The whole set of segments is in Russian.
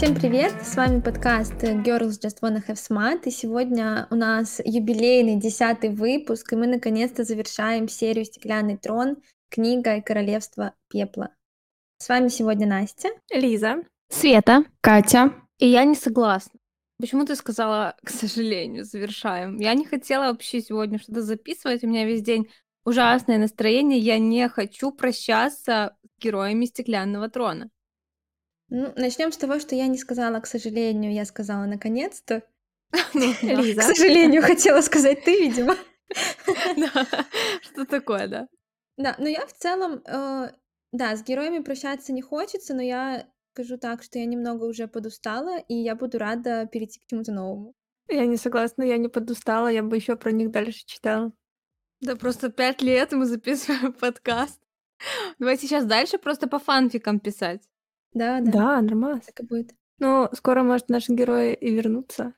Всем привет! С вами подкаст Girls Just Wanna Have Smart, и сегодня у нас юбилейный десятый выпуск, и мы наконец-то завершаем серию «Стеклянный трон. Книга и королевство пепла». С вами сегодня Настя, Лиза, Света, Катя. и я не согласна. Почему ты сказала, к сожалению, завершаем? Я не хотела вообще сегодня что-то записывать, у меня весь день ужасное настроение, я не хочу прощаться с героями Стеклянного трона. Ну, начнем с того, что я не сказала, к сожалению, я сказала наконец-то. Ну. К сожалению, хотела сказать ты, видимо. Да. Что такое, да? Да, но я в целом, э, да, с героями прощаться не хочется, но я скажу так, что я немного уже подустала, и я буду рада перейти к чему-то новому. Я не согласна, я не подустала, я бы еще про них дальше читала. Да просто пять лет мы записываем подкаст. Давайте сейчас дальше просто по фанфикам писать. Да, да, Да, нормально. так и будет. Ну, скоро, может, наши герои и вернутся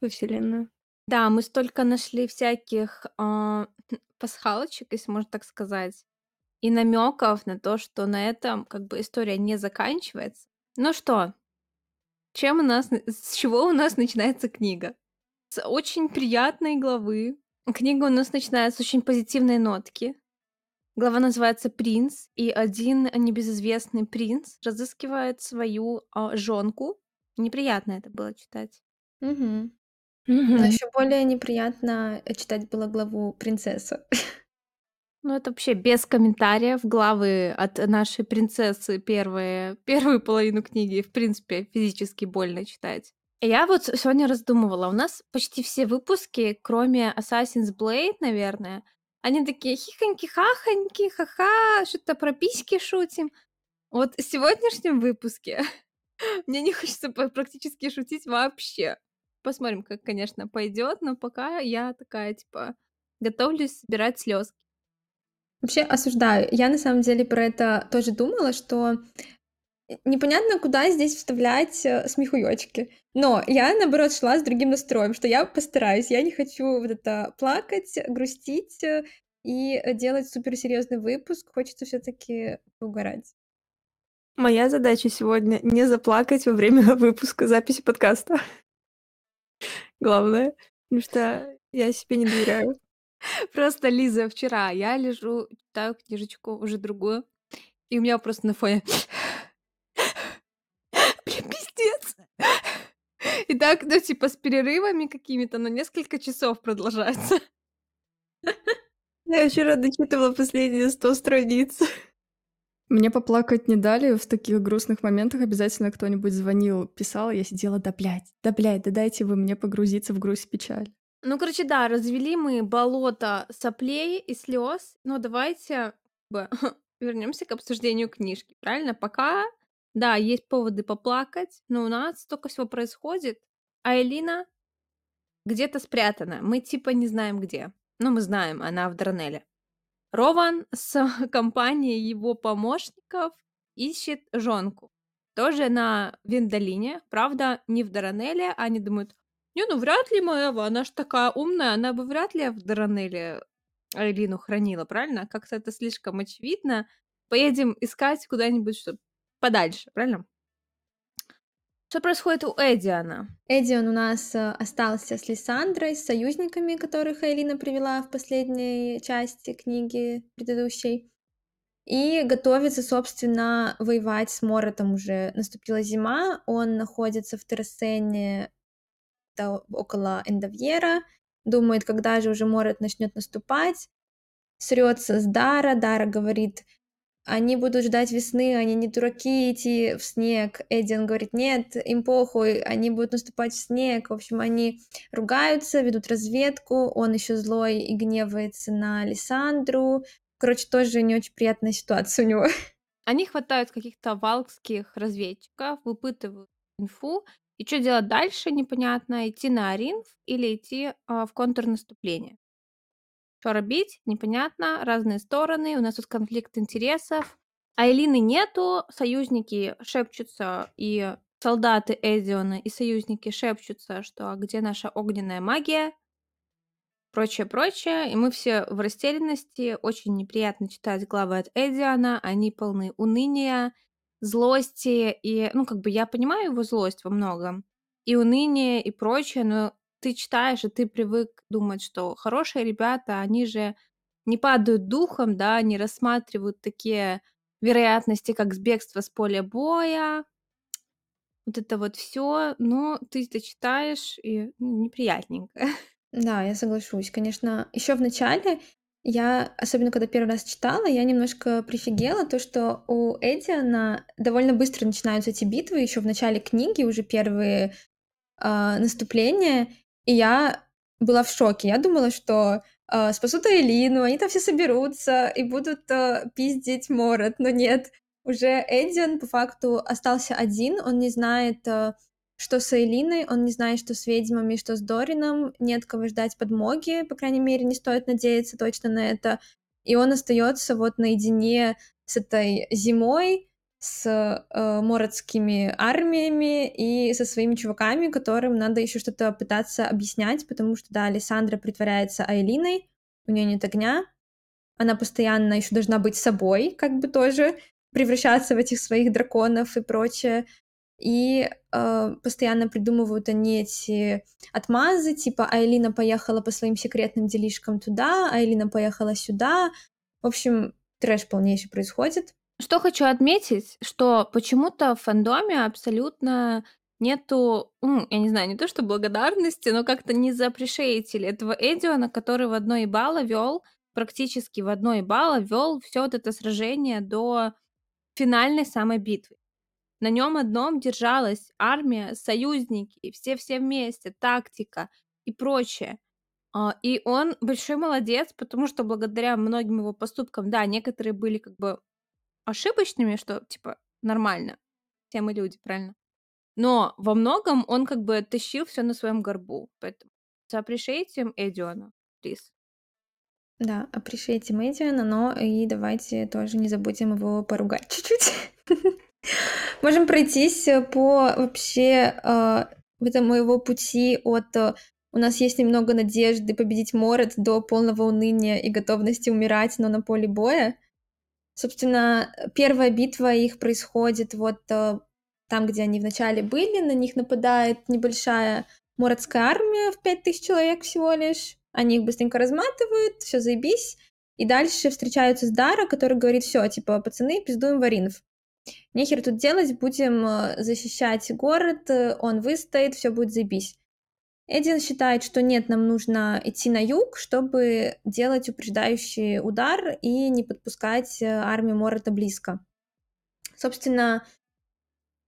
во вселенную. Да, мы столько нашли всяких а, пасхалочек, если можно так сказать, и намеков на то, что на этом как бы история не заканчивается. Ну что, чем у нас, на- с чего у нас начинается книга? С очень приятной главы. Книга у нас начинается с очень позитивной нотки. Глава называется «Принц», и один небезызвестный принц разыскивает свою а, жонку. Неприятно это было читать. Мгм. Но еще более неприятно э, читать было главу «Принцесса». Ну, это вообще без комментариев. Главы от нашей принцессы первые, первую половину книги, в принципе, физически больно читать. Я вот сегодня раздумывала, у нас почти все выпуски, кроме Assassin's Blade, наверное, они такие хихоньки-хахоньки, ха-ха, что-то про письки шутим. Вот в сегодняшнем выпуске мне не хочется практически шутить вообще. Посмотрим, как, конечно, пойдет, но пока я такая, типа, готовлюсь собирать слезки. Вообще осуждаю. Я на самом деле про это тоже думала, что непонятно, куда здесь вставлять э, смехуёчки. Но я, наоборот, шла с другим настроем, что я постараюсь. Я не хочу вот это плакать, грустить э, и э, делать суперсерьезный выпуск. Хочется все таки угорать. Моя задача сегодня не заплакать во время выпуска записи подкаста. Главное, потому что я себе не доверяю. Просто, Лиза, вчера я лежу, читаю книжечку, уже другую, и у меня просто на фоне... Блин, пиздец. И так, ну, типа, с перерывами какими-то, но несколько часов продолжается. Я вчера дочитывала последние 100 страниц. Мне поплакать не дали. В таких грустных моментах обязательно кто-нибудь звонил, писал. Я сидела, да блядь, да блядь, да дайте вы мне погрузиться в грусть и печаль. Ну, короче, да, развели мы болото соплей и слез. Но давайте вернемся к обсуждению книжки, правильно? Пока, да, есть поводы поплакать, но у нас столько всего происходит. А Элина где-то спрятана. Мы типа не знаем где. Но мы знаем, она в Дранеле. Рован с компанией его помощников ищет жонку. Тоже на Виндалине. Правда, не в Даранеле. Они думают, не, ну вряд ли Маева, она ж такая умная, она бы вряд ли в Даранеле Айлину хранила, правильно? Как-то это слишком очевидно. Поедем искать куда-нибудь что подальше, правильно? Что происходит у Эдиана? Эдион у нас э, остался с Лиссандрой, с союзниками, которых Элина привела в последней части книги предыдущей. И готовится, собственно, воевать с Моротом уже. Наступила зима, он находится в Террасене около Эндовьера, думает, когда же уже Морот начнет наступать, срется с Дара, Дара говорит, они будут ждать весны, они не дураки идти в снег. Эдиан говорит, нет, им похуй, они будут наступать в снег. В общем, они ругаются, ведут разведку, он еще злой и гневается на Лиссандру. Короче, тоже не очень приятная ситуация у него. Они хватают каких-то валкских разведчиков, выпытывают инфу, и что делать дальше, непонятно. Идти на Аринф или идти а, в контрнаступление. Что робить, непонятно. Разные стороны. У нас тут конфликт интересов. Айлины нету. Союзники шепчутся, и солдаты Эдиона и союзники шепчутся, что а где наша огненная магия? Прочее, прочее. И мы все в растерянности. Очень неприятно читать главы от Эдиана. Они полны уныния. злости и, ну, как бы я понимаю его злость во многом, и уныние, и прочее, но ты читаешь, и ты привык думать, что хорошие ребята, они же не падают духом, да, не рассматривают такие вероятности, как бегство с поля боя, вот это вот все, но ты это читаешь, и ну, неприятненько. Да, я соглашусь. Конечно, еще в начале я, особенно когда первый раз читала, я немножко прифигела то, что у Эдиана довольно быстро начинаются эти битвы, еще в начале книги уже первые э, наступления, и я была в шоке. Я думала, что э, спасут Айлину, они там все соберутся и будут э, пиздить Морот, но нет. Уже Эдиан по факту остался один, он не знает, э, что с Эйлиной, он не знает, что с ведьмами, что с Дорином, нет кого ждать подмоги, по крайней мере, не стоит надеяться точно на это. И он остается вот наедине с этой зимой, с э, мородскими армиями и со своими чуваками, которым надо еще что-то пытаться объяснять, потому что, да, Александра притворяется Айлиной, у нее нет огня, она постоянно еще должна быть собой, как бы тоже превращаться в этих своих драконов и прочее. И э, постоянно придумывают они эти отмазы, типа Айлина поехала по своим секретным делишкам туда, Айлина поехала сюда. В общем, трэш полнейший происходит. Что хочу отметить, что почему-то в фандоме абсолютно нету, ну, я не знаю, не то что благодарности, но как-то не запрешейтили этого Эдиона, который в одной балла вел, практически в одной балла вел все вот это сражение до финальной самой битвы. На нем одном держалась армия, союзники, все-все вместе, тактика и прочее. А, и он большой молодец, потому что благодаря многим его поступкам, да, некоторые были как бы ошибочными, что, типа, нормально. Все мы люди, правильно? Но во многом он как бы тащил все на своем горбу. Поэтому appreciate Эдиона, please. Да, appreciate Эдиона, но и давайте тоже не забудем его поругать чуть-чуть. Можем пройтись по вообще э, в этом моего пути от э, у нас есть немного надежды победить Морет до полного уныния и готовности умирать, но на поле боя. Собственно, первая битва их происходит вот э, там, где они вначале были, на них нападает небольшая морадская армия в 5000 человек всего лишь. Они их быстренько разматывают, все заебись. И дальше встречаются с Дара, который говорит, все, типа, пацаны, пиздуем Варинов. Нехер тут делать, будем э, защищать город, э, он выстоит, все будет заебись. Эдин считает, что нет, нам нужно идти на юг, чтобы делать упреждающий удар и не подпускать э, армию Морота близко. Собственно,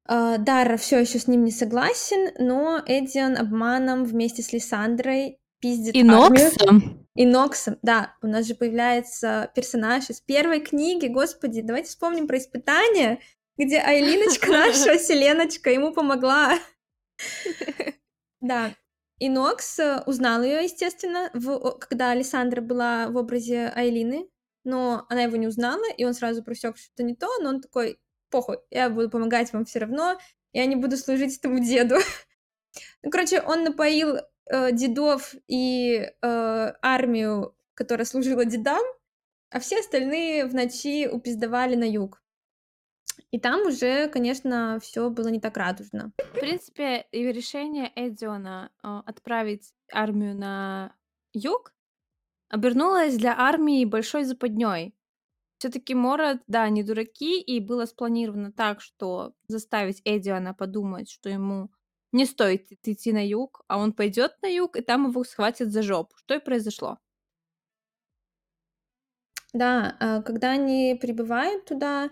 э, Дара все еще с ним не согласен, но Эдиан обманом вместе с Лиссандрой пиздит И Ноксом. И Ноксом, да, у нас же появляется персонаж из первой книги, господи, давайте вспомним про испытание, где Айлиночка наша, Селеночка, ему помогла. Да, и Нокс э, узнал ее, естественно, в, когда Александра была в образе Айлины, но она его не узнала, и он сразу просек что-то не то, но он такой, похуй, я буду помогать вам все равно, я не буду служить этому деду. ну, короче, он напоил э, дедов и э, армию, которая служила дедам, а все остальные в ночи упиздавали на юг. И там уже, конечно, все было не так радужно. В принципе, и решение Эдиона а, отправить армию на юг обернулось для армии большой западней. Все-таки Мород, да, не дураки, и было спланировано так, что заставить Эдиона подумать, что ему не стоит идти на юг, а он пойдет на юг, и там его схватят за жопу. Что и произошло. Да, а когда они прибывают туда,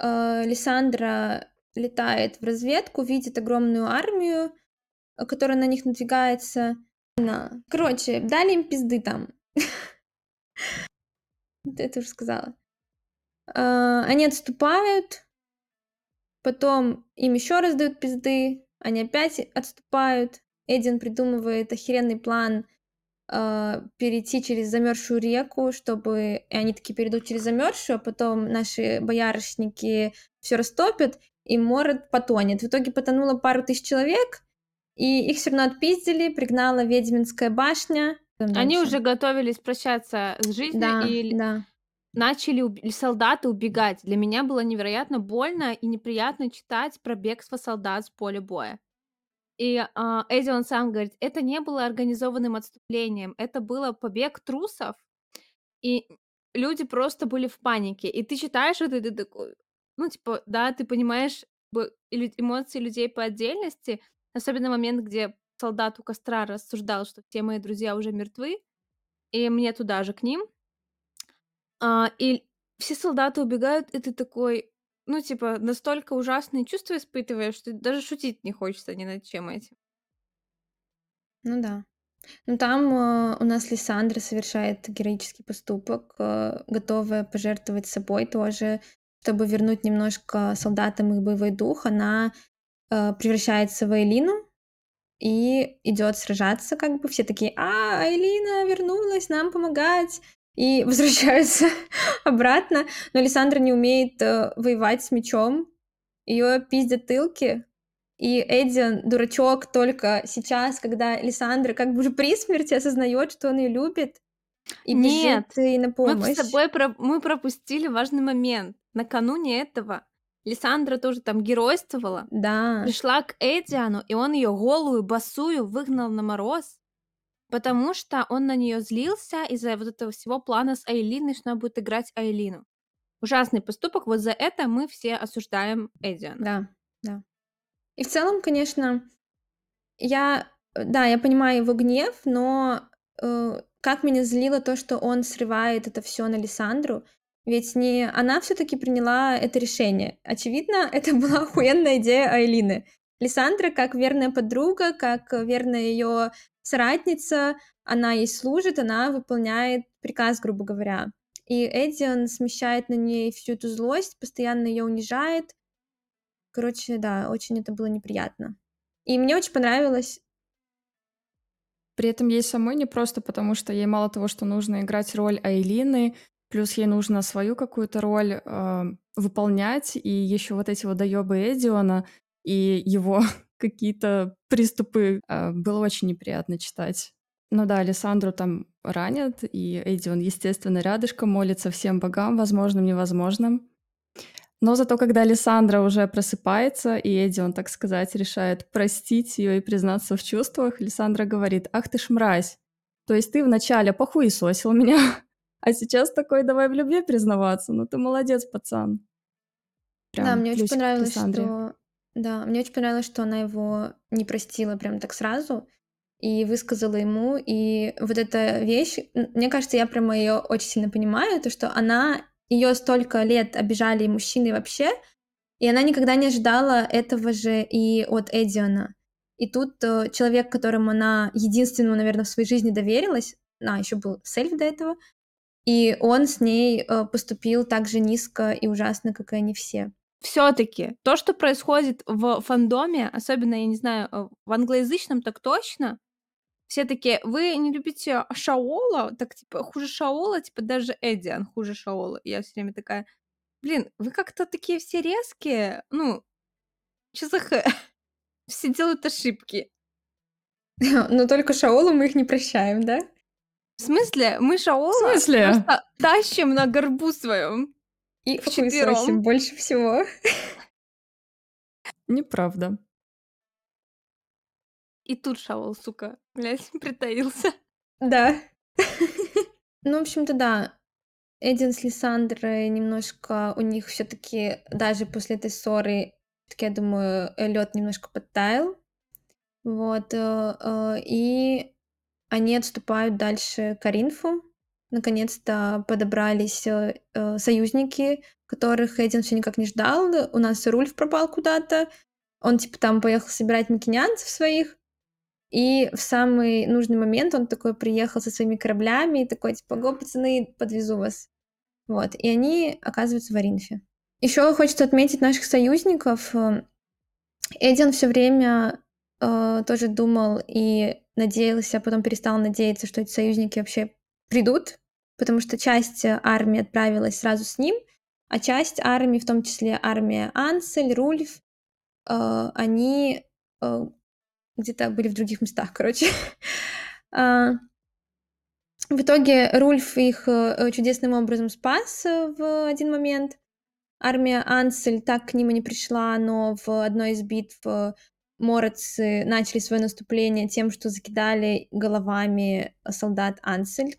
э, Лиссандра летает в разведку, видит огромную армию, э, которая на них надвигается. Короче, дали им пизды там. Это уже сказала. Э, они отступают, потом им еще раз дают пизды, они опять отступают. Эдин придумывает охеренный план э, перейти через замерзшую реку, чтобы и они таки перейдут через замерзшую, а потом наши боярышники все растопят, и Мород потонет. В итоге потонуло пару тысяч человек, и их все равно отпиздили, пригнала ведьминская башня. Они уже готовились прощаться с жизнью да, и да. начали уб- солдаты убегать. Для меня было невероятно больно и неприятно читать про бегство солдат с поля боя. И а, Эдди, он сам говорит, это не было организованным отступлением, это было побег трусов, и люди просто были в панике. И ты читаешь это, и ты такой, ну, типа, да, ты понимаешь эмоции людей по отдельности, особенно момент, где солдат у костра рассуждал, что все мои друзья уже мертвы, и мне туда же к ним. А, и все солдаты убегают, и ты такой, ну, типа, настолько ужасные чувства испытываешь, что даже шутить не хочется ни над чем этим. Ну да. Ну там э, у нас Лиссандра совершает героический поступок, э, готовая пожертвовать собой тоже, чтобы вернуть немножко солдатам их боевой дух. Она э, превращается в Айлину и идет сражаться, как бы все такие, а, Айлина вернулась нам помогать и возвращаются обратно. Но Лиссандра не умеет э, воевать с мечом, ее пиздят тылки, и Эдди дурачок только сейчас, когда Лиссандра как бы уже при смерти осознает, что он ее любит, и Нет, бежит ей на помощь. Мы с тобой про... мы пропустили важный момент. Накануне этого Лиссандра тоже там геройствовала. Да. Пришла к Эдиану, и он ее голую, босую выгнал на мороз, потому что он на нее злился из-за вот этого всего плана с Айлиной, что она будет играть Айлину. Ужасный поступок. Вот за это мы все осуждаем Эдиана. Да, да. И в целом, конечно, я, да, я понимаю его гнев, но э, как меня злило то, что он срывает это все на Лиссандру, ведь не она все-таки приняла это решение. Очевидно, это была охуенная идея Айлины. Лиссандра, как верная подруга, как верная ее соратница, она ей служит, она выполняет приказ, грубо говоря. И Эдди, смещает на ней всю эту злость, постоянно ее унижает, Короче, да, очень это было неприятно. И мне очень понравилось. При этом ей самой не просто потому, что ей мало того, что нужно играть роль Айлины, плюс ей нужно свою какую-то роль э, выполнять, и еще вот эти вот доебы Эдиона и его какие-то приступы э, было очень неприятно читать. Ну да, Александру там ранят, и Эдион, естественно, рядышком молится всем богам, возможным, невозможным. Но зато, когда Александра уже просыпается, и Эдди, он, так сказать, решает простить ее и признаться в чувствах, Александра говорит, ах ты ж мразь. То есть ты вначале похуесосил меня, а сейчас такой давай в любви признаваться. Ну ты молодец, пацан. Прям да, мне очень понравилось, что... Да, мне очень понравилось, что она его не простила прям так сразу и высказала ему. И вот эта вещь, мне кажется, я прямо ее очень сильно понимаю, то, что она ее столько лет обижали мужчины вообще, и она никогда не ожидала этого же и от Эдиона. И тут э, человек, которому она единственному, наверное, в своей жизни доверилась, а, еще был Сельф до этого, и он с ней э, поступил так же низко и ужасно, как и они все. Все-таки то, что происходит в фандоме, особенно, я не знаю, э, в англоязычном так точно, все таки вы не любите Шаола, так типа хуже Шаола, типа даже Эдиан хуже Шаола. Я все время такая, блин, вы как-то такие все резкие, ну, что за х... Все делают ошибки. Но только Шаолу мы их не прощаем, да? В смысле? Мы Шаола В смысле? просто тащим на горбу своем. И вчетвером. больше всего. Неправда. И тут Шаол, сука, блядь, притаился. Да. Ну, в общем-то, да. Эдин с Лиссандрой немножко у них все таки даже после этой ссоры, так я думаю, лед немножко подтаял. Вот. Э, э, и они отступают дальше к Аринфу. Наконец-то подобрались э, союзники, которых Эдин все никак не ждал. У нас Рульф пропал куда-то. Он, типа, там поехал собирать макинянцев своих. И в самый нужный момент он такой приехал со своими кораблями и такой, типа, го, пацаны, подвезу вас. Вот. И они оказываются в Аринфе. Еще хочется отметить наших союзников. Эдиан все время э, тоже думал и надеялся, а потом перестал надеяться, что эти союзники вообще придут, потому что часть армии отправилась сразу с ним, а часть армии, в том числе армия Ансель, Рульф, э, они э, где-то были в других местах, короче. А, В итоге Рульф их э, чудесным образом спас э, в один момент. Армия Ансель так к ним и не пришла, но в одной из битв э, Мородцы начали свое наступление тем, что закидали головами солдат Ансель.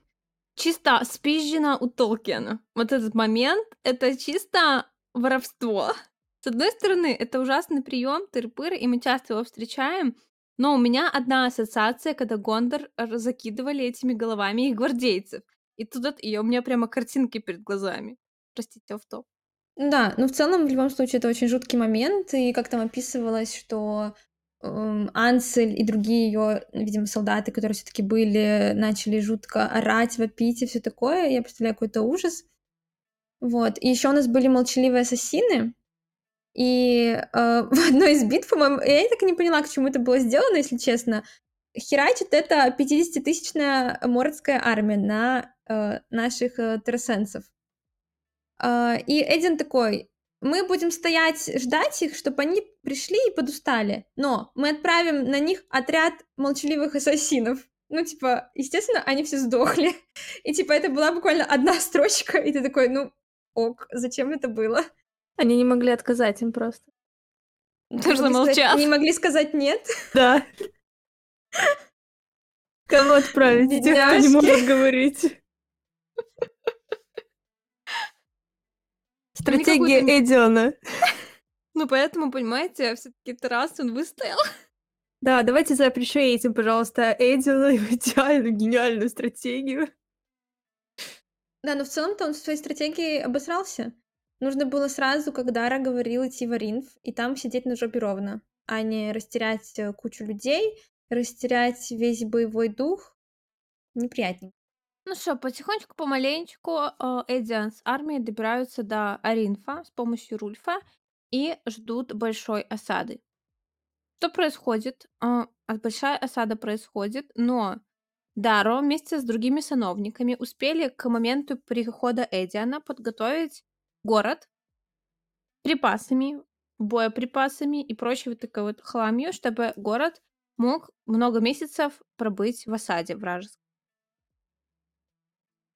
Чисто спизжено у Толкина. Вот этот момент — это чисто воровство. С одной стороны, это ужасный прием, тырпыр, и мы часто его встречаем, но у меня одна ассоциация, когда Гондор закидывали этими головами их гвардейцев. И тут и у меня прямо картинки перед глазами. Простите, автоп. Да, ну в целом, в любом случае, это очень жуткий момент, и как там описывалось, что Ансель и другие ее, видимо, солдаты, которые все-таки были, начали жутко орать, вопить и все такое. Я представляю какой-то ужас. Вот. И еще у нас были молчаливые ассасины. И э, в одной из битв, по-моему, я так и не поняла, к чему это было сделано, если честно. Херачит это 50-тысячная мордская армия на э, наших э, террасенцев. Э, и Эдин такой, мы будем стоять, ждать их, чтобы они пришли и подустали, но мы отправим на них отряд молчаливых ассасинов. Ну, типа, естественно, они все сдохли. И, типа, это была буквально одна строчка, и ты такой, ну, ок, зачем это было? Они не могли отказать им просто. Тоже молчат. Не могли сказать нет? Да. Кого отправить? Тех, кто не может говорить. Стратегия Эдиона. Ну, поэтому, понимаете, все-таки Тарас, он выстоял. Да, давайте запрещайте, пожалуйста, Эдиона его идеальную, гениальную стратегию. Да, но в целом-то он в своей стратегии обосрался. Нужно было сразу, как Дара говорил, идти в Аринф и там сидеть на жопе ровно, а не растерять э, кучу людей, растерять весь боевой дух. Неприятненько. Ну что, потихонечку, помаленечку э, Эдиан с армией добираются до Аринфа с помощью Рульфа и ждут большой осады. Что происходит? Э, большая осада происходит, но Даро вместе с другими сановниками успели к моменту прихода Эдиана подготовить город припасами, боеприпасами и прочей вот такой вот хламью, чтобы город мог много месяцев пробыть в осаде вражеской.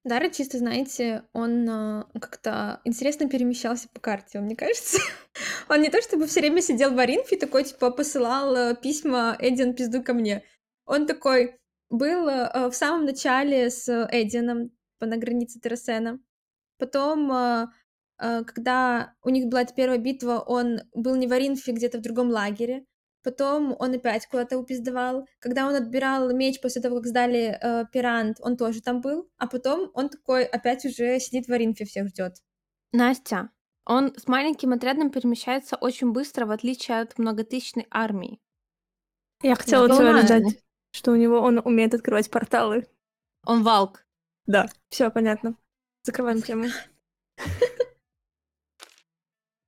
Дара, чисто, знаете, он э, как-то интересно перемещался по карте, мне кажется. он не то чтобы все время сидел в Аринфе, такой, типа, посылал э, письма «Эдиан, пизду ко мне». Он такой был э, в самом начале с Эдианом на границе Террасена. Потом, э, э, когда у них была первая битва, он был не в Аринфе, где-то в другом лагере. Потом он опять куда-то упиздавал. Когда он отбирал меч после того, как сдали э, пирант, он тоже там был. А потом он такой опять уже сидит в Аринфе, всех ждет. Настя, он с маленьким отрядом перемещается очень быстро, в отличие от многотысячной армии. Я хотела тебя додать, что у него он умеет открывать порталы. Он валк. Да, все понятно. Закрываем тему.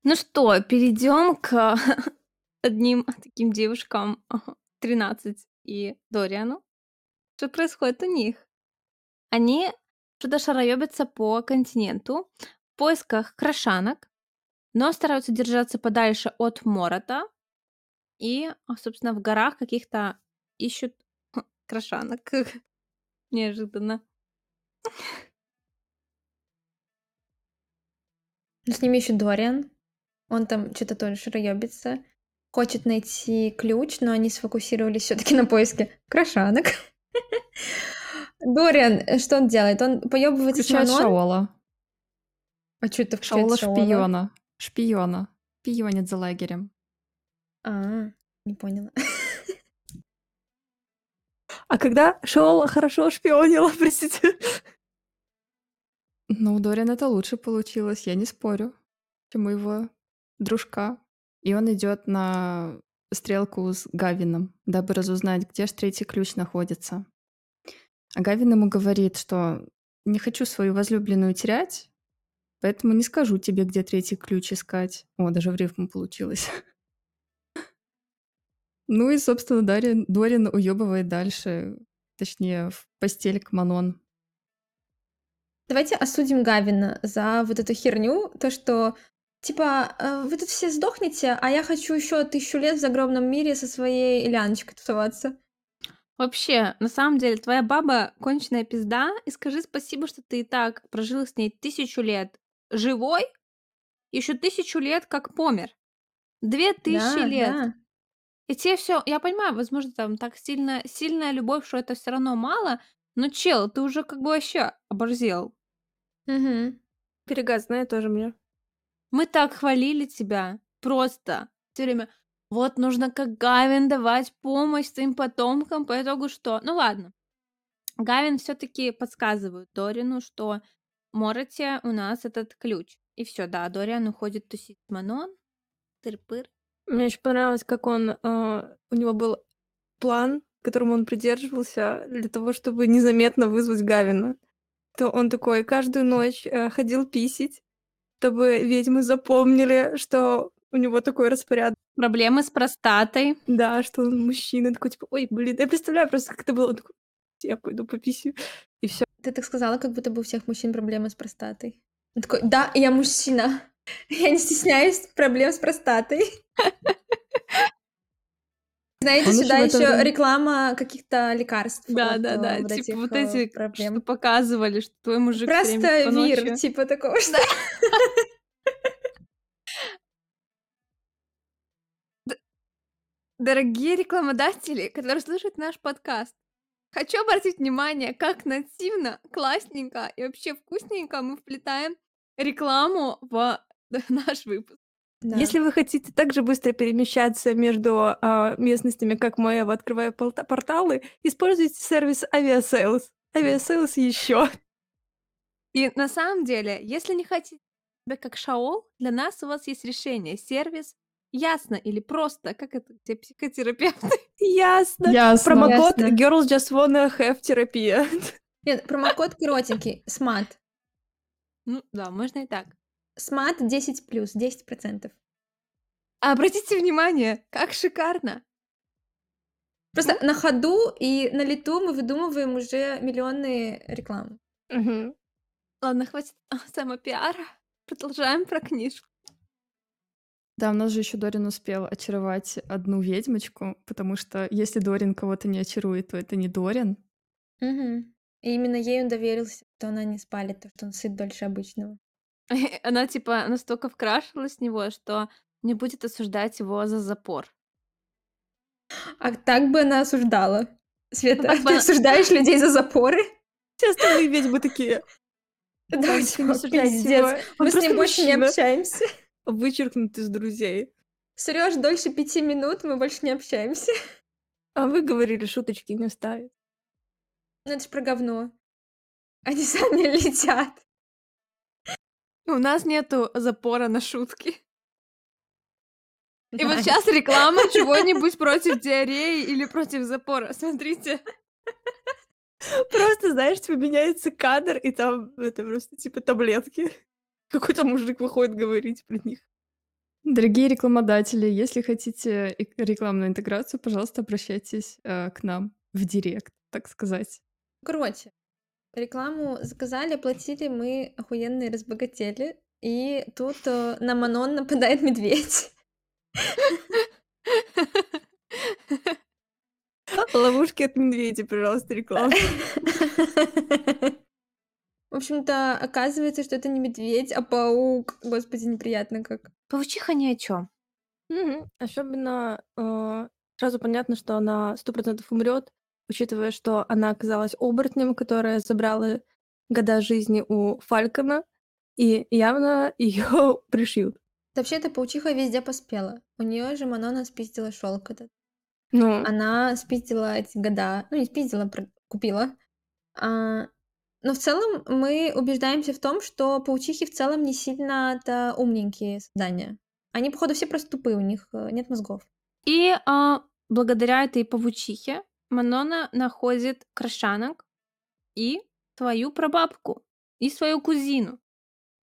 Ну что, перейдем к одним таким девушкам 13 и Дориану. Что происходит у них? Они что-то шароебятся по континенту в поисках крашанок, но стараются держаться подальше от Морота и, а, собственно, в горах каких-то ищут крашанок. Неожиданно. С ними еще Дориан. Он там что-то тоже шароебится хочет найти ключ, но они сфокусировались все-таки на поиске крошанок. Дориан, что он делает? Он поебывается с Включает Шаола. А что это включает Шаола шпиона. Шпиона. Шпионит за лагерем. А, не поняла. А когда Шаола хорошо шпионила, простите? Ну, у Дориан это лучше получилось, я не спорю, чем у его дружка. И он идет на стрелку с Гавином, дабы разузнать, где же третий ключ находится. А Гавин ему говорит, что не хочу свою возлюбленную терять, поэтому не скажу тебе, где третий ключ искать. О, даже в рифму получилось. Ну и, собственно, Дарин, Дорин уебывает дальше, точнее, в постель к Манон. Давайте осудим Гавина за вот эту херню, то, что Типа, э, вы тут все сдохнете, а я хочу еще тысячу лет в загробном мире со своей Ильяночкой тусоваться. Вообще, на самом деле, твоя баба конченая пизда, и скажи спасибо, что ты и так прожил с ней тысячу лет живой, еще тысячу лет как помер. Две тысячи Да, лет. да. И тебе все, я понимаю, возможно, там так сильно, сильная любовь, что это все равно мало, но чел, ты уже как бы вообще оборзел. Мгм. Перегазная тоже мне. Мы так хвалили тебя, просто все время. Вот нужно как Гавин давать помощь своим потомкам, по итогу что? Ну ладно. Гавин все-таки подсказывает Дорину, что Мороте у нас этот ключ. И все, да, Дориан уходит тусить Манон. Тыр-пыр. Мне еще понравилось, как он... э, у него был план, которому он придерживался для того, чтобы незаметно вызвать Гавина. То он такой каждую ночь э, ходил писить, чтобы ведьмы запомнили, что у него такой распорядок. Проблемы с простатой. Да, что он мужчина такой, типа, ой, блин, я представляю просто, как это было. Он такой, я пойду пописью. И все. Ты так сказала, как будто бы у всех мужчин проблемы с простатой. Он такой, да, я мужчина. Я не стесняюсь проблем с простатой. Знаете, Он еще сюда еще время- реклама каких-то лекарств. Да, от, да, э, да. вот типа этих, вот э, эти, что проблем. показывали, что твой мужик Просто по вир, ночи- типа такого, что... Дорогие рекламодатели, которые слушают наш подкаст, хочу обратить внимание, как нативно, классненько и вообще вкусненько мы вплетаем рекламу в наш выпуск. Да. Если вы хотите так же быстро перемещаться между а, местностями, как Маева, открывая порталы, используйте сервис Aviasales. Aviasales еще. И на самом деле, если не хотите себя как Шаол, для нас у вас есть решение. Сервис ясно или просто, как это, где психотерапевты. Ясно. Ясно. Промокод Ясно. Girls Just Wanna Have терапия. Нет, промокод коротенький. СМАТ. Ну да, можно и так. СМАТ 10 плюс, 10%. А обратите внимание, как шикарно. Просто на ходу и на лету мы выдумываем уже миллионные рекламы. Мгм. Ладно, хватит самопиара. Продолжаем про книжку. Да, у нас же еще Дорин успел очаровать одну ведьмочку, потому что если Дорин кого-то не очарует, то это не Дорин. Мгм. И именно ей он доверился, что она не спалит, то, что он сыт дольше обычного. Она типа настолько вкрашивалась в него, что не будет осуждать его за запор. А так бы она осуждала. Света, так бы ты она- осуждаешь людей за запоры? Все остальные ведьмы такие. Да, «Так, типа, пиздец. Мы с ним больше не мужчина». общаемся. Вычеркнут из друзей. Срёшь дольше пяти минут, мы больше не общаемся. А вы говорили, шуточки не вставить. Ну это ж про говно. Они сами летят. У нас нету запора на шутки. И вот сейчас реклама чего-нибудь против диареи или против запора. Смотрите. Просто, знаешь, типа меняется кадр, и там это просто типа таблетки. Какой-то мужик выходит говорить про них. Дорогие рекламодатели, если хотите рекламную интеграцию, пожалуйста, обращайтесь э, к нам в директ, так сказать. Короче, рекламу заказали, оплатили, мы охуенные разбогатели. И тут э, на Манон нападает медведь. Ловушки от медведя, пожалуйста, реклама. В общем-то, оказывается, что это не медведь, а паук. Господи, неприятно как. Паучиха ни о чем. Мгм. Особенно э, сразу понятно, что она сто процентов умрет, учитывая, что она оказалась оборотнем, которая забрала года жизни у Фалькона, и явно ее пришьют. Вообще, эта паучиха везде поспела. У нее же Манона спиздила шелк этот. Ну, Она спиздила эти года. Ну, не спиздила, купила. А, но в целом мы убеждаемся в том, что паучихи в целом не сильно-то умненькие создания. Они, походу, все просто тупые, у них э, нет мозгов. И а, благодаря этой павучихе Манона находит крашанок и твою прабабку, и свою кузину.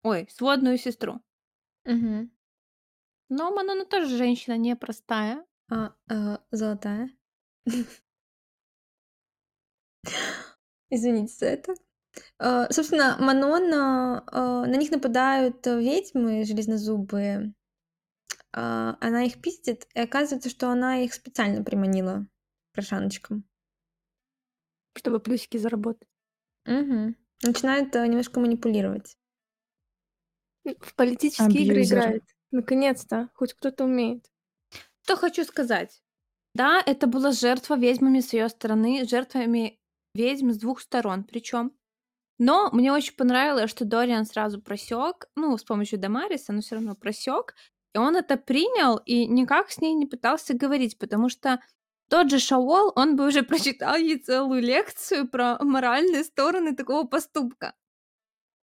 Ой, сводную сестру. Мгм. Но Манона тоже женщина непростая. А, э, золотая. Извините за это. Э, собственно, Манона, э, на них нападают э, ведьмы железнозубые. А, она их пиздит, и оказывается, что она их специально приманила к крашаночкам. чтобы плюсики заработать. Мгм. Начинает, э, немножко манипулировать. В политические игры Абьюзер. играет. Наконец-то, хоть кто-то умеет. Что хочу сказать. Да, это была жертва ведьмами с ее стороны, жертвами ведьм с двух сторон причем. Но мне очень понравилось, что Дориан сразу просек, ну, с помощью Дамариса, но все равно просек, и он это принял и никак с ней не пытался говорить, потому что тот же Шаол, он бы уже прочитал ей целую лекцию про моральные стороны такого поступка.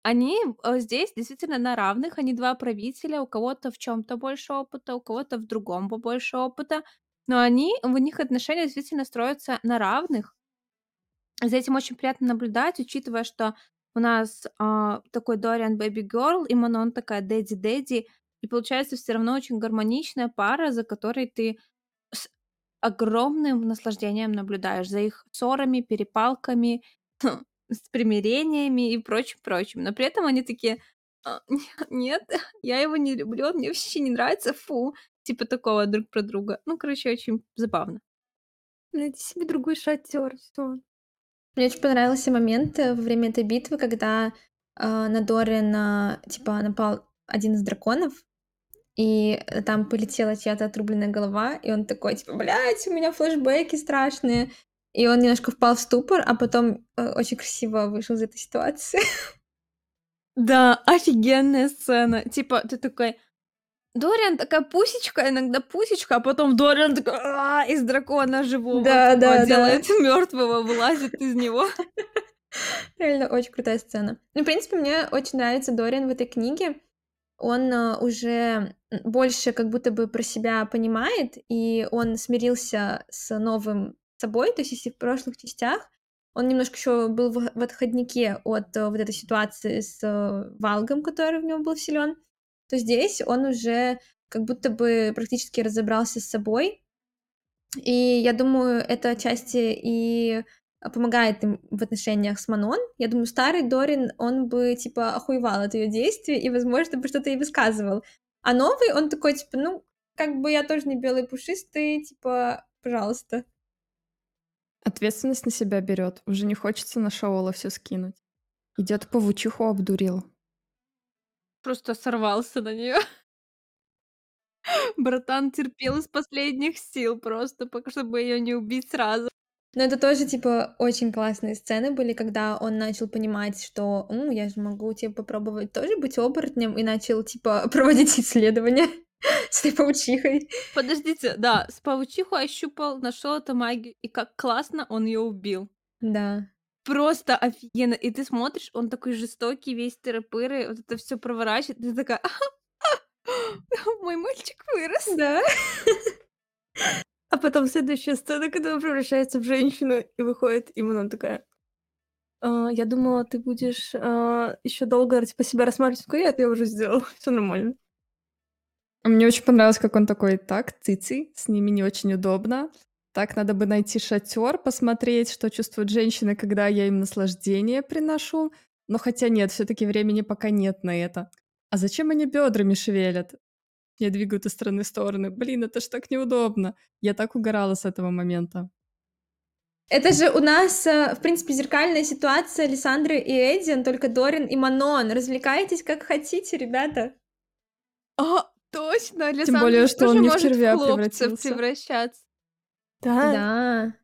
Они э, здесь действительно на равных, они два правителя, у кого-то в чем-то больше опыта, у кого-то в другом побольше опыта, но они, в них отношения действительно строятся на равных. За этим очень приятно наблюдать, учитывая, что у нас а, такой Дориан Baby Girl, и Манон такая Дэдди Дэдди, и получается все равно очень гармоничная пара, за которой ты огромным наслаждением наблюдаешь, за их ссорами, перепалками, с примирениями и прочим-прочим. Но при этом они такие, «А, нет, я его не люблю, он мне вообще не нравится, фу. Типа такого друг про друга. Ну, короче, очень забавно. Найди себе другой шатер, всё. Мне очень понравился момент э, во время этой битвы, когда а, на Дориана типа напал один из драконов, и э, там полетела чья-то отрубленная голова, и он такой, типа, блядь, у меня флешбеки страшные. И он немножко впал в ступор, а потом э, очень красиво вышел из этой ситуации. Да, офигенная сцена. Типа, ты такой, Дориан такая пусечка, иногда пусечка, а потом Дориан такой «А, из дракона живого Да, типа, да, да. делает мертвого, вылазит из него. Реально очень крутая сцена. Ну, в принципе, мне очень нравится Дориан в этой книге. Он э, уже больше как будто бы про себя понимает, и он смирился с новым собой. То есть, если в прошлых частях он немножко еще был в, отходнике от э, вот этой ситуации с э, Валгом, который в него был силен, то здесь он уже как будто бы практически разобрался с собой. И я думаю, это отчасти и помогает им в отношениях с Манон. Я думаю, старый Дорин, он бы, типа, охуевал от ее действий и, возможно, бы что-то ей высказывал. А новый, он такой, типа, ну, как бы я тоже не белый пушистый, типа, пожалуйста. Ответственность на себя берет. Уже не хочется на Шаола все скинуть. Идет павучиху обдурил. Просто сорвался на нее. Братан терпел из последних сил просто, пока чтобы ее не убить сразу. Но это тоже, типа, очень классные сцены были, когда он начал понимать, что «М, я же могу, типа, попробовать тоже быть оборотнем, и начал, типа, проводить исследования с этой паучихой. Подождите, да, с паучиху ощупал, нашел эту магию, и как классно он ее убил. Да. Просто офигенно. И ты смотришь, он такой жестокий, весь тыры-пыры, вот это все проворачивает, ты такая, мой мальчик вырос. Да. А потом следующая сцена, когда он превращается в женщину и выходит, и Манон такая: «А, я думала, ты будешь, еще долго, типа, себя рассматривать. Такой: "Нет, я уже сделал, все нормально". Мне очень понравилось, как он такой: "Так, цици, с ними не очень удобно. Так, надо бы найти шатер, посмотреть, что чувствуют женщины, когда я им наслаждение приношу. Но хотя нет, все таки времени пока нет на это. А зачем они бедрами шевелят? Не двигают из стороны в стороны. Блин, это ж так неудобно". Я так угорала с этого момента. Это же у нас, э, в принципе, зеркальная ситуация Лиссандры и Эдиан, только Дорин и Манон. Развлекайтесь как хотите, ребята. А, точно, Тем более, Лиссандра что он не в может червя превратился. превращаться. Да. Да.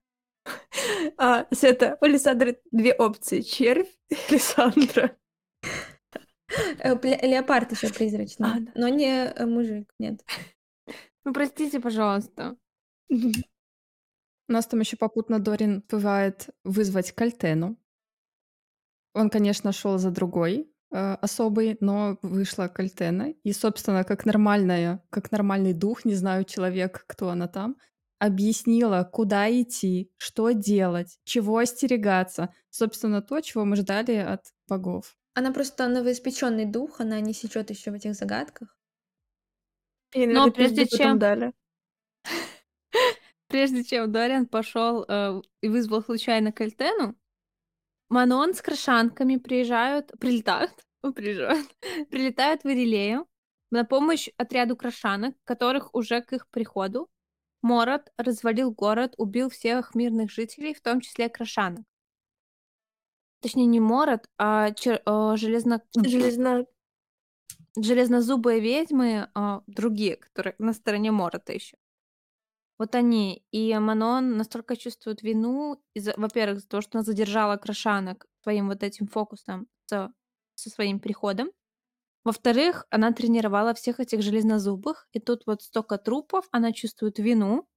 А, с это у Лиссандры две опции: червь и Лиссандра. Э, Леопард еще призрачный, А, да. но не э, мужик, нет. Ну, простите, пожалуйста. У нас там еще попутно Дорин бывает вызвать Кальтену. Он, конечно, шел за другой э, особой, но вышла Кальтена. И, собственно, как нормальная, как нормальный дух, не знаю, человек, кто она там, объяснила, куда идти, что делать, чего остерегаться. Собственно, то, чего мы ждали от богов. Она просто новоиспеченный дух, она не сечет еще в этих загадках. И, Но наверно, прежде чем дали. прежде чем Дориан пошел э, и вызвал случайно Кальтену, Манон с крашанками приезжают, прилетают, приезжают, прилетают в Ирилею на помощь отряду крашанок, которых уже к их приходу Мород развалил город, убил всех мирных жителей, в том числе крашанок. Точнее не Морот, а чер- э, железно... Железно... железнозубые ведьмы, а, другие, которые на стороне Морота еще. Вот они. И Манон настолько чувствует вину, из-за, во-первых, за то, что она задержала Крашанок своим вот этим фокусом со, со своим приходом. Во-вторых, она тренировала всех этих железнозубых, и тут вот столько трупов, она чувствует вину,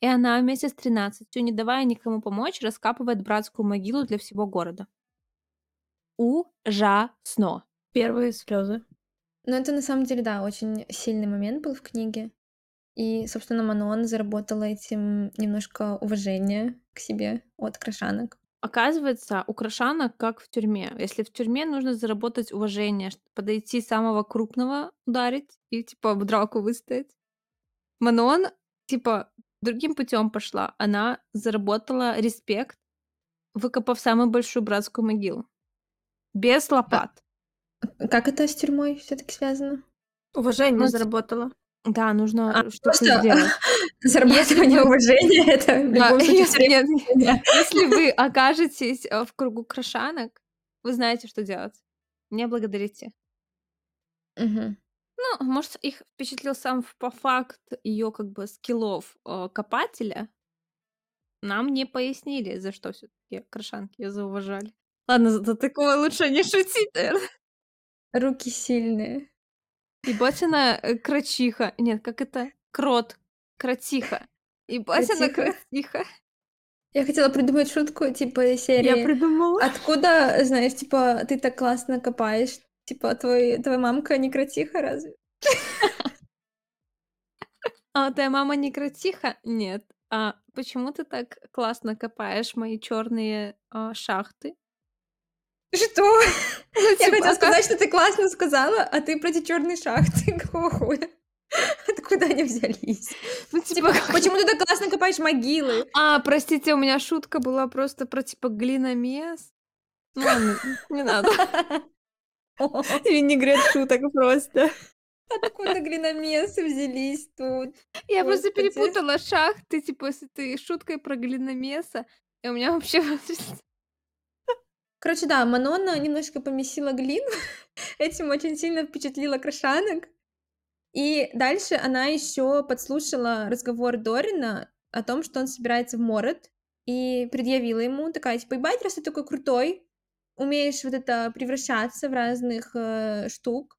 и она вместе с 13, не давая никому помочь, раскапывает братскую могилу для всего города. Ужасно. Первые слезы. Ну, это на самом деле, да, очень сильный момент был в книге. И, собственно, Манон заработала этим немножко уважения к себе от крашанок. Оказывается, у крашанок как в тюрьме. Если в тюрьме нужно заработать уважение, чтобы подойти самого крупного ударить и, типа, в драку выстоять. Манон, типа, другим путем пошла. Она заработала респект, выкопав самую большую братскую могилу. Без лопат. Как это с тюрьмой все-таки связано? Уважение Ну, заработала. Да, нужно А, что-то просто сделать. зарабатывание вы- уважения это в Да, любом случае если, нет, тюрьма. если вы окажетесь э, в кругу крашанок, вы знаете, что делать. Не благодарите. Ну, может, их впечатлил сам по факт ее как бы скиллов э, копателя. Нам не пояснили, за что все-таки крашанки ее зауважали. Ладно, за такое лучше не шутить, наверное. Руки сильные. Ебать она э, крачиха. Нет, как это? Крот. Кротиха. Ебать она Кротиха. кротиха. Я хотела придумать шутку, типа, из Я серии придумала. «Откуда, знаешь, типа, ты так классно копаешь? Типа, твой, твоя мамка не кротиха разве?» А твоя мама не кротиха? Нет. А почему ты так классно копаешь мои черные шахты? Что? Я типа, хотела а сказать, что ты классно сказала, а ты про эти черные шахты. Какого хуя? Откуда они взялись? ну, Типа, типа, почему ты так классно копаешь могилы? А, простите, у меня шутка была просто про типа глиномес. Ну ладно, не надо. Винегрет шуток просто. Откуда глиномесы взялись тут? Я просто перепутала шахты, типа, с этой шуткой про глиномеса. И у меня вообще... Короче, да, Манона немножко помесила глину. Этим очень сильно впечатлила крашанок. И дальше она еще подслушала разговор Дорина о том, что он собирается в Мород, и предъявила ему, такая, типа, ебать, раз ты такой крутой, умеешь вот это превращаться в разных э, штук,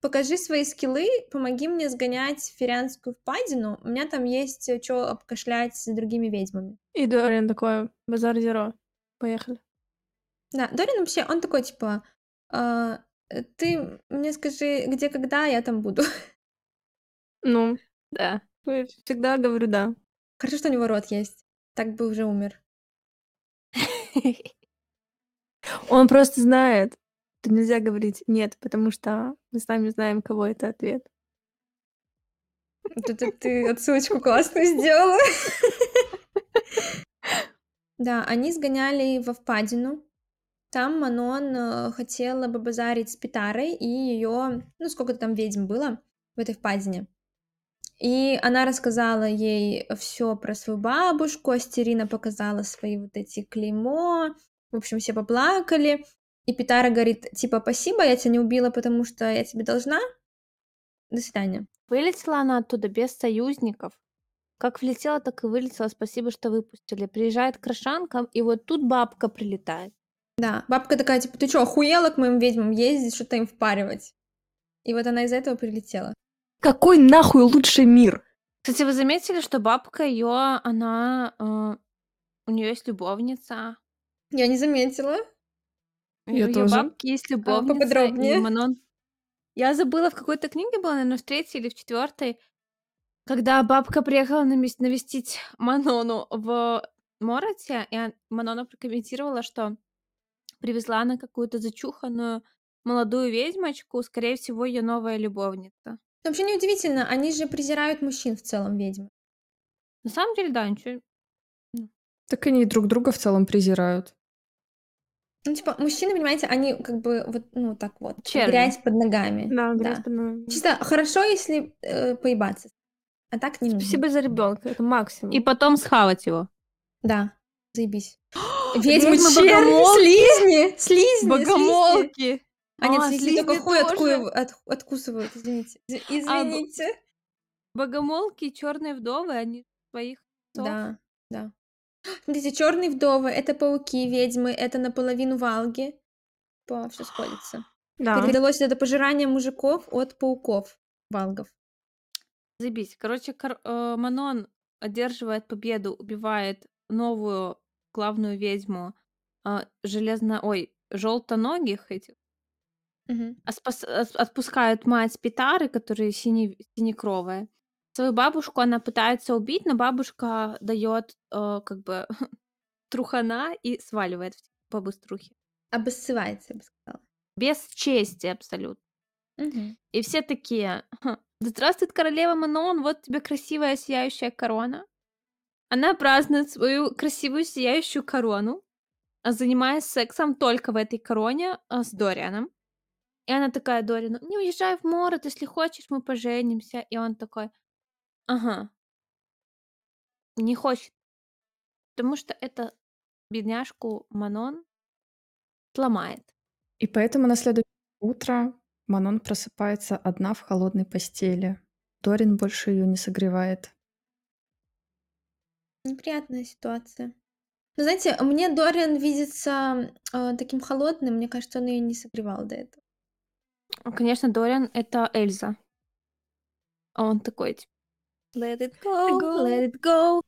покажи свои скиллы, помоги мне сгонять в Ферянскую впадину, у меня там есть что обкашлять с другими ведьмами. И Дориан такой, базар зеро. Поехали. Да, Дорин вообще, он такой, типа, «А, э, ты мне скажи, где, когда, я там буду. Ну, Да. всегда говорю да. Хорошо, что у него рот есть. Так бы уже умер. Он просто знает, что нельзя говорить нет, потому что мы сами знаем, кого это ответ. Это ты отсылочку классную сделала. Да, они сгоняли во впадину. Там Манон э, хотела бабазарить с Питарой и ее, ну сколько там ведьм было в этой впадине. И она рассказала ей все про свою бабушку, Астерина показала свои вот эти клеймо, в общем, все поплакали. И Питара говорит, типа, спасибо, я тебя не убила, потому что я тебе должна. До свидания. Вылетела она оттуда без союзников. Как влетела, так и вылетела. Спасибо, что выпустили. Приезжает крашанка, и вот тут бабка прилетает. Да, бабка такая, типа, ты чё, охуела к моим ведьмам ездить, что-то им впаривать? И вот она из-за этого прилетела. Какой нахуй лучший мир? Кстати, вы заметили, что бабка ее, она... э, у нее есть любовница. Я не заметила. У Я её тоже. бабки есть любовница. поподробнее. И Манон... Я забыла, в какой-то книге была, наверное, в третьей или в четвертой, когда бабка приехала навестить Манону в Мороте, и он- Манона прокомментировала, что привезла она какую-то зачуханную молодую ведьмочку, скорее всего, ее новая любовница. Но вообще неудивительно, они же презирают мужчин в целом, ведьмы. На самом деле, да, ничего. Так они друг друга в целом презирают. Ну, типа, мужчины, понимаете, они как бы вот, ну, так вот, Черви. грязь под ногами. Да, Да. грязь под ногами. Чисто хорошо, если э, поебаться. А так не нужно. Спасибо за ребенка, это максимум. И потом схавать его. Да, заебись. Ведьмы, Ведьмы, черви, богомолки. слизни, слизни. Богомолки. А нет, А, слизни только хуй откуев- от- откусывают, извините. Из- А, Извините. Богомолки и черные вдовы, они своих отцов. Да, да. Смотрите, черные вдовы — это пауки, ведьмы, это наполовину валги. По все сходится. Да. Передалось это пожирание мужиков от пауков, валгов. Заебись. Короче, кор- э, Манон одерживает победу, убивает новую главную ведьму а, железно... Ой, желтоногих этих. А спас- ос- Отпускают мать Питары, которая сине... синекровая. Свою бабушку она пытается убить, но бабушка дает э, как бы трухана и сваливает по быструхе. Обоссывается, я бы сказала. Без чести абсолютно. Мгм. И все такие, «Ха, да здравствует королева Манон, вот тебе красивая сияющая корона. Она празднует свою красивую сияющую корону, а занимаясь сексом только в этой короне а, с Дорианом. И она такая Дориану, не уезжай в море, если хочешь, мы поженимся. И он такой, ага, не хочет, потому что это бедняжку Манон сломает. И поэтому на следующее утро Манон просыпается одна в холодной постели. Дорин больше ее не согревает. Неприятная ситуация. Но знаете, мне Дориан видится э, таким холодным, мне кажется, он ее не согревал до этого. А, Конечно, Дориан — это Эльза. А он такой, типа, let it go, Go. let it go.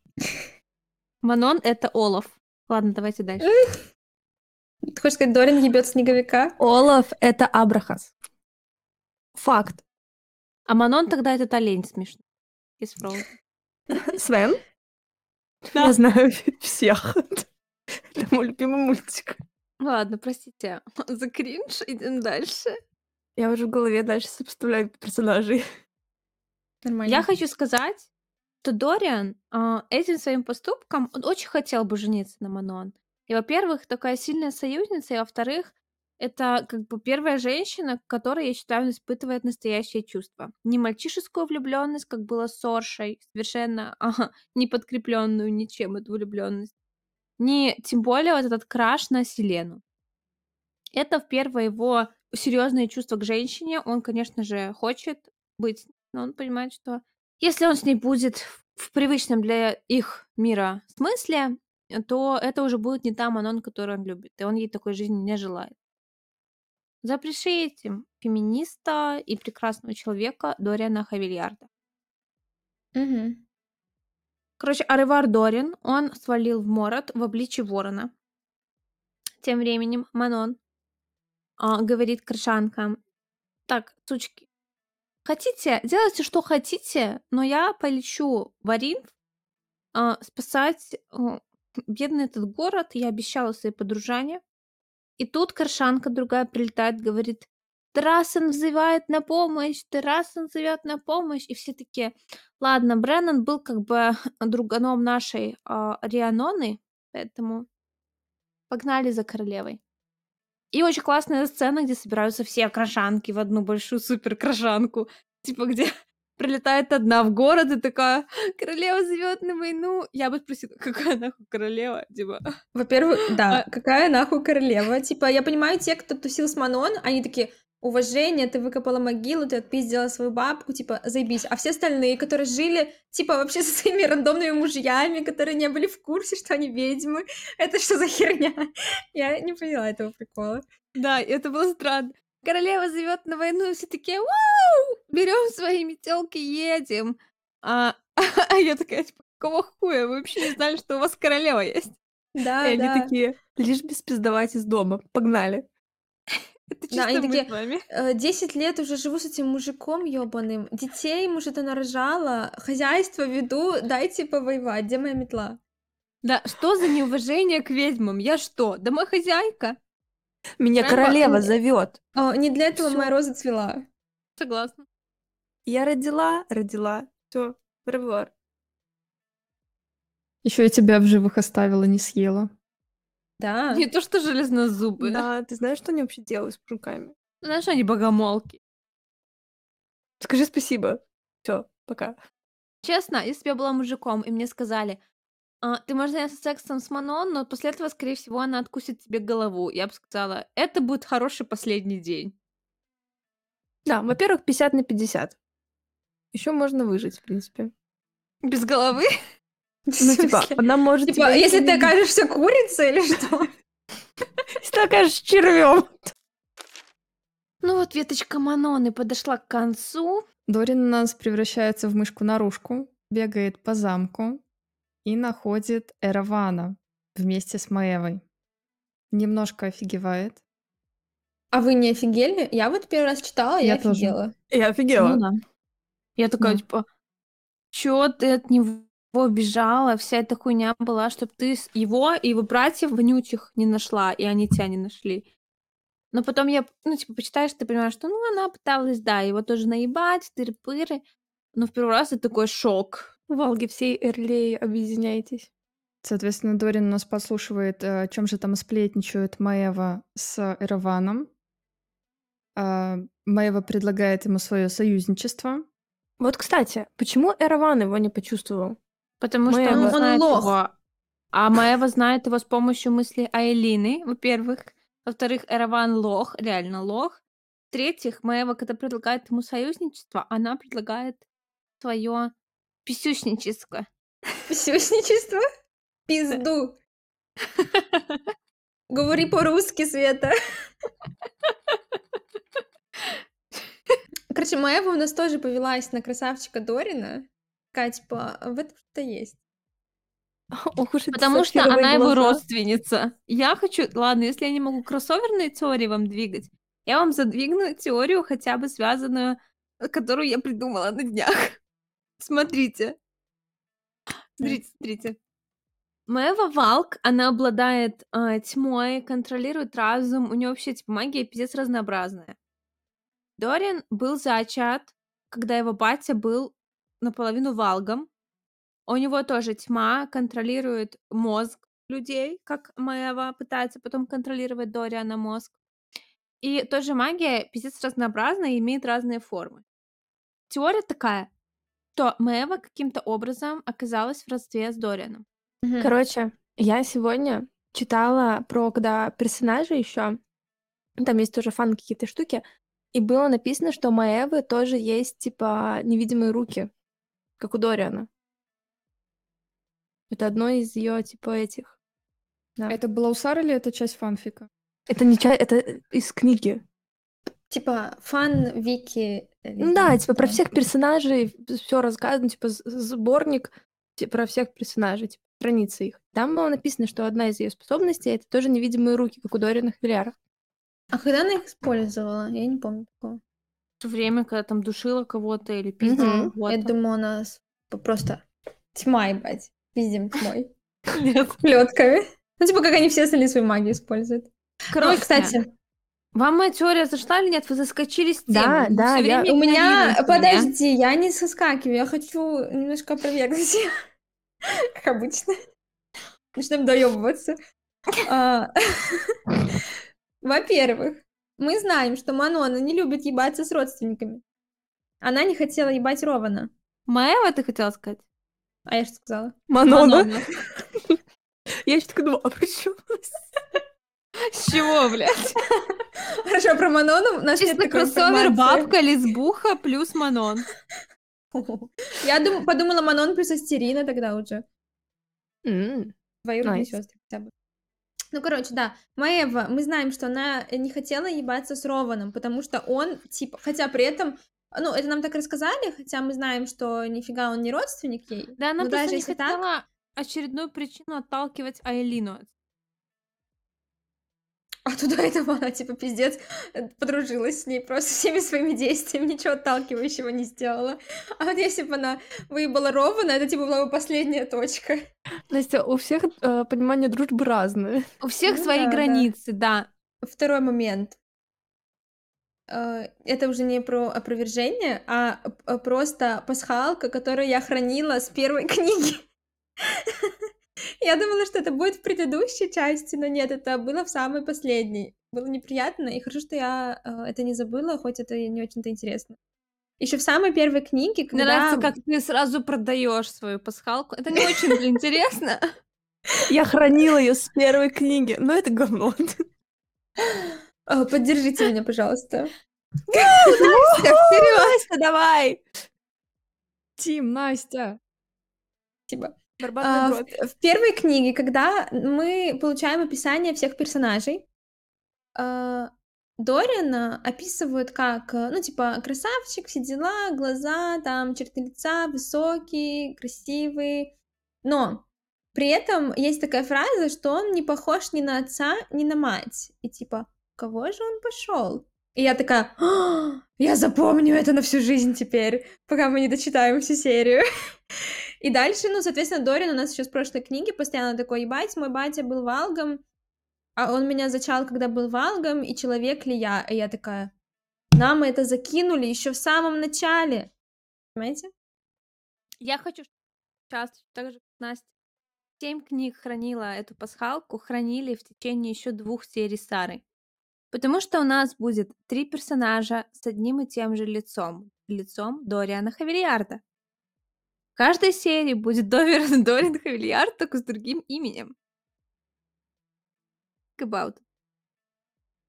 Манон — это Олаф. Ладно, давайте дальше. Ты хочешь сказать, Дориан ебет снеговика? Олаф — это Абрахас. Факт. А Манон тогда этот олень смешно. Из Фроузен. Свен? Да. Я знаю всех. Это мой любимый мультик. Ладно, простите за кринж, идем дальше. Я уже в голове дальше сопоставляю персонажей. Нормально. Я хочу сказать, что Дориан а, этим своим поступком, он очень хотел бы жениться на Манон. И, во-первых, такая сильная союзница, и, во-вторых, это как бы первая женщина, к которой, я считаю, испытывает настоящее чувство. Не мальчишескую влюбленность, как было с Соршей, совершенно ага, не подкрепленную ничем эту влюбленность, не тем более вот этот краш на Селену. Это в первое его серьезное чувство к женщине. Он, конечно же, хочет быть, но он понимает, что если он с ней будет в привычном для их мира смысле, то это уже будет не та Манон, которую он любит, и он ей такой жизни не желает. Запишите феминиста и прекрасного человека Дориана Хавильярда. Мгм. Короче, Аревар Дорин, он свалил в Мород в обличье ворона. Тем временем Манон а, говорит крышанкам, так, сучки, хотите, делайте, что хотите, но я полечу в Оринф а, спасать а, бедный этот город, я обещала своей подружане. И тут крышанка другая прилетает, говорит, Тарасен взывает на помощь, Тарасен зовет на помощь. И все такие, ладно, Бреннан был как бы друганом нашей а, Рианоны, поэтому погнали за королевой. И очень классная сцена, где собираются все крошанки в одну большую супер крошанку. Типа, где прилетает одна в город и такая, королева зовет на войну. Я бы спросила, какая нахуй королева? Типа, Во-первых, да, А- какая нахуй королева? Типа, я понимаю, те, кто тусил с Манон, они такие, уважение, ты выкопала могилу, ты отпиздила свою бабку, типа, заебись. А все остальные, которые жили, типа, вообще со своими рандомными мужьями, которые не были в курсе, что они ведьмы, это что за херня? Я не поняла этого прикола. Да, это было странно. Королева зовет на войну, и все такие, вау, берем свои метелки, едем. А, а я такая, типа, какого хуя? Вы вообще не знали, что у вас королева есть? Да, И они да. такие, лишь бы спиздовать из дома. Погнали. Это Да, чисто они мы такие, с вами. Э, 10 лет уже живу с этим мужиком ёбаным, детей, может, она рожала, хозяйство веду, дайте повоевать, где моя метла? Да, что за неуважение к ведьмам? Я что, домохозяйка? Меня Прямо, королева зовет. О, не для этого Всё. моя роза цвела. Согласна. Я родила, родила. Все, ревуар. Еще я тебя в живых оставила, не съела. Да. Не то, что железнозубые. Да, ты знаешь, что они вообще делают с мужиками? Знаешь, они богомолки. Скажи спасибо. Все, пока. Честно, если бы я была мужиком, и мне сказали, А, ты можешь заняться сексом с Манон, но после этого, скорее всего, она откусит тебе голову. Я бы сказала, это будет хороший последний день. Да, во-первых, 50 на 50. Еще можно выжить, в принципе. Без головы? Ну, типа, она может... Типа, тебя если ты окажешься курицей или что? Если ты окажешься червем. Ну вот веточка Маноны подошла к концу. Дорин у нас превращается в мышку-нарушку, бегает по замку и находит Эравана вместе с Маевой. Немножко офигевает. А вы не офигели? Я вот первый раз читала, я, Я тоже. офигела. Я офигела. Ну да. Я такая, Да. типа, чё ты от него бежала? Вся эта хуйня была, чтобы ты его и его братьев вонючих не нашла, и они тебя не нашли. Но потом я, ну, типа, почитаешь, ты понимаешь, что, ну, она пыталась, да, его тоже наебать, тыры-пыры. Но в первый раз это такой шок. Валги всей Эрлей, объединяйтесь. Соответственно, Дорин у нас подслушивает, э, о чем же там сплетничают Маева с Эраваном. А, Маева предлагает ему свое союзничество. Вот, кстати, почему Эраван его не почувствовал? Потому что Маева. он Он знает лох. его. А Маева знает его с помощью мысли Айлины, во-первых. Во-вторых, Эраван лох, реально лох. В-третьих, Маева, когда предлагает ему союзничество, она предлагает свое писюшничество. Писюшничество? Пизду. Говори по-русски, Света. Короче, Маева у нас тоже повелась на красавчика Дорина. Такая, типа, в этом что-то есть. Ох уж Потому что она его глаза. родственница. Я хочу... Ладно, если я не могу кроссоверные теории вам двигать, я вам задвигну теорию, хотя бы связанную, э, которую я придумала на днях. Смотрите. Смотрите, смотрите. Мэва Валк, она обладает а, тьмой, контролирует разум, у нее вообще типа магия пиздец разнообразная. Дориан был зачат, когда его батя был наполовину валгом. У него тоже тьма контролирует мозг людей, как Мэва пытается потом контролировать Дориана мозг. И тоже магия пиздец разнообразная и имеет разные формы. Теория такая, что Мэва каким-то образом оказалась в родстве с Дорианом. Короче, я сегодня читала про когда персонажи еще, там есть тоже фан какие-то штуки, и было написано, что у Маэвы тоже есть типа невидимые руки, как у Дориана. Это одно из ее типа этих. Да. Это была у Сары или это часть фанфика? Это не ча- это из книги. Типа, фан Вики. э, Ну да, типа про всех персонажей все рассказано, типа з- сборник про всех персонажей, типа страницы их. Там было написано, что одна из ее способностей это тоже невидимые руки, как у Дориана Хвиляра. А когда она их использовала? Я не помню такого. В время, когда там душила кого-то или пиздила кого-то. Я думаю, у нас просто тьма, ебать. Пиздим тьмой. Нет. Плетками. Ну, типа, как они все остальные свою магию используют. Ну, Короче, кстати, вам моя теория зашла или нет? Вы заскочили с темы. Да, да, я- время у меня... игнорируете меня. Подожди, я не соскакиваю. Я хочу немножко опровергнуть. Как обычно. Начнем доебываться. Во-первых, мы знаем, что Манона не любит ебаться с родственниками. Она не хотела ебать Рована. Маева, ты хотела сказать? А я что сказала? Манона. Я еще такая думала, а здесь?» С чего, блядь? Хорошо, про Манону у нас Чисто такой кроссовер бабка, лесбуха плюс Манон. Я дум- подумала Манон плюс Астерина тогда уже. Двоюродные сестры хотя бы. Ну, короче, да, Маева, мы знаем, что она не хотела ебаться с Рованом, потому что он, типа, хотя при этом, ну, это нам так рассказали, хотя мы знаем, что нифига он не родственник ей. Да, она но просто даже не если так, хотела очередную причину отталкивать Айлину. А туда этого она, типа, пиздец, э, подружилась с ней просто всеми своими действиями, ничего отталкивающего не сделала. А вот если бы она выебала Рована, это, типа, была бы последняя точка. Настя, у всех э, понимание дружбы разное. У всех Ну свои да, да. границы, да. Второй момент. Э, Это уже не про опровержение, а п- просто пасхалка, которую я хранила с первой книги. Я думала, что это будет в предыдущей части, но нет, это было в самой последней. Было неприятно, и хорошо, что я э, это не забыла, хоть это и не очень-то интересно. еще в самой первой книге, Мне когда... нравится, как ты сразу продаешь свою пасхалку. Это не очень интересно. Я хранила ее с первой книги, но это говно. О, Поддержите меня, пожалуйста. Настя, давай! Тим, Настя. Спасибо. А, в, в первой книге, когда мы получаем описание всех персонажей, а, Дориана описывают как, э, ну, типа, красавчик, все дела, глаза, там, черты лица, высокий, красивый. Но при этом есть такая фраза, что он не похож ни на отца, ни на мать. И типа, кого же он пошел? И я такая, «А, я запомню это на всю жизнь теперь, пока мы не дочитаем всю серию. И дальше, ну, соответственно, Дорин у нас еще с прошлой книги постоянно такой, ебать, мой батя был валгом, а он меня зачал, когда был валгом, и человек ли я? И я такая, нам это закинули еще в самом начале. Понимаете? Я хочу сейчас, так же, Настя, семь книг хранила эту пасхалку, хранили в течение еще двух серий Сары. Потому что у нас будет три персонажа с одним и тем же лицом. Лицом Дориана Хавильярда. В каждой серии будет Довер- Дориан Хавильярд, только с другим именем. Think about.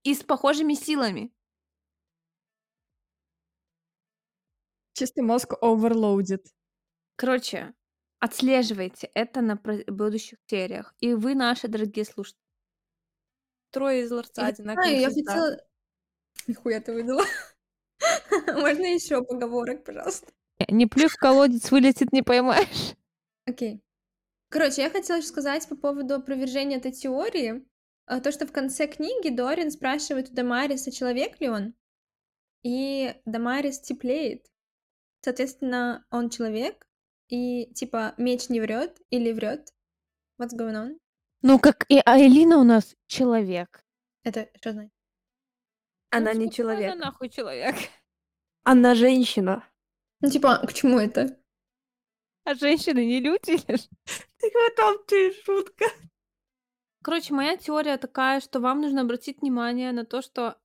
И с похожими силами. Чисто мозг overloaded. Короче, отслеживайте это на будущих сериях. И вы, наши дорогие слушатели, Трое из ларца Я одинаковых знаю, я хотела... Нихуя ты выдала. Можно еще поговорок, пожалуйста? не плюй в колодец, вылетит, не поймаешь. Окей. Короче, я хотела еще сказать по поводу опровержения этой теории. А, То, что в конце книги Дорин спрашивает у Дамариса, человек ли он, и Дамарис теплеет. Соответственно, он человек, и типа меч не врет или врет. What's going on? Ну, как и Айлина у нас человек. Это что значит? Она Ну, не типа, человек. Она нахуй человек. Она женщина. Ну, типа, к чему это? А женщины не люди. Так в этом ты шутка. Короче, моя теория такая, что вам нужно обратить внимание на то, что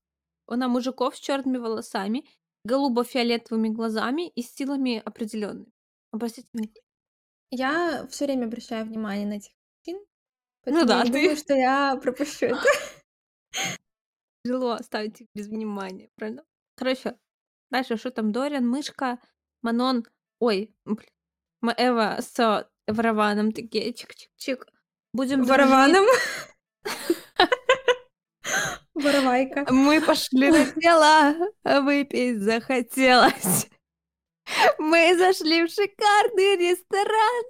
на мужиков с черными волосами, голубо-фиолетовыми глазами и с силами определенными. Обратите внимание. Я все время обращаю внимание на этих Ну поэтому да, я не ты- думаю, что я пропущу это. Тяжело оставить их без внимания, правильно? Короче, дальше, что там? Дориан, Мышка, Манон, ой, блин, Эва с Вараваном такие, чик-чик-чик. Будем дружить. Варованом. Воровайка. Мы пошли на дело, а выпить захотелось. Мы зашли в шикарный ресторан.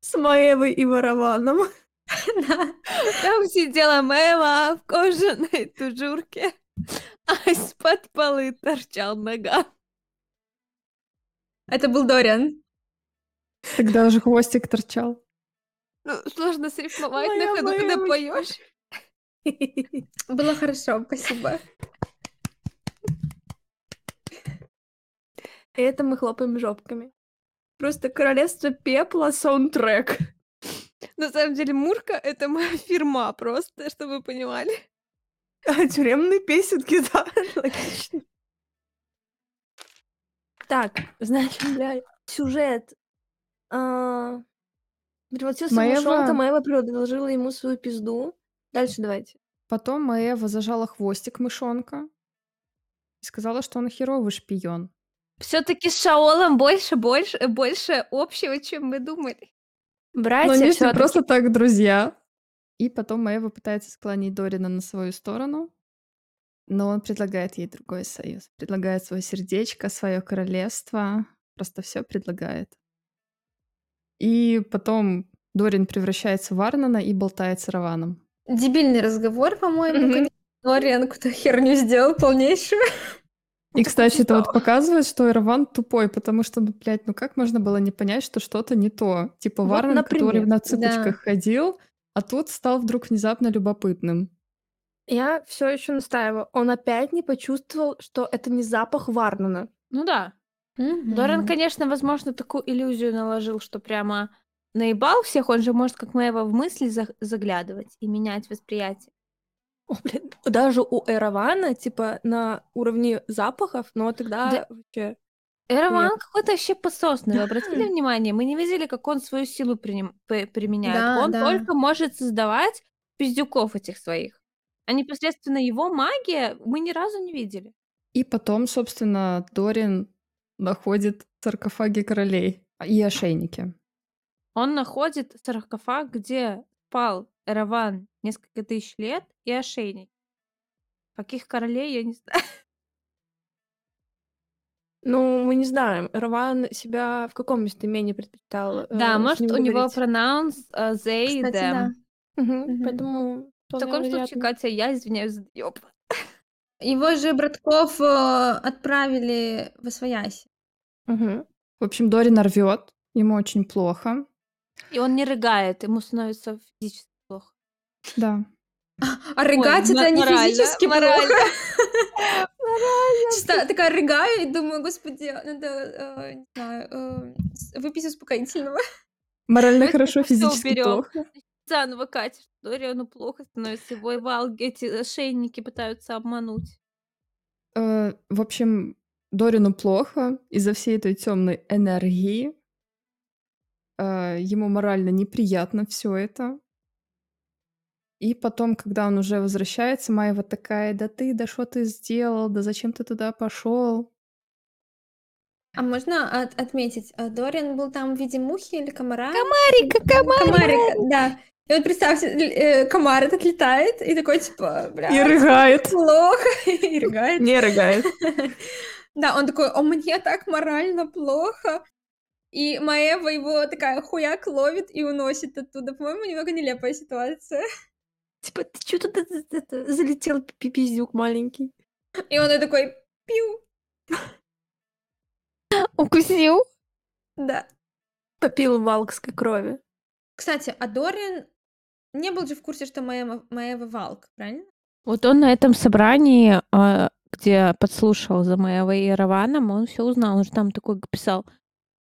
С Маевой и Ворованом. Да. Там сидела Мэва в кожаной тужурке, а из-под полы торчал нога. Это был Дориан. Тогда уже хвостик торчал. Ну, сложно срифмовать Моя на ходу, когда поешь. Было хорошо, спасибо. И это мы хлопаем жопками. Просто королевство пепла саундтрек. На самом деле, Мурка — это моя фирма просто, чтобы вы понимали. А тюремные песенки, да, логично. Так, значит, бля, сюжет. А, Превратился в Маева- мышонка, Маева предложила ему свою пизду. Дальше давайте. Потом Маева зажала хвостик мышонка и сказала, что он херовый шпион. Все-таки с Шаолом больше, больше, больше общего, чем мы думали. Но Братья они всё-таки. просто так друзья. И потом Маева пытается склонить Дорина на свою сторону, но он предлагает ей другой союз. Предлагает свое сердечко, свое королевство. Просто все предлагает. И потом Дорин превращается в Арнона и болтает с Раваном. Дебильный разговор, по-моему, когда Дориан какую-то херню сделал полнейшую. И, кстати, это вот показывает, что Ирван тупой, потому что, ну, блядь, ну как можно было не понять, что что-то не то? Типа Вот, Варнан, который на Да. цыпочках ходил, а тут стал вдруг внезапно любопытным. Я все еще настаиваю. Он опять не почувствовал, что это не запах Варнана. Ну да. Доран, конечно, возможно, такую иллюзию наложил, что прямо наебал всех, он же может, как Мэйва, в мысли за- заглядывать и менять восприятие. О, блин, даже у Эравана, типа, на уровне запахов, но тогда Да. вообще... Эраван какой-то вообще пососный. Вы обратили внимание? Мы не видели, как он свою силу приним- применяет. Да, он да. только может создавать пиздюков этих своих. А непосредственно его магия мы ни разу не видели. И потом, собственно, Дорин находит саркофаги королей и ошейники. Он находит саркофаг, где спал Эраван несколько тысяч лет, и ошейник. Каких королей, я не знаю. Ну, мы не знаем. Раван себя в каком местоимении предпочитал? Да, э, может, у него говорить? пронаунс э, they, Кстати, them. да. Поэтому В таком случае, вероятно. Катя, я извиняюсь за ёб. Его же братков э, отправили в Освояси. Мгм. В общем, Дорин рвет, ему очень плохо. И он не рыгает, ему становится физически. Да. А рыгать Ой, это не морально, физически морально. плохо. Чисто такая рыгаю и думаю, господи, надо, э, не знаю, э, выпить успокоительного. Морально хорошо, физически плохо. Заново Катя, что Дориану плохо становится, его эти ошейники пытаются обмануть. Э, В общем, Дорину плохо из-за всей этой темной энергии. Э, Ему морально неприятно все это. И потом, когда он уже возвращается, Маева такая, да ты, да что ты сделал, да зачем ты туда пошел? А можно от- отметить, а Дориан был там в виде мухи или комара? Комарика, Комарика, да. И вот представьте, э, комар этот летает и такой, типа, бля, И рыгает. плохо, и рыгает. Не рыгает. Да, он такой, о, мне так морально плохо. И Маева его такая хуяк ловит и уносит оттуда. По-моему, немного нелепая ситуация. Типа, ты что тут это- это- залетел пи- пиздюк маленький? И он такой, пиу. Укусил? Да. Попил валкской крови. Кстати, а Дориан не был же в курсе, что Маева, Маева Валк, правильно? Вот он на этом собрании, а, где подслушал за моего и Раваном, он все узнал, он же там такой писал.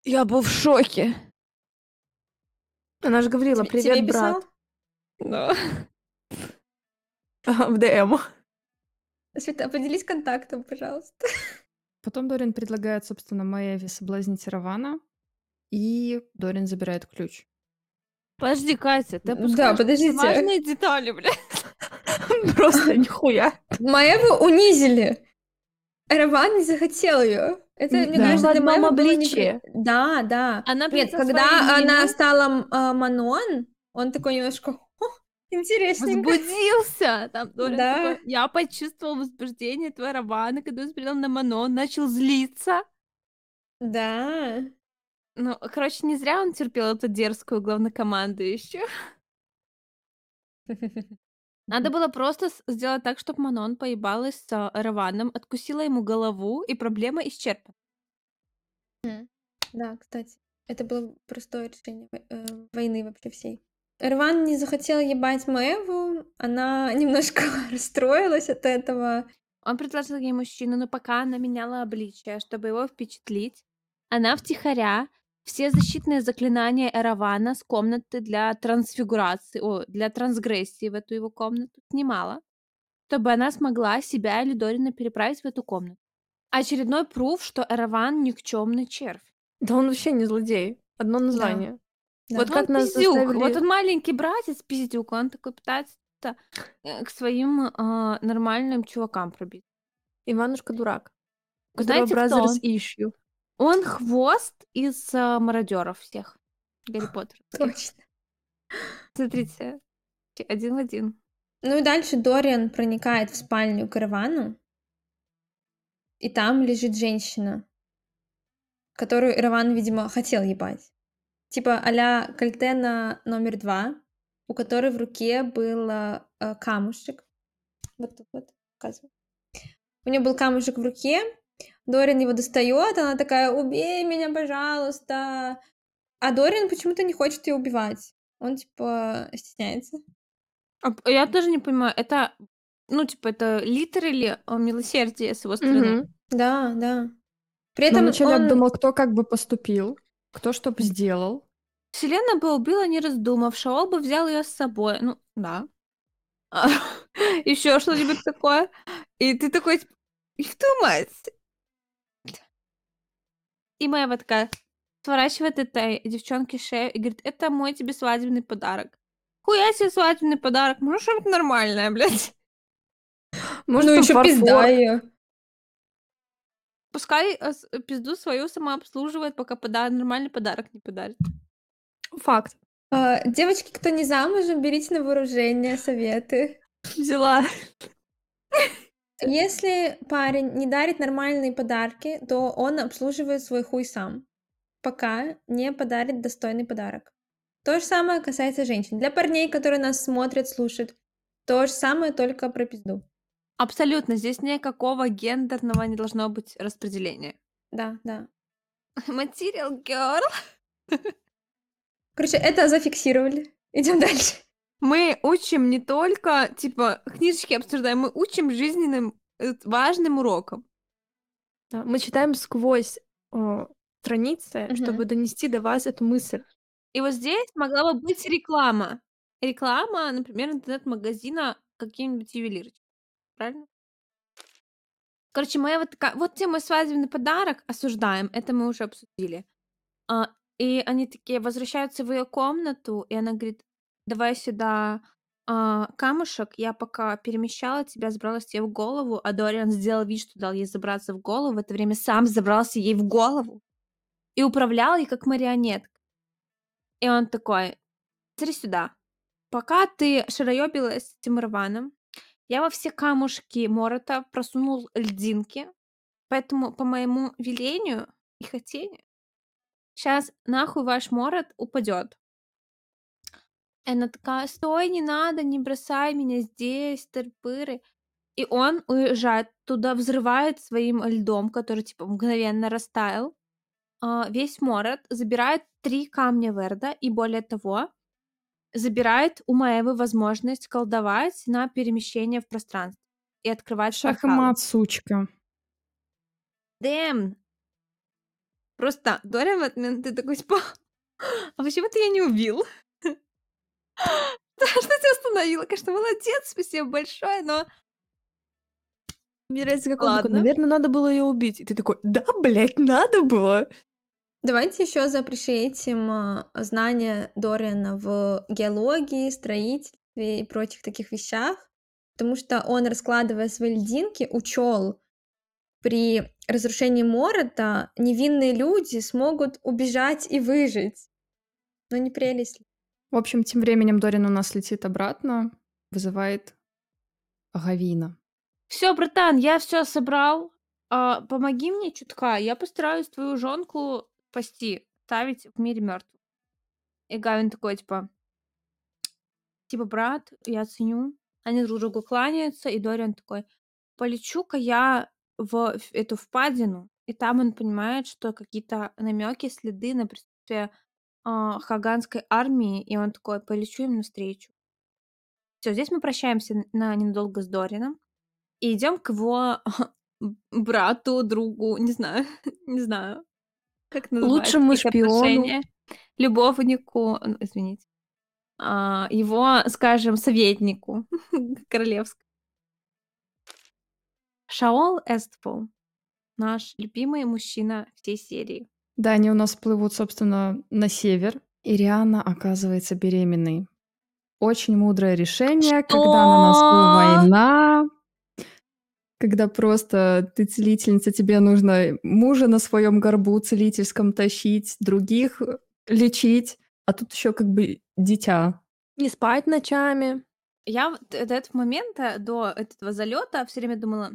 Я был в шоке. Она же говорила, привет, тебе брат. писал? Да. В ДМ. Света, поделись контактом, пожалуйста. Потом Дорин предлагает, собственно, Маеве соблазнить Равана, и Дорин забирает ключ. Подожди, Катя, ты Да, подождите. важные детали, бля. Просто нихуя. Маеву унизили. Эраван не захотел ее. Это, М, мне да. кажется, для было обличье. непри- Да, да. Она Нет, блядь, когда она стала а, Манон, он такой немножко «О, интересненько. возбудился. Там Дорин Да. такой, я почувствовал возбуждение твоего Равана, когда он смотрел на Манон, начал злиться. Да. Ну, короче, не зря он терпел эту дерзкую главнокомандующую. Надо было просто сделать так, чтобы Манон поебалась с а, Раваном, откусила ему голову, и проблема исчерпана. Да, кстати, это было простое решение э, войны вообще всей. Эрван не захотел ебать Маеву, она немножко расстроилась от этого. Он предложил ей мужчину, но пока она меняла обличие, чтобы его впечатлить, она втихаря все защитные заклинания Эравана с комнаты для трансфигурации, о, для трансгрессии в эту его комнату снимала, чтобы она смогла себя или Дорина переправить в эту комнату. Очередной пруф, что Эраван никчемный червь. Да он вообще не злодей. Одно название. Да. Вот он как нас пиздюк, заставили- вот он маленький братец пиздюк, он такой пытается э, к своим а, нормальным чувакам пробить. Иванушка дурак. Знаете, кто он? issue. Он хвост из а, мародеров всех. Гарри Поттер. Точно. Смотрите, один в один. Ну и дальше Дориан проникает в спальню к Ирвану, и там лежит женщина, которую Ирван, видимо, хотел ебать. Типа а-ля Кальтена номер два, у которой в руке был э, э, камушек. Вот тут вот, показываю. У нее был камушек в руке, Дориан его достает, она такая, убей меня, пожалуйста. А Дориан почему-то не хочет ее убивать. Он, типа, стесняется. А я тоже не понимаю, это, ну, типа, это литр или а, милосердие с его стороны? Мгм. Да, да. При Но этом вначале он... обдумал, кто как бы поступил, кто что бы сделал. Вселенная бы убила, не раздумав, Шаол бы взял ее с собой. Ну, да. Еще что-нибудь такое. И ты такой, типа, «Их ты мать. И Мэва такая сворачивает этой девчонке шею и говорит, это мой тебе свадебный подарок. Хуя себе свадебный подарок, ну что-нибудь нормальное, блядь. Может, ну еще пизда ее. Пускай э, с- пизду свою сама обслуживает, пока пода- нормальный подарок не подарит. Факт. А, девочки, кто не замужем, берите на вооружение советы. Взяла. Если парень не дарит нормальные подарки, то он обслуживает свой хуй сам, пока не подарит достойный подарок. То же самое касается женщин. Для парней, которые нас смотрят, слушают, то же самое, только про пизду. Абсолютно, здесь никакого гендерного не должно быть распределения. Да, да. Material girl. Короче, это зафиксировали. Идем дальше. Мы учим не только, типа, книжечки обсуждаем, мы учим жизненным э, важным урокам. Да, мы читаем сквозь о, страницы, Мгм. чтобы донести до вас эту мысль. И вот здесь могла бы быть реклама. Реклама, например, интернет-магазина каким-нибудь ювелирочки. Правильно? Короче, моя вот такая... Вот тебе мой свадебный подарок. Осуждаем. Это мы уже обсудили. А, и они такие возвращаются в ее комнату, и она говорит, давай сюда а, камушек. Я пока перемещала тебя, забралась тебе в голову, а Дориан сделал вид, что дал ей забраться в голову. В это время сам забрался ей в голову и управлял ей как марионетка. И он такой, смотри сюда. Пока ты шароёбилась с этим Рваном, я во все камушки Морота просунул льдинки, поэтому по моему велению и хотению сейчас нахуй ваш Морот упадет. Она такая, стой, не надо, не бросай меня здесь, тырпыры. И он уезжает туда, взрывает своим льдом, который типа мгновенно растаял, а, весь Морот, забирает три камня Верда и более того, забирает у Маевы возможность колдовать на перемещение в пространстве и открывать Шах и порталы. мат, сучка. Дэм! Просто Дориан в этот момент ты такой, типа, а почему ты я не убил? Что тебя остановило? Конечно, молодец, спасибо большое, но Мне нравится, как он такой, наверное, надо было ее убить. И ты такой, да, блядь, надо было. Давайте еще запрещаем а, знания Дориана в геологии, строительстве и прочих таких вещах, потому что он, раскладывая свои льдинки, учел при разрушении Морота невинные люди смогут убежать и выжить. Ну не прелесть? В общем, тем временем Дорин у нас летит обратно, вызывает Гавина. все, братан, я все собрал. А, помоги мне чутка, я постараюсь твою жонку спасти, ставить в мире мертвых. И Гавин такой, типа, типа, брат, я ценю. Они друг другу кланяются, и Дориан такой, полечу-ка я в эту впадину. И там он понимает, что какие-то намеки, следы на присутствие а, хаганской армии, и он такой, полечу им навстречу. Все, здесь мы прощаемся на ненадолго с Дорианом и идем к его брату, другу, не знаю, не знаю, как Лучшему шпиону. любовнику, извините, а, его, скажем, советнику королевскому. Шаол Эстфул, наш любимый мужчина всей серии. Да, они у нас плывут, собственно, на север. И Риана оказывается беременной. Очень мудрое решение, когда на носу Что? война, когда просто ты целительница, тебе нужно мужа на своем горбу целительском тащить, других лечить, а тут еще как бы дитя. Не спать ночами. Я до этого момента, до этого залета, все время думала,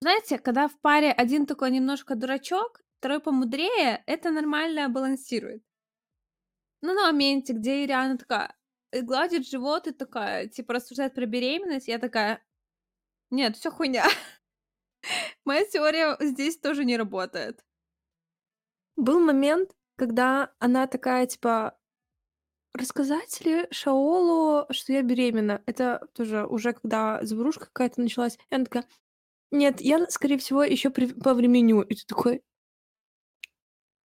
знаете, когда в паре один такой немножко дурачок, второй помудрее, это нормально балансирует. Но на моменте, где Ириана такая э, гладит живот и такая, типа, рассуждает про беременность, я такая, нет, все хуйня. Моя теория здесь тоже не работает. Был момент, когда она такая, типа, рассказать ли Шаолу, что я беременна? Это тоже уже когда заварушка какая-то началась. И она такая, нет, я, скорее всего, еще по времени. И ты такой,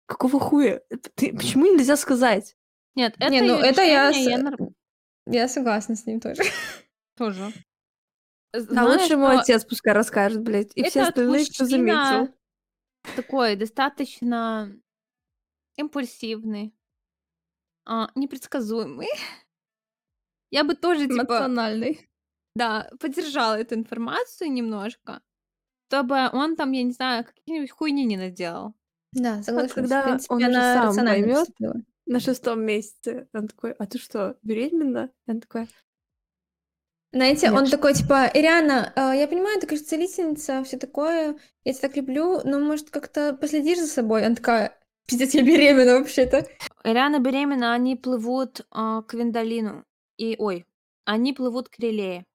какого хуя? Ты- почему нельзя сказать? Нет, это Не, ну это я нар- Я согласна с ним тоже. тоже. А Знаешь, лучше мой отец пускай расскажет, блядь. И все остальные, кто заметил. такой достаточно импульсивный, а, непредсказуемый. Я бы тоже, типа, Эмоциональный. да, поддержала эту информацию немножко, чтобы он там, я не знаю, какие-нибудь хуйни не наделал. Да, Вот. В когда принципе, он она сам поймет на шестом месяце, он такой, а ты что, беременна? И Она Знаете, он Нет. такой, типа, Ириана, э, я понимаю, ты, конечно, целительница, все такое, я тебя так люблю, но, может, как-то последишь за собой? Она такая, пиздец, я беременна вообще-то. Ириана беременна, они плывут а, к Виндалину. И, ой, они плывут к Релее.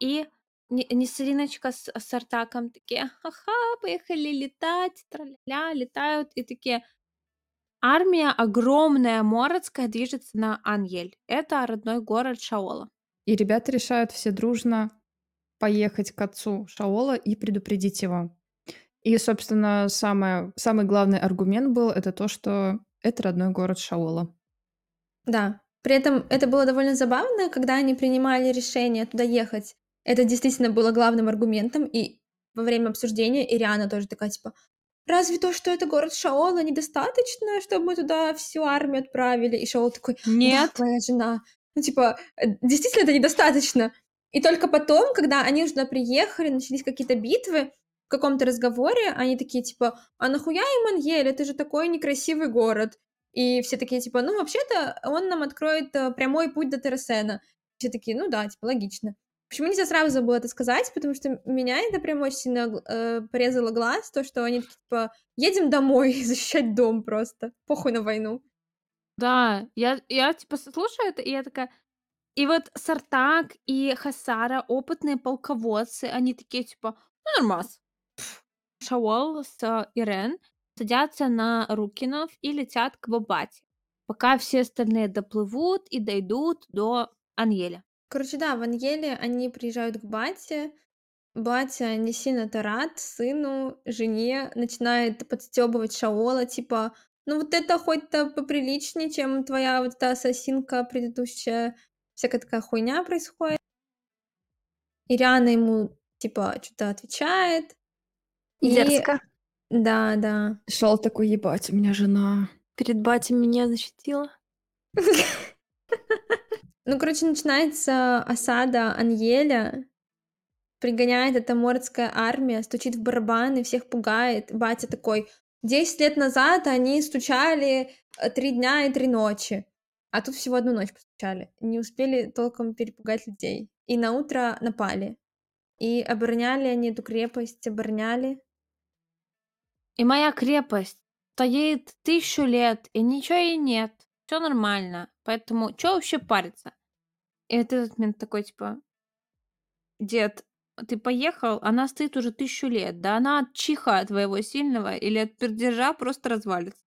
И Не- Несариночка с, с Артаком такие, ха-ха, поехали летать, тра-ля, летают, и такие, армия огромная, Мородская, движется на Аньель. Это родной город Шаола. И ребята решают все дружно поехать к отцу Шаола и предупредить его. И, собственно, самое, самый главный аргумент был это то, что это родной город Шаола. Да. При этом это было довольно забавно, когда они принимали решение туда ехать. Это действительно было главным аргументом, и во время обсуждения Ириана тоже такая, типа, разве то, что это город Шаола, недостаточно, чтобы мы туда всю армию отправили? И Шаол такой, Нет. да, твоя жена. Ну, типа, э, действительно это недостаточно. И только потом, когда они уже приехали, начались какие-то битвы, в каком-то разговоре, они такие, типа, а нахуя Эмманьель, это же такой некрасивый город. И все такие, типа, ну, вообще-то он нам откроет э, прямой путь до Террасена. Все такие, ну да, типа, логично. Почему нельзя сразу было это сказать? Потому что меня это прям очень сильно э, порезало глаз, то, что они такие, типа, едем домой защищать дом просто, похуй на войну. Да, я, я типа слушаю это, и я такая... И вот Сартак и Хасара, опытные полководцы, они такие типа, ну, нормас. Шаол с Ирен садятся на Рукинов и летят к Бабате, пока все остальные доплывут и дойдут до Аньеля. Короче, да, в Аньеле они приезжают к Бате, Батя не сильно-то рад сыну, жене, начинает подстебывать Шаола, типа, ну вот это хоть-то поприличнее, чем твоя вот эта ассасинка предыдущая, всякая такая хуйня происходит. Ириана ему, типа, что-то отвечает. И- Дерзко. Да, да. Шел такой, ебать, у меня жена. Перед батей меня защитила. Ну, короче, начинается осада Аньеля, пригоняет эта мордская армия, стучит в барабаны, всех пугает. Батя такой, 10 лет назад они стучали э, три дня и три ночи, а тут всего одну ночь постучали. Не успели толком перепугать людей. И на утро напали. И обороняли они эту крепость, обороняли. И моя крепость стоит тысячу лет, и ничего ей нет. Все нормально. Поэтому что вообще париться? И вот этот момент такой, типа, дед, ты поехал, она стоит уже тысячу лет. Да она от чиха твоего сильного или от пердежа просто развалится.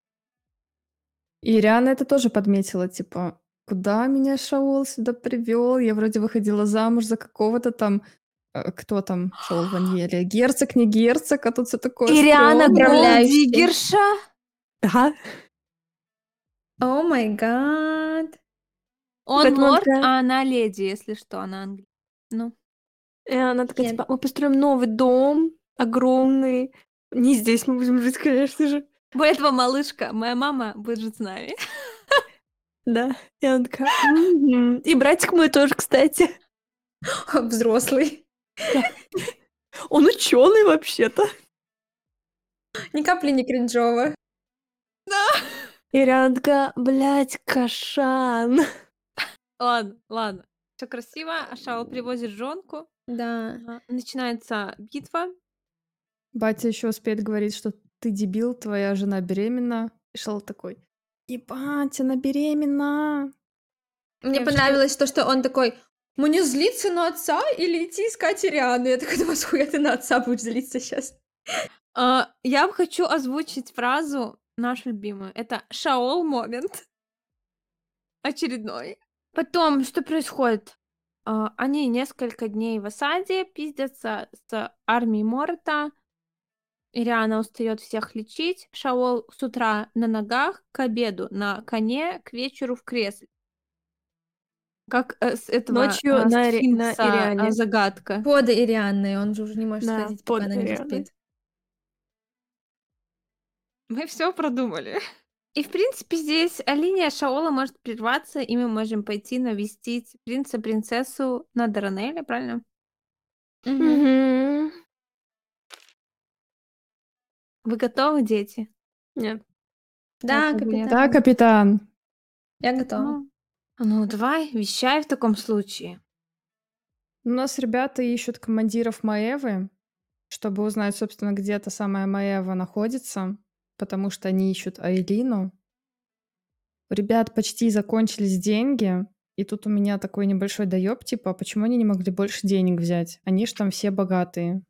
И Риана это тоже подметила, типа, куда меня Шаол сюда привел? Я вроде выходила замуж за какого-то там, э, кто там Шаол в Аньеле? Герцог, не герцог, а тут все такое Ириана стрёмное. Голдигерша? Да. О май гад. Он Поэтому лорд, а она леди, если что, она английская. Ну, И она такая, Нет. типа, мы построим новый дом, огромный. Не здесь мы будем жить, конечно же. более того, малышка, моя мама будет жить с нами. Да. И она такая, «Мгм». И братик мой тоже, кстати. Взрослый. Он ученый вообще-то. Ни капли не кринжово. И Риана такая, блядь, Кашан. Ладно, ладно. Все красиво. Ашал привозит жонку. Да. Ага. Начинается битва. Батя еще успеет говорить, что ты дебил, твоя жена беременна. И Шаол такой, ебать, она беременна. Мне Я вообще- понравилось то, что он такой, мне злиться на отца или идти искать Ириану? Я такая, думаю, схуя ты на отца будешь злиться сейчас? А, я б хочу озвучить фразу нашу любимую. Это Шаол момент. Очередной. Потом, что происходит? А, они несколько дней в осаде пиздятся с армией Морта. Ириана устает всех лечить. Шаол с утра на ногах, к обеду на коне, к вечеру в кресле. Как э, с этого Ночью э, на Ири- на сфинкса, э, Ириане. загадка. Под Ирианной, он же уже не может Да, сходить, под пока она не заспит. Мы все продумали. И, в принципе, здесь линия Шаола может прерваться, и мы можем пойти навестить принца-принцессу на Даранеле, правильно? Мгм. Вы готовы, дети? Нет. Да, нет. капитан. Да, капитан. Я готова. Ну, ну, давай, вещай в таком случае. У нас ребята ищут командиров Маэвы, чтобы узнать, собственно, где эта самая Маэва находится, потому что они ищут Айлину. У ребят почти закончились деньги, и тут у меня такой небольшой доеб, типа, почему они не могли больше денег взять? Они ж там все богатые.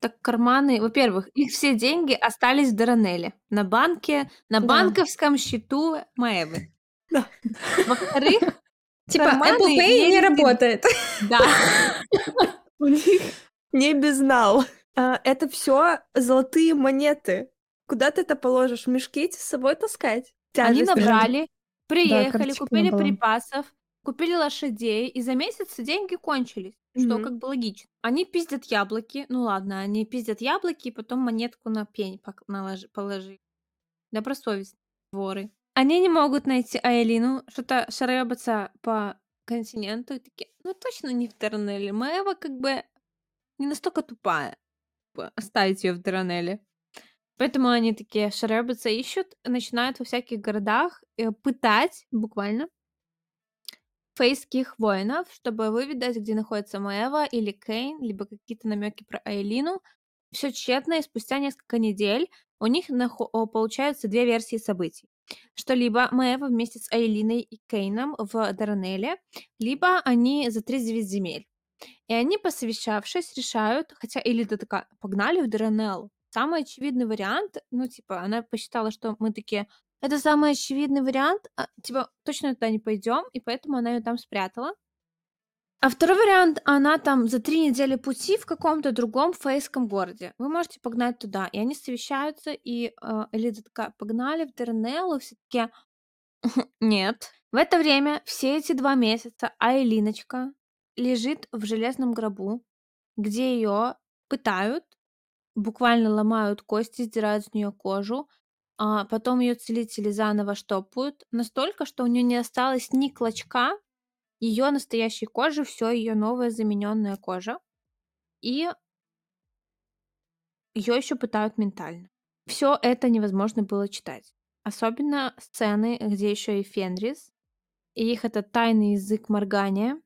Так карманы, во-первых, их все деньги остались в Даранеле, на банке, на Да. банковском счету Маэвы. Да. Во-вторых, Типа, Apple Pay не работает. да, У них не безнал. А, это все золотые монеты. Куда ты это положишь? В мешки с собой таскать? они Тяжесть. набрали, приехали, не купили припасов, купили лошадей, и за месяц деньги кончились, что Мгм. как бы логично. Они пиздят яблоки, ну ладно, они пиздят яблоки, и потом монетку на пень положи. Добросовестные воры. Они не могут найти Айлину, что-то шаребаться по континенту, и такие, ну точно не в Тернеле. Маева как бы не настолько тупая, оставить ее в Тернеле. Поэтому они такие шаребаться ищут, начинают во всяких городах э, пытать, буквально, фейских воинов, чтобы выведать, где находится Маева или Кейн, либо какие-то намеки про Айлину. Все тщетно, и спустя несколько недель у них нахо- получаются две версии событий. Что либо Маева вместе с Айлиной и Кейном в Даранеле, либо они за 39 земель. И они, посовещавшись, решают, хотя Элита такая, погнали в Даранел. Самый очевидный вариант, ну, типа, она посчитала, что мы такие, это самый очевидный вариант, а, типа, точно туда не пойдем, и поэтому она ее там спрятала. А второй вариант, она там за три недели пути в каком-то другом фейском городе. Вы можете погнать туда. И они совещаются, и э, Элита такая, погнали в Дернелл, и все таки нет. В это время все эти два месяца Айлиночка лежит в железном гробу, где ее пытают, буквально ломают кости, сдирают с нее кожу, а потом ее целители заново штопают, настолько, что у нее не осталось ни клочка ее настоящей кожи, все ее новая замененная кожа. И ее еще пытают ментально. Все это невозможно было читать. Особенно сцены, где еще и Фенрис, и их это тайный язык моргания.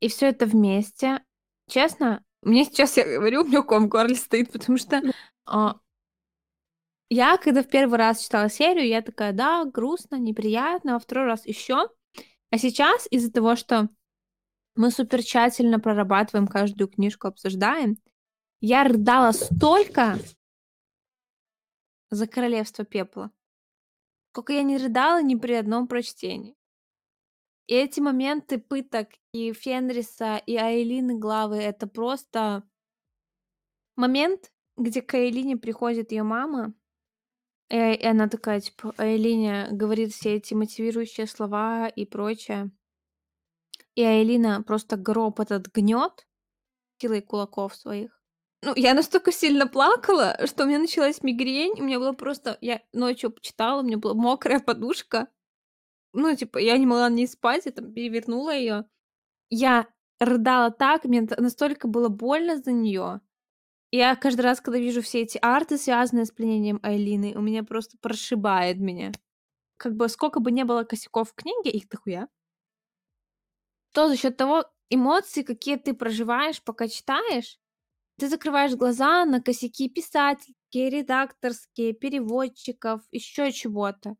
И все это вместе. Честно, мне сейчас, я говорю, у меня ком в горле стоит, потому что а, я, когда в первый раз читала серию, я такая, да, грустно, неприятно, а второй раз еще. А сейчас из-за того, что мы супер тщательно прорабатываем каждую книжку, обсуждаем, я рыдала столько за Королевство Пепла, сколько я не рыдала ни при одном прочтении. И эти моменты пыток и Фенриса, и Айлины главы — это просто момент, где к Айлине приходит ее мама, и и она такая, типа, Айлине говорит все эти мотивирующие слова и прочее. И Айлина просто гроб этот гнет силой кулаков своих. Ну, я настолько сильно плакала, что у меня началась мигрень, у меня было просто... Я ночью почитала, у меня была мокрая подушка. Ну, типа, я не могла не спать, я там перевернула ее. Я рыдала так, мне настолько было больно за нее. Я каждый раз, когда вижу все эти арты, связанные с пленением Айлины, у меня просто прошибает меня. Как бы сколько бы не было косяков в книге, их дохуя, то за счет того эмоций, какие ты проживаешь, пока читаешь, ты закрываешь глаза на косяки писательские, редакторские, переводчиков, еще чего-то.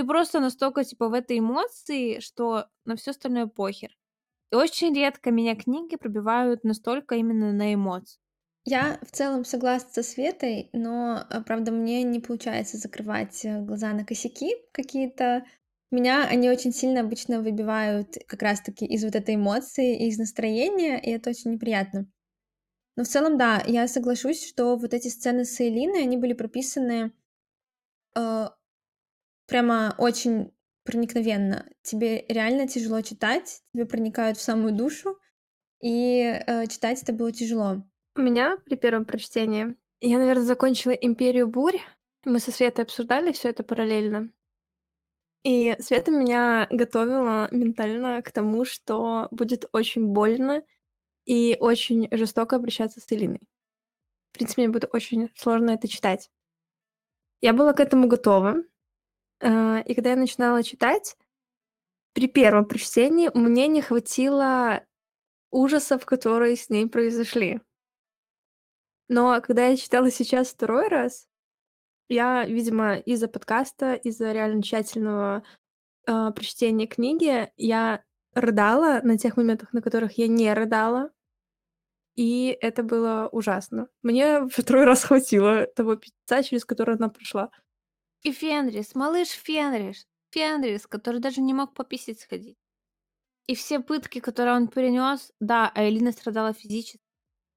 Ты просто настолько типа в этой эмоции, что на все остальное похер. И очень редко меня книги пробивают настолько именно на эмоции. Я в целом согласна со Светой, но, а, правда, мне не получается закрывать э, глаза на косяки какие-то. Меня они очень сильно обычно выбивают как раз-таки из вот этой эмоции, из настроения, и это очень неприятно. Но в целом, да, я соглашусь, что вот эти сцены с Элиной, они были прописаны э, прямо очень проникновенно. Тебе реально тяжело читать, тебе проникают в самую душу, и э, читать это было тяжело. У меня при первом прочтении я, наверное, закончила «Империю бурь», Мы со Светой обсуждали все это параллельно. И Света меня готовила ментально к тому, что будет очень больно и очень жестоко обращаться с Элиной. В принципе, мне будет очень сложно это читать. Я была к этому готова. Э, и когда я начинала читать, при первом прочтении мне не хватило ужасов, которые с ней произошли. Но когда я читала сейчас второй раз, я, видимо, из-за подкаста, из-за реально тщательного э, прочтения книги, я рыдала на тех моментах, на которых я не рыдала. И это было ужасно. Мне второй раз хватило того писца, через который она прошла. И Фенрис, малыш Фенрис, Фенрис, который даже не мог пописать сходить. И все пытки, которые он перенес, да, а Элина страдала физически.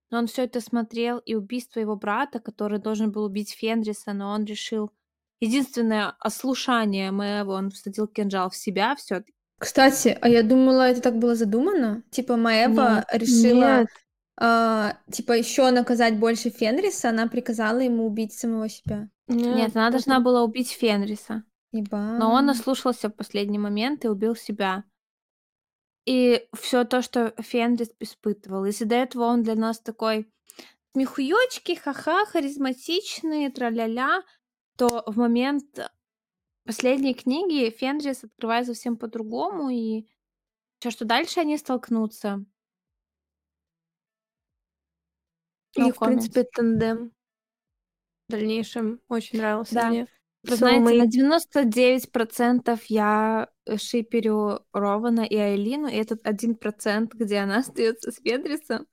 Но он все это смотрел, и убийство его брата, который должен был убить Фенриса, но он решил... Единственное ослушание моего, он всадил кинжал в себя все таки Кстати, а я думала, это так было задумано. Типа Маева решила, Нет. А, типа, еще наказать больше Фенриса, она приказала ему убить самого себя. Нет, она должна была убить Фенриса. Ебать. Но он ослушался в последний момент и убил себя. И все то, что Фенрис испытывал. Если до этого он для нас такой смехуёчки, ха-ха, харизматичный, тра-ля-ля, то в момент последней книги Фенрис открывает совсем по-другому, и все, что дальше они столкнутся. И, в принципе, тандем в дальнейшем очень нравился Да. мне. Вы знаете, на 99% я шиперю Рована и Айлину, и этот 1%, где она остается с Фенрисом.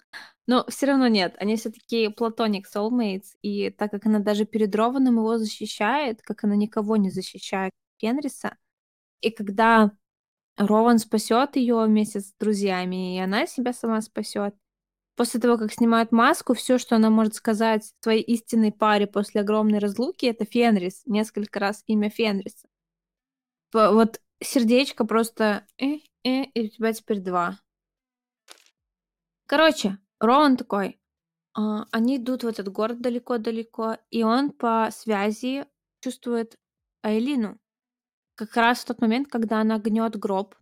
Но все равно нет, они все таки платоник soulmates, и так как она даже перед Рованом его защищает, как она никого не защищает Фенриса, и когда Рован спасет ее вместе с друзьями, и она себя сама спасет, после того, как снимают маску, все, что она может сказать своей истинной паре после огромной разлуки, это Фенрис. Несколько раз имя Фенриса. Вот сердечко просто э, э, и у тебя теперь два. Короче, Роан такой. а, они идут в этот город далеко-далеко, и он по связи чувствует Айлину. Как раз в тот момент, когда она гнет гроб.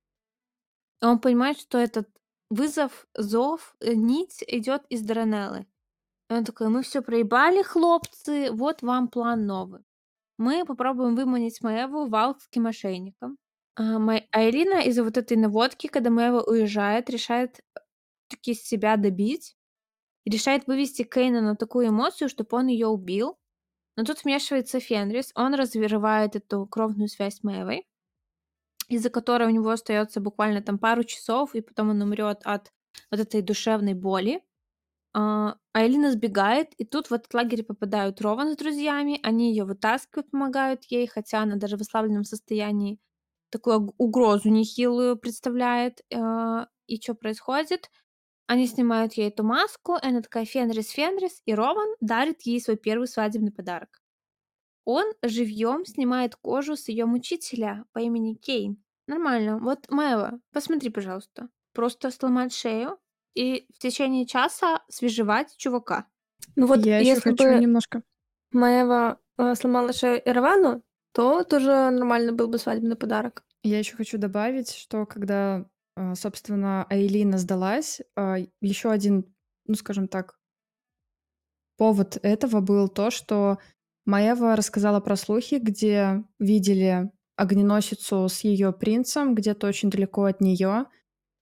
Он понимает, что этот вызов, зов, э, нить идет из Даранеллы. И он такой, мы все проебали, хлопцы, вот вам план новый. Мы попробуем выманить Маеву валкским мошенником. А, Ма- а из-за вот этой наводки, когда Маева уезжает, решает таки себя добить. И решает вывести Кейна на такую эмоцию, чтобы он ее убил. Но тут вмешивается Фенрис, он разрывает эту кровную связь с Маевой из-за которой у него остается буквально там пару часов, и потом он умрет от вот этой душевной боли. А а Элина сбегает, и тут в этот лагерь попадают Рован с друзьями, они ее вытаскивают, помогают ей, хотя она даже в ослабленном состоянии такую угрозу нехилую представляет. А, И что происходит? Они снимают ей эту маску, и она такая Фенрис, Фенрис, и Рован дарит ей свой первый свадебный подарок. Он живьем снимает кожу с ее мучителя по имени Кейн. Нормально. Вот, Маева, посмотри, пожалуйста. Просто сломать шею и в течение часа свежевать чувака. Ну вот, Я еще если хочу бы немножко. Маева э, сломала шею Ирвану, то тоже нормально был бы свадебный подарок. Я еще хочу добавить, что когда, а, собственно, Айлина сдалась, еще один, ну, скажем так, повод этого был то, что Маева рассказала про слухи, где видели огненосицу с ее принцем где-то очень далеко от нее,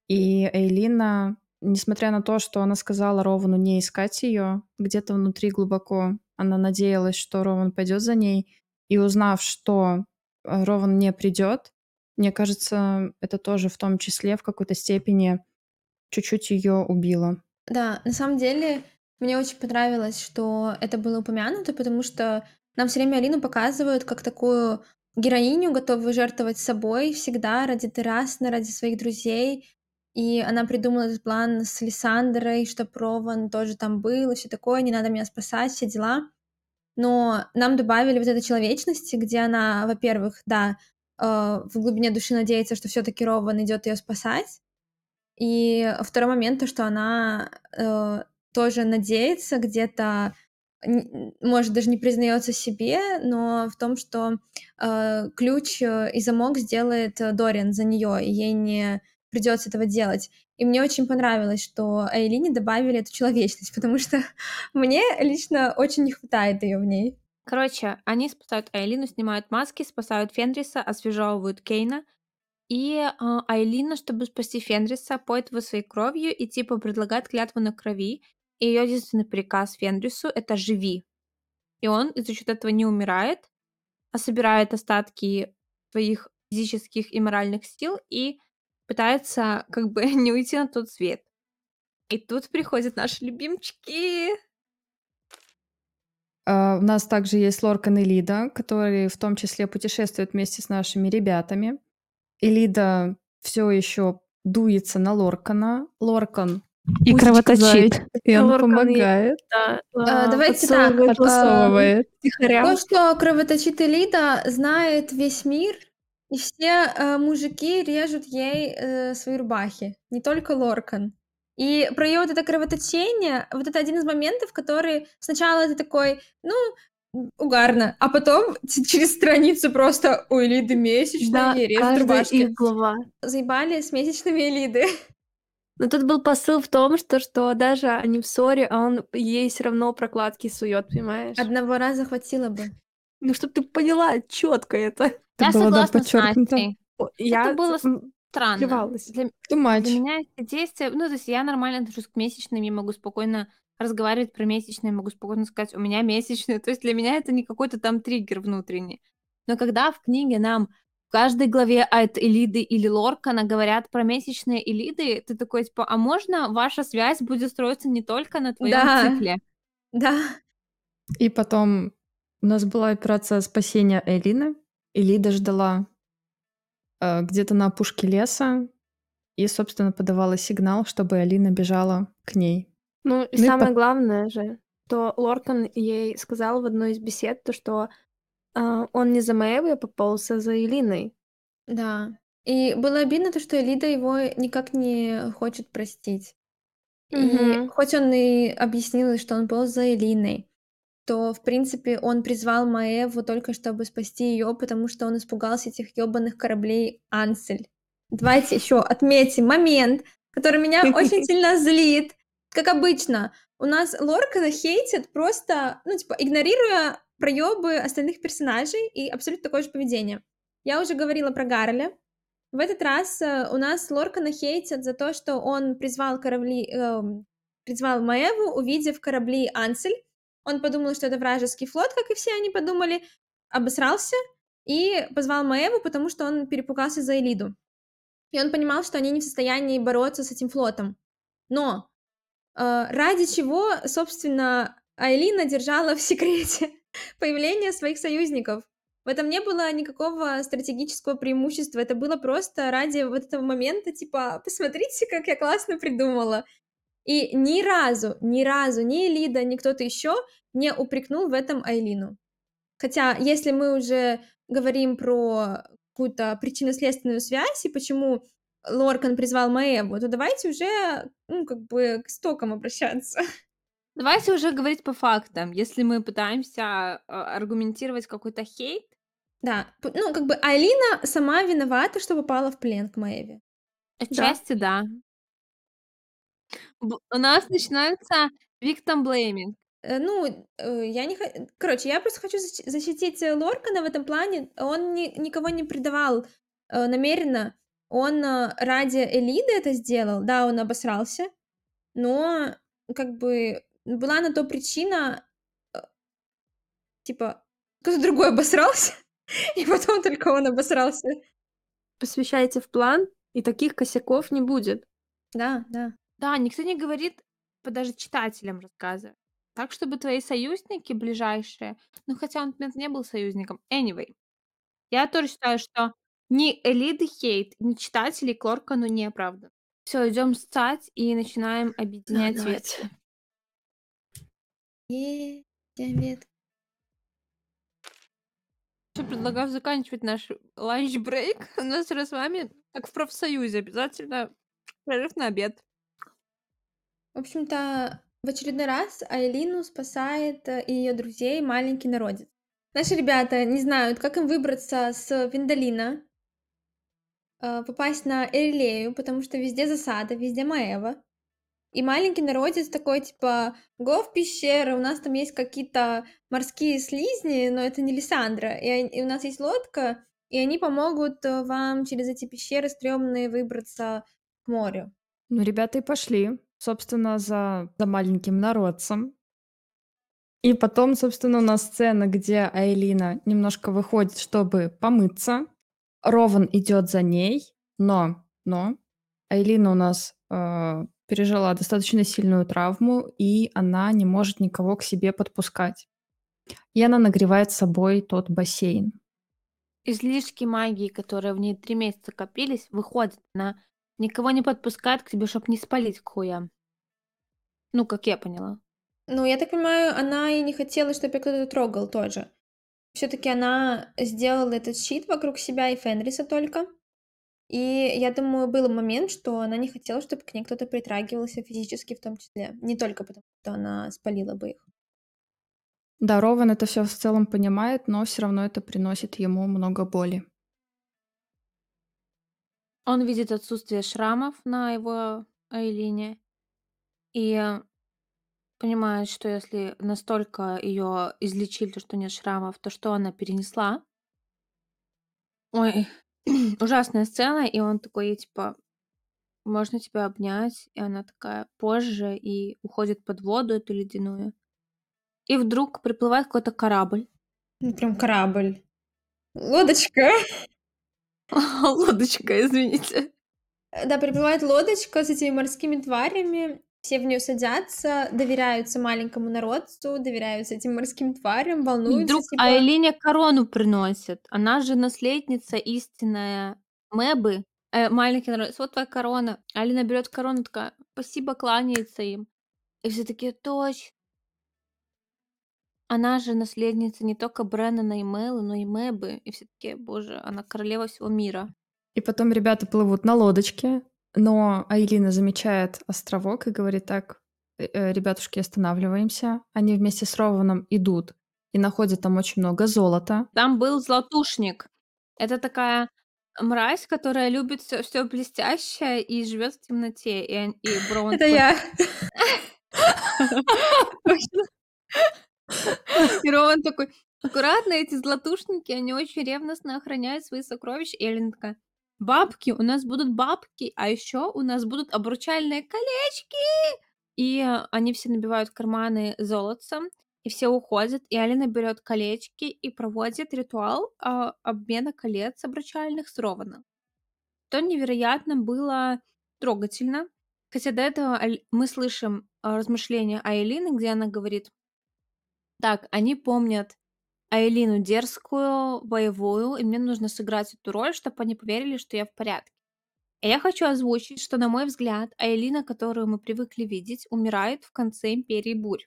и Эйлина, несмотря на то, что она сказала Ровану не искать ее, где-то внутри глубоко она надеялась, что Рован пойдет за ней, и узнав, что э, Рован не придет, мне кажется, это тоже в том числе в какой-то степени чуть-чуть ее убило. Да, на самом деле мне очень понравилось, что это было упомянуто, потому что нам все время Алину показывают как такую героиню, готовую жертвовать собой всегда ради Террасна, ради своих друзей. И она придумала этот план с Лиссандрой, что Прован тоже там был, и все такое, не надо меня спасать, все дела. Но нам добавили вот этой человечности, где она, во-первых, да, э, в глубине души надеется, что все-таки Рован идет ее спасать. И второй момент, то, что она э, тоже надеется где-то может, даже не признается себе, но в том, что э, ключ э, и замок сделает э, Дориан за нее, и ей не придется этого делать. И мне очень понравилось, что Эйлине добавили эту человечность, потому что мне лично очень не хватает ее в ней. Короче, они спасают Айлину, снимают маски, спасают Фенриса, освежевывают Кейна. И а, Айлина, чтобы спасти Фенриса, поет его своей кровью и типа предлагает клятву на крови. И ее единственный приказ Фенрису — это «живи». И он из-за счет этого не умирает, а собирает остатки своих физических и моральных сил и пытается как бы не уйти на тот свет. И тут приходят наши любимчики. А, У нас также есть Лоркан и Лида, которые в том числе путешествуют вместе с нашими ребятами. И Лида все еще дуется на Лоркана. Лоркан И пусть кровоточит. сказать, И он Лоркан и- помогает, Да, А, а, давайте так, подсовывает а. То, что кровоточит Элида, знает весь мир, и все э, мужики режут ей э, свои рубахи, не только Лоркан. И про ее вот это кровоточение, вот это один из моментов, который сначала ты такой, ну, угарно, а потом через страницу просто у Элиды месячные, Да, режут рубашки. их глава. Заебали с месячными Элиды. Но тут был посыл в том, что, что даже они в ссоре, а он ей все равно прокладки сует, понимаешь? Одного раза хватило бы. Ну, чтобы ты поняла четко это. Я было, да, согласна с. Настей. Я было м, Странно. плевалась. Для, для меня эти действия... Ну, то есть я нормально отношусь к месячным, я могу спокойно разговаривать про месячные, могу спокойно сказать, у меня месячные. То есть для меня это не какой-то там триггер внутренний. Но когда в книге нам в каждой главе от Элиды или Лоркана говорят про месячные Элиды, ты такой, типа, а можно ваша связь будет строиться не только на твоем Да. цикле? Да. И потом у нас была операция спасения Элины. И Лида ждала э, где-то на опушке леса и, собственно, подавала сигнал, чтобы Алина бежала к ней. Ну, и Ну и самое пот- главное же, то Лоркан ей сказал в одной из бесед, то, что а, он не за поползся, а за Элиной. Да. И было обидно то, что Элида его никак не хочет простить. И Мгм. хоть он и объяснил, что он был за Элиной, то, в принципе, он призвал Маеву только чтобы спасти ее, потому что он испугался этих ёбаных кораблей Ансель. Давайте еще отметим момент, который меня очень сильно злит. Как обычно, у нас Лоркана хейтят просто, ну, типа, игнорируя проебы остальных персонажей и абсолютно такое же поведение. Я уже говорила про Гарреля. В этот раз э, у нас Лоркана хейтят за то, что он призвал корабли, эм, призвал Маеву, увидев корабли Ансель. Он подумал, что это вражеский флот, как и все они подумали, обосрался и позвал Маеву, потому что он перепугался за Элиду. И он понимал, что они не в состоянии бороться с этим флотом. Но э, ради чего, собственно, Айлина держала в секрете появление своих союзников? В этом не было никакого стратегического преимущества, это было просто ради вот этого момента, типа, посмотрите, как я классно придумала. И ни разу, ни разу ни Лида, ни кто-то еще не упрекнул в этом Айлину. Хотя, если мы уже говорим про какую-то причинно-следственную связь и почему Лоркан призвал Маеву, то давайте уже, ну, как бы к истокам обращаться. Давайте уже говорить по фактам. Если мы пытаемся э, аргументировать какой-то хейт, Да, п- ну, как бы Айлина сама виновата, что попала в плен к Маеве. отчасти да. Б- У нас начинается victim blaming. Э, Ну, э, я не хочу... Короче, я просто хочу защ- защитить э, Лоркана в этом плане. Он ни- никого не предавал э, намеренно. Он э, ради Элиды это сделал. Да, он обосрался, но как бы была на то причина, э, типа, кто-то другой обосрался, и потом только он обосрался. Посвящайте в план, и таких косяков не будет. Да, да. Да, никто не говорит, по- даже читателям рассказывать. Так, чтобы твои союзники ближайшие, ну хотя он например, не был союзником, anyway. Я тоже считаю, что ни элиты хейт, ни читателей к Лоркану не оправдан. Все, идем ссать и начинаем объединять давайте. Е, Диамет. Всё, предлагаю заканчивать наш lunch break. У нас с вами, как в профсоюзе, обязательно прерыв на обед. В общем-то, В очередной раз Аэлину спасает э, и ее друзей маленький народец. Наши ребята не знают, как им выбраться с Вендлина, э, попасть на Эрилею, потому что везде засада, везде Маева. И маленький народец такой, типа, го в пещеру, у нас там есть какие-то морские слизни, но это не Лиссандра, и, и у нас есть лодка, и они помогут э, вам через эти пещеры стрёмные выбраться к морю. Ну, ребята и пошли, собственно, за, за маленьким народцем. И потом, собственно, у нас сцена, где Айлина немножко выходит, чтобы помыться. Рован идет за ней, но, но Айлина у нас э, пережила достаточно сильную травму, и она не может никого к себе подпускать. И она нагревает с собой тот бассейн. Излишки магии, которые в ней три месяца копились, выходят. Она никого не подпускает к тебе, чтобы не спалить к хуям. Ну, как я поняла. Ну, я так понимаю, она и не хотела, чтобы кто-то трогал тоже. Все-таки она сделала этот щит вокруг себя и Фенриса только. И я думаю, был момент, что она не хотела, чтобы к ней кто-то притрагивался физически в том числе. Не только потому, что она спалила бы их. Да, Рован это все в целом понимает, но все равно это приносит ему много боли. Он видит отсутствие шрамов на его Айлине и понимает, что если настолько ее излечили, что нет шрамов, то что она перенесла? Ой, ужасная сцена, и он такой ей типа: "Можно тебя обнять?" И она такая: "Позже", и уходит под воду эту ледяную. И вдруг приплывает какой-то корабль. Ну, прям корабль. Лодочка. Лодочка, извините. Да, приплывает лодочка с этими морскими тварями, все в нее садятся, доверяются маленькому народцу, доверяются этим морским тварям, И волнуются, вдруг типа Айлине корону приносят. Она же наследница истинная Мэбы. Э, маленький народ, вот твоя корона. Алина берет корону, такая, спасибо, кланяется им. И все такие, точно. Она же наследница не только Бреннана и Мэлы, но и Мэбы. И все таки боже, она королева всего мира. И потом ребята плывут на лодочке, но Айлина замечает островок и говорит так, «Э, ребятушки, останавливаемся. Они вместе с Рованом идут и находят там очень много золота. Там был златушник. Это такая мразь, которая любит все, все блестящее и живет в темноте. И, и Броун это я. И Рован такой, аккуратно, эти златушники, они очень ревностно охраняют свои сокровища. И Эллен такая, бабки, у нас будут бабки, а еще у нас будут обручальные колечки. И э, они все набивают карманы золотцем, и все уходят, и Алина берет колечки и проводит ритуал а, обмена колец обручальных с Рованом. То невероятно было трогательно. Хотя до этого мы слышим а, размышления Айлины, где она говорит, так, они помнят Айлину дерзкую, боевую, и мне нужно сыграть эту роль, чтобы они поверили, что я в порядке. И я хочу озвучить, что, на мой взгляд, Айлина, которую мы привыкли видеть, умирает в конце Империи Бурь.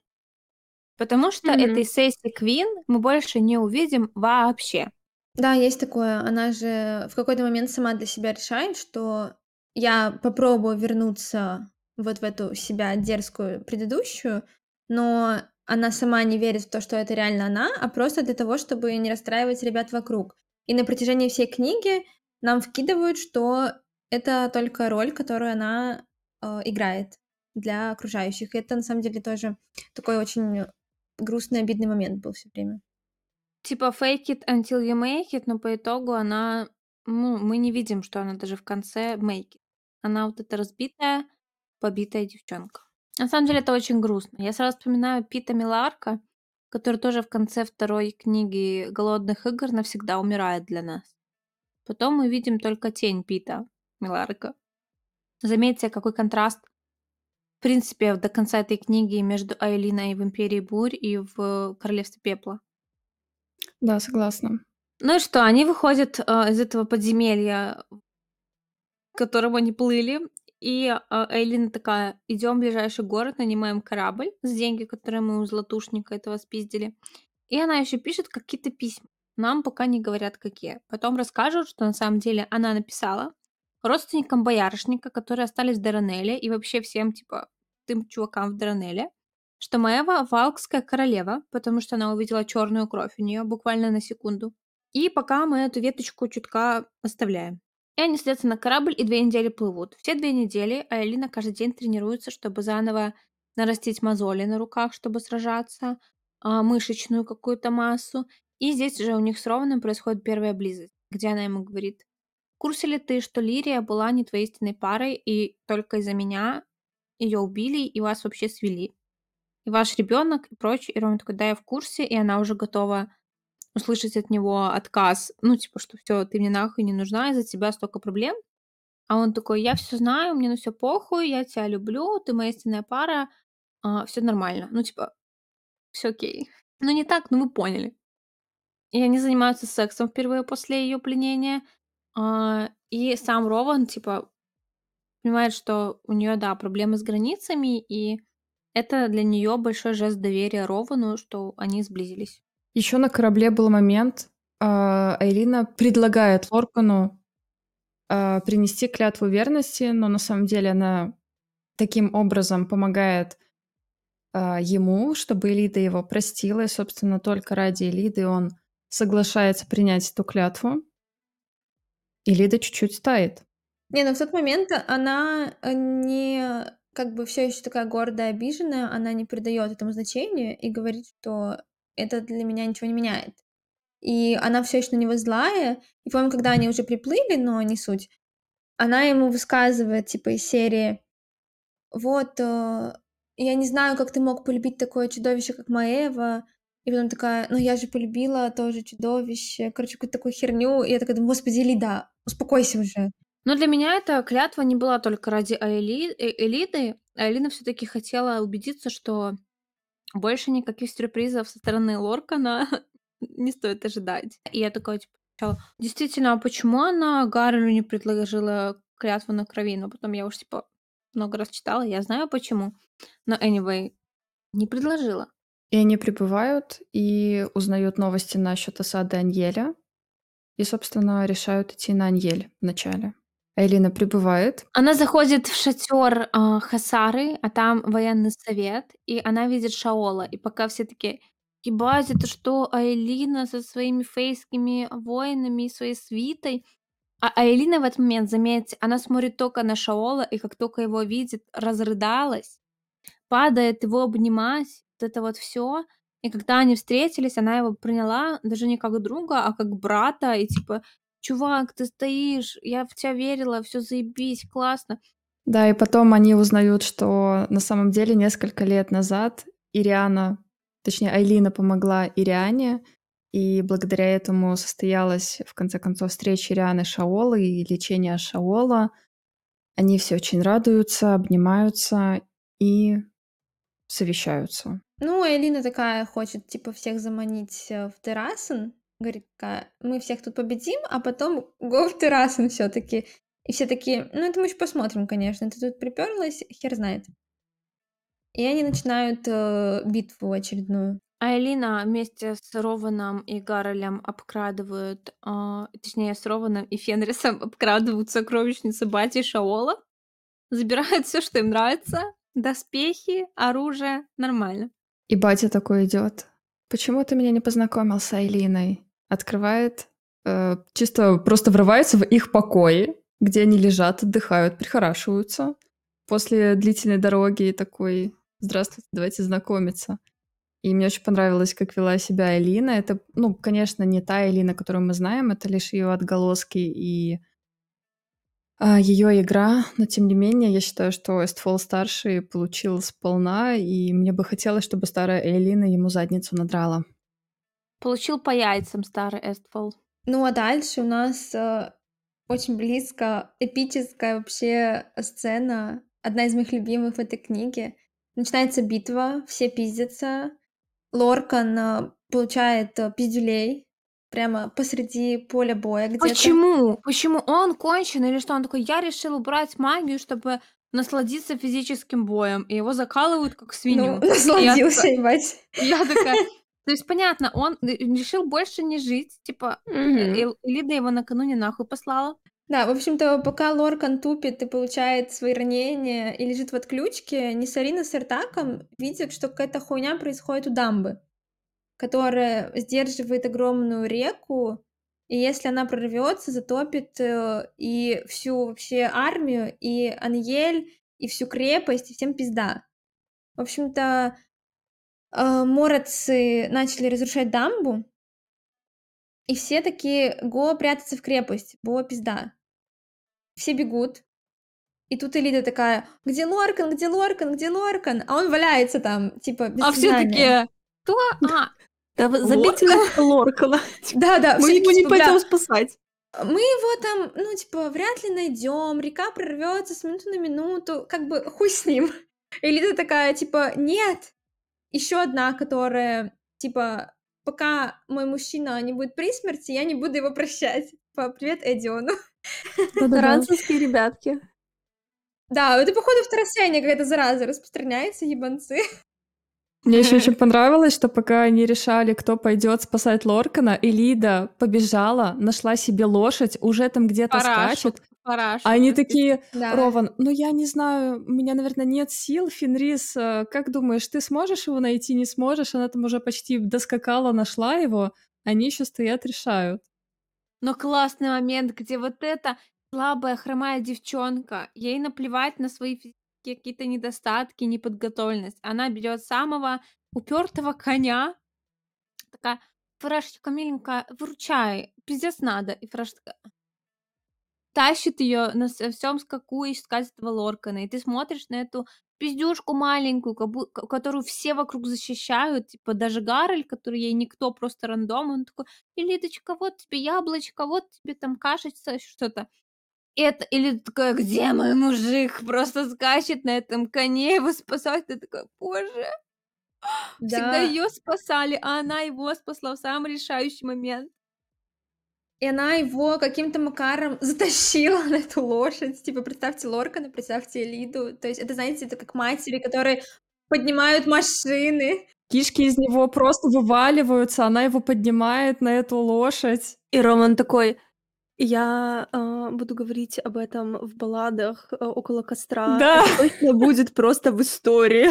Потому что Мгм. этой сессии Квин мы больше не увидим вообще. Да, есть такое. Она же в какой-то момент сама для себя решает, что я попробую вернуться вот в эту себя дерзкую предыдущую, но она сама не верит в то, что это реально она, а просто для того, чтобы не расстраивать ребят вокруг. И на протяжении всей книги нам вкидывают, что это только роль, которую она э, играет для окружающих. И это на самом деле тоже такой очень грустный, обидный момент был все время. Типа fake it until you make it, но по итогу она... Ну, мы не видим, что она даже в конце make it. Она вот эта разбитая, побитая девчонка. На самом деле это очень грустно. Я сразу вспоминаю Пита Миларка, который тоже в конце второй книги «Голодных игр» навсегда умирает для нас. Потом мы видим только тень Пита Миларка. Заметьте, какой контраст в принципе до конца этой книги между Айлиной в Империи Бурь и в Королевстве Пепла. Да, согласна. Ну и что, они выходят э, из этого подземелья, к которому они плыли, и э, Эйлина такая, идем в ближайший город, нанимаем корабль с деньги, которые мы у златушника этого спиздили. И она еще пишет какие-то письма. Нам пока не говорят, какие. Потом расскажут, что на самом деле она написала родственникам боярышника, которые остались в Даранеле, и вообще всем, типа, тем чувакам в Даранеле, что Маева валкская королева, потому что она увидела черную кровь у нее буквально на секунду. И пока мы эту веточку чутка оставляем. И они садятся на корабль и две недели плывут. Все две недели Айлина каждый день тренируется, чтобы заново нарастить мозоли на руках, чтобы сражаться, а, мышечную какую-то массу. И здесь уже у них с Рованом происходит первая близость, где она ему говорит, в курсе ли ты, что Лирия была не твоей истинной парой, и только из-за меня ее убили и вас вообще свели? И ваш ребенок и прочее. И Рома такой, да, я в курсе, и она уже готова услышать от него отказ, ну, типа, что все, ты мне нахуй не нужна, из-за тебя столько проблем. А он такой, я все знаю, мне на все похуй, я тебя люблю, ты моя истинная пара, а, все нормально. Ну, типа, все окей. Ну, не так, но вы поняли. И они занимаются сексом впервые после ее пленения. А, и сам Рован, типа, понимает, что у нее, да, проблемы с границами, и это для нее большой жест доверия Ровану, что они сблизились. Еще на корабле был момент, Айлина предлагает Лоркану а, принести клятву верности, но на самом деле она таким образом помогает а, ему, чтобы Элида его простила, и, собственно, только ради Элиды он соглашается принять эту клятву. И Лида чуть-чуть тает. Не, но в тот момент она не как бы все еще такая гордая, обиженная, она не придает этому значения и говорит, что это для меня ничего не меняет. И она все еще на него злая. И помню, когда они уже приплыли, но не суть, она ему высказывает, типа, из серии, вот, э, я не знаю, как ты мог полюбить такое чудовище, как Маева. И потом такая, ну я же полюбила тоже чудовище. Короче, какую-то такую херню. И я такая думаю, господи, Лида, успокойся уже. Но для меня эта клятва не была только ради Айли... э- Элиды. Алина все-таки хотела убедиться, что больше никаких сюрпризов со стороны Лоркана не стоит ожидать. И я такая, типа, сначала, действительно, а почему она Гаррелю не предложила клятву на крови? Но потом я уж, типа, много раз читала, я знаю почему. Но anyway, не предложила. И они прибывают и узнают новости насчет осады Аньеля. И, собственно, решают идти на Аньель вначале. Элина прибывает. Она заходит в шатер э, Хасары, а там военный совет, и она видит Шаола. И пока все таки ебать, это что, Айлина со своими фейскими воинами и своей свитой? А Айлина в этот момент, заметьте, она смотрит только на Шаола, и как только его видит, разрыдалась, падает его обнимать, вот это вот все. И когда они встретились, она его приняла даже не как друга, а как брата, и типа, чувак, ты стоишь, я в тебя верила, все заебись, классно. Да, и потом они узнают, что на самом деле несколько лет назад Ириана, точнее Айлина помогла Ириане, и благодаря этому состоялась в конце концов встреча Ирианы Шаола и лечение Шаола. Они все очень радуются, обнимаются и совещаются. Ну, Элина такая хочет, типа, всех заманить э, в Террасен. Говорит мы всех тут победим, а потом го в Террасен все таки И все такие, ну, это мы еще посмотрим, конечно. Ты тут приперлась, хер знает. И они начинают э, битву очередную. А Элина вместе с Рованом и Гаррелем обкрадывают, а, точнее, с Рованом и Фенрисом обкрадывают сокровищницу Бати Шаола, забирают все, что им нравится, доспехи, оружие, нормально. И батя такой идет. Почему ты меня не познакомил с Айлиной? Открывает, э, чисто просто врывается в их покои, где они лежат, отдыхают, прихорашиваются. После длительной дороги такой, здравствуйте, давайте знакомиться. И мне очень понравилось, как вела себя Элина. Это, ну, конечно, не та Элина, которую мы знаем, это лишь ее отголоски и а, ее игра, но тем не менее, я считаю, что Эстфол старший получил сполна, и мне бы хотелось, чтобы старая Элина ему задницу надрала. Получил по яйцам старый Эстфол. Ну, а дальше у нас э, очень близко эпическая вообще сцена, одна из моих любимых в этой книге. Начинается битва, все пиздятся, Лоркан э, получает э, пиздюлей прямо посреди поля боя где-то. Почему? Почему он кончен или что? Он такой, я решил убрать магию, чтобы насладиться физическим боем, и его закалывают как свинью. Ну, насладился, я, ебать. Я такая, то есть, понятно, он решил больше не жить, типа. Лида его накануне нахуй послала. Да, в общем-то, пока Лоркан тупит и получает свои ранения и лежит в отключке, Несарина с Эртаком видят, что какая-то хуйня происходит у дамбы, которая сдерживает огромную реку, и если она прорвется, затопит э, и всю вообще армию, и Аньель, и всю крепость, и всем пизда. В общем-то, э, мородцы начали разрушать дамбу, и все такие, го прятаться в крепость, бо пизда. Все бегут. И тут Элида такая, где Лоркан, где Лоркан, где Лоркан? А он валяется там, типа, без А все такие, кто? А, Да забейте на Лоркана. Да-да, Мы его не типа, «Бля, пойдем спасать. Мы его там, ну, типа, вряд ли найдем, река прорвется с минуты на минуту, как бы хуй с ним. И Лида такая, типа, нет. Еще одна, которая, типа, пока мой мужчина не будет при смерти, я не буду его прощать. Привет Эдиону. Таранцевские ребятки. Да, это, походу, второсяйная какая-то зараза распространяется, ебанцы. Мне еще очень понравилось, что пока они решали, кто пойдет спасать Лоркана, Элида побежала, нашла себе лошадь, уже там где-то скачет. Парашу. А они такие, Да. Рован, ну я не знаю, у меня, наверное, нет сил. Фенрис, э, как думаешь, ты сможешь его найти, не сможешь? Она там уже почти доскакала, нашла его. Они еще стоят, решают. Но классный момент, где вот эта слабая, хромая девчонка, ей наплевать на свои физические какие-то недостатки, неподготовленность. Она берет самого упертого коня, такая, Фрешечка, миленькая, выручай, пиздец надо. И Фреш такая, тащит ее на всем скаку и этого Лоркана. И ты смотришь на эту пиздюшку маленькую, которую все вокруг защищают, типа даже Гарольд, который ей никто, просто рандом, он такой, Элиточка, вот тебе яблочко, вот тебе там кашица, что-то. Это, или такая, где мой мужик? Просто скачет на этом коне, его спасать. Ты такой, боже, всегда Да. ее спасали, а она его спасла в самый решающий момент. И она его каким-то макаром затащила на эту лошадь. Типа, представьте Лоркана, представьте Элиду. То есть это, знаете, это как матери, которые поднимают машины. Кишки из него просто вываливаются, она его поднимает на эту лошадь. И Роман такой, я а, буду говорить об этом в балладах а, около костра. Да. Это точно будет просто в истории.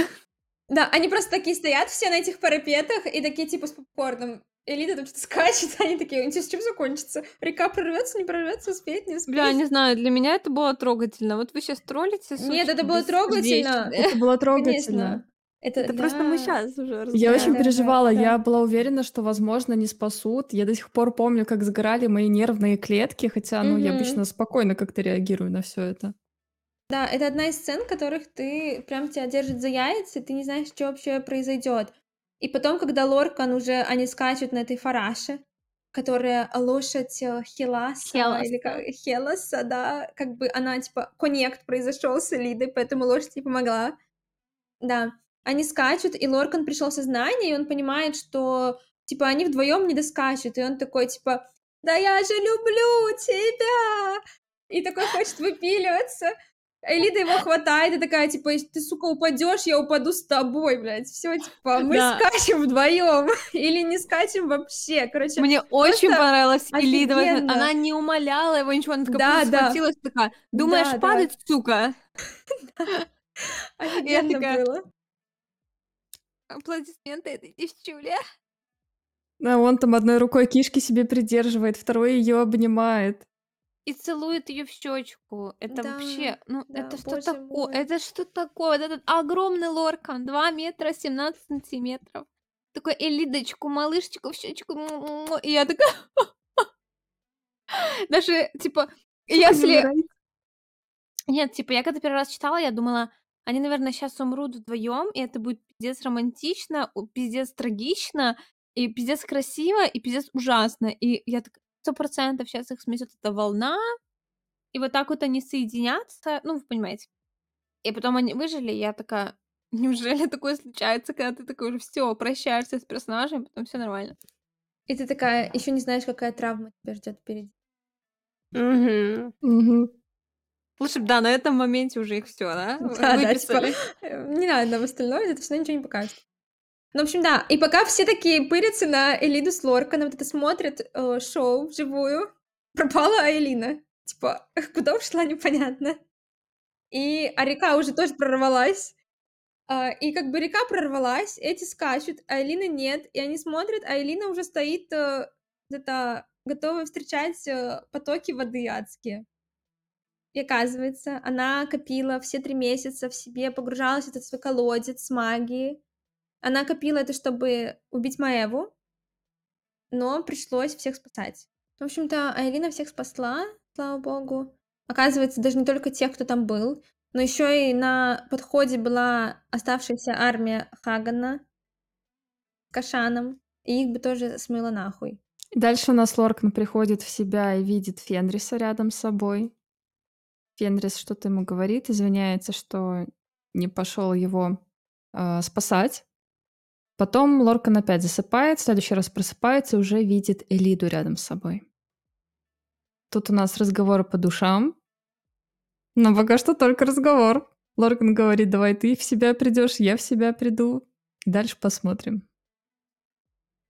Да, они просто такие стоят все на этих парапетах и такие типа с попкорном. Элида там что-то скачет, они такие, интересно, чем закончится? Река прорвется, не прорвется, успеет, не успеет? Бля, не знаю, для меня это было трогательно. Вот вы сейчас троллите, Нет, сучки это было трогательно. Это было трогательно. Это, Это просто мы да. сейчас уже Я разбираем. очень да, переживала, да. я была уверена, что, возможно, не спасут. Я до сих пор помню, как сгорали мои нервные клетки, хотя, ну, я Мгм. обычно спокойно как-то реагирую на все это. Да, это одна из сцен, в которых ты прям тебя держит за яйца, и ты не знаешь, что вообще произойдет. И потом, когда Лоркан уже, они скачут на этой фараше, которая лошадь э, Хеласа, или как, Хеласа, да, как бы она, типа, коннект произошел с Элидой, поэтому лошадь ей помогла. Да, они скачут, и Лоркан пришел в сознание, и он понимает, что, типа, они вдвоем не доскачут, и он такой, типа, да я же люблю тебя! И такой хочет выпиливаться. Элида его хватает и такая, типа, если ты, сука, упадешь, я упаду с тобой, блядь. Все, типа, мы Да. скачем вдвоем или не скачем вообще. Короче, Мне очень понравилась Элида. офигенно. Она не умоляла его ничего, она такая Да, просто да. схватилась, такая, думаешь Да, да. падать, сука? офигенно такая- было. Аплодисменты этой девчуле. А он там одной рукой кишки себе придерживает, второй ее обнимает. И целует ее в щечку. Это Да, вообще, ну, да, это что боже такое? мой. Это что такое? Вот этот огромный лоркан, 2 метра 17 сантиметров. Такой Элидочку, малышечку в щечку. му-му-му. И я такая... Даже, типа, если... Нет, типа, я когда первый раз читала, я думала, они, наверное, сейчас умрут вдвоем, и это будет пиздец романтично, у- пиздец трагично, и пиздец красиво, и пиздец ужасно. И я так сто процентов сейчас их сметет эта волна, и вот так вот они соединятся, ну, вы понимаете. И потом они выжили, и я такая, неужели такое случается, когда ты такой уже все, прощаешься с персонажем, потом все нормально. И ты такая, еще не знаешь, какая травма тебя ждет впереди. Мгм. Мгм. Лучше бы, да, на этом моменте уже их все, да? Да, да, типа, э, не надо нам остальное, это все ничего не покажет. Ну, в общем, да, и пока все такие пырятся на Элиду с Лорканом, вот это смотрят э, шоу вживую, пропала Элина. Типа, куда ушла, непонятно. И, а река уже тоже прорвалась. А, и как бы река прорвалась, эти скачут, а Элины нет. И они смотрят, а Элина уже стоит э, это, готовая встречать э, потоки воды адские. И оказывается, она копила все три месяца в себе, погружалась в этот свой колодец с магией. Она копила это, чтобы убить Маеву, но пришлось всех спасать. В общем-то, Айлина всех спасла, слава богу. Оказывается, даже не только тех, кто там был, но еще и на подходе была оставшаяся армия Хагана с Кашаном, и их бы тоже смыло нахуй. Дальше у нас Лоркан приходит в себя и видит Фенриса рядом с собой. Фенрис что-то ему говорит, извиняется, что не пошел его э, спасать. Потом Лоркан опять засыпает, в следующий раз просыпается и уже видит Элиду рядом с собой. Тут у нас разговоры по душам. Но пока что только разговор. Лоркан говорит, давай ты в себя придешь, я в себя приду. Дальше посмотрим.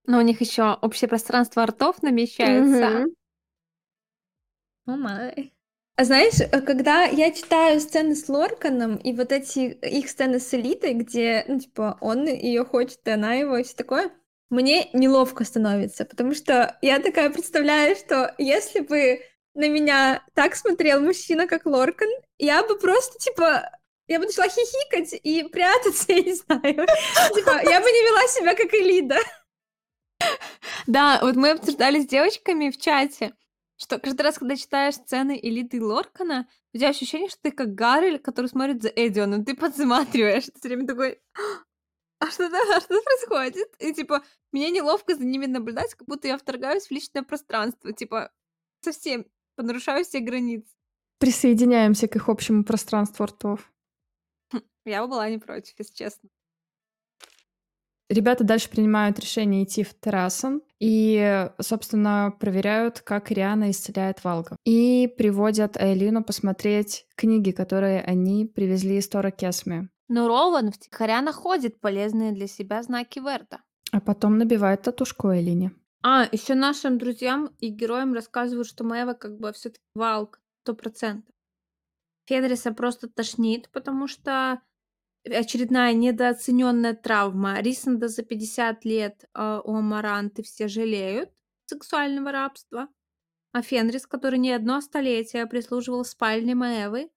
Но у них еще общее пространство ртов намечается. О май. А знаешь, э, когда я читаю сцены с Лорканом и вот эти их сцены с Элитой, где, ну, типа, он ее хочет, и она его, и все такое, мне неловко становится, потому что я такая представляю, что если бы на меня так смотрел мужчина, как Лоркан, я бы просто, типа, я бы начала хихикать и прятаться, я не знаю. Типа, я бы не вела себя как Элида. Да, вот мы обсуждали с девочками в чате, что каждый раз, когда читаешь сцены Элиты Лоркана, у тебя ощущение, что ты как Гаррель, который смотрит за Эдионом, ты подсматриваешь, ты все время такой, а что, а что происходит? И типа, мне неловко за ними наблюдать, как будто я вторгаюсь в личное пространство, типа, совсем понарушаю все границы. Присоединяемся к их общему пространству ртов. Хм, я бы была не против, если честно. Ребята дальше принимают решение идти в Террасан и, собственно, проверяют, как Риана исцеляет Валга. И приводят Айлину посмотреть книги, которые они привезли из Тора Кесме. Но Рован втихаря находит полезные для себя знаки Верта. А потом набивает татушку Айлине. А, еще нашим друзьям и героям рассказывают, что Мэва как бы все-таки Валк, сто процентов. Фенриса просто тошнит, потому что очередная недооцененная травма. Рисанда за 50 лет э, у Амаранты все жалеют сексуального рабства. А Фенрис, который не одно столетие прислуживал в спальне Маэвы,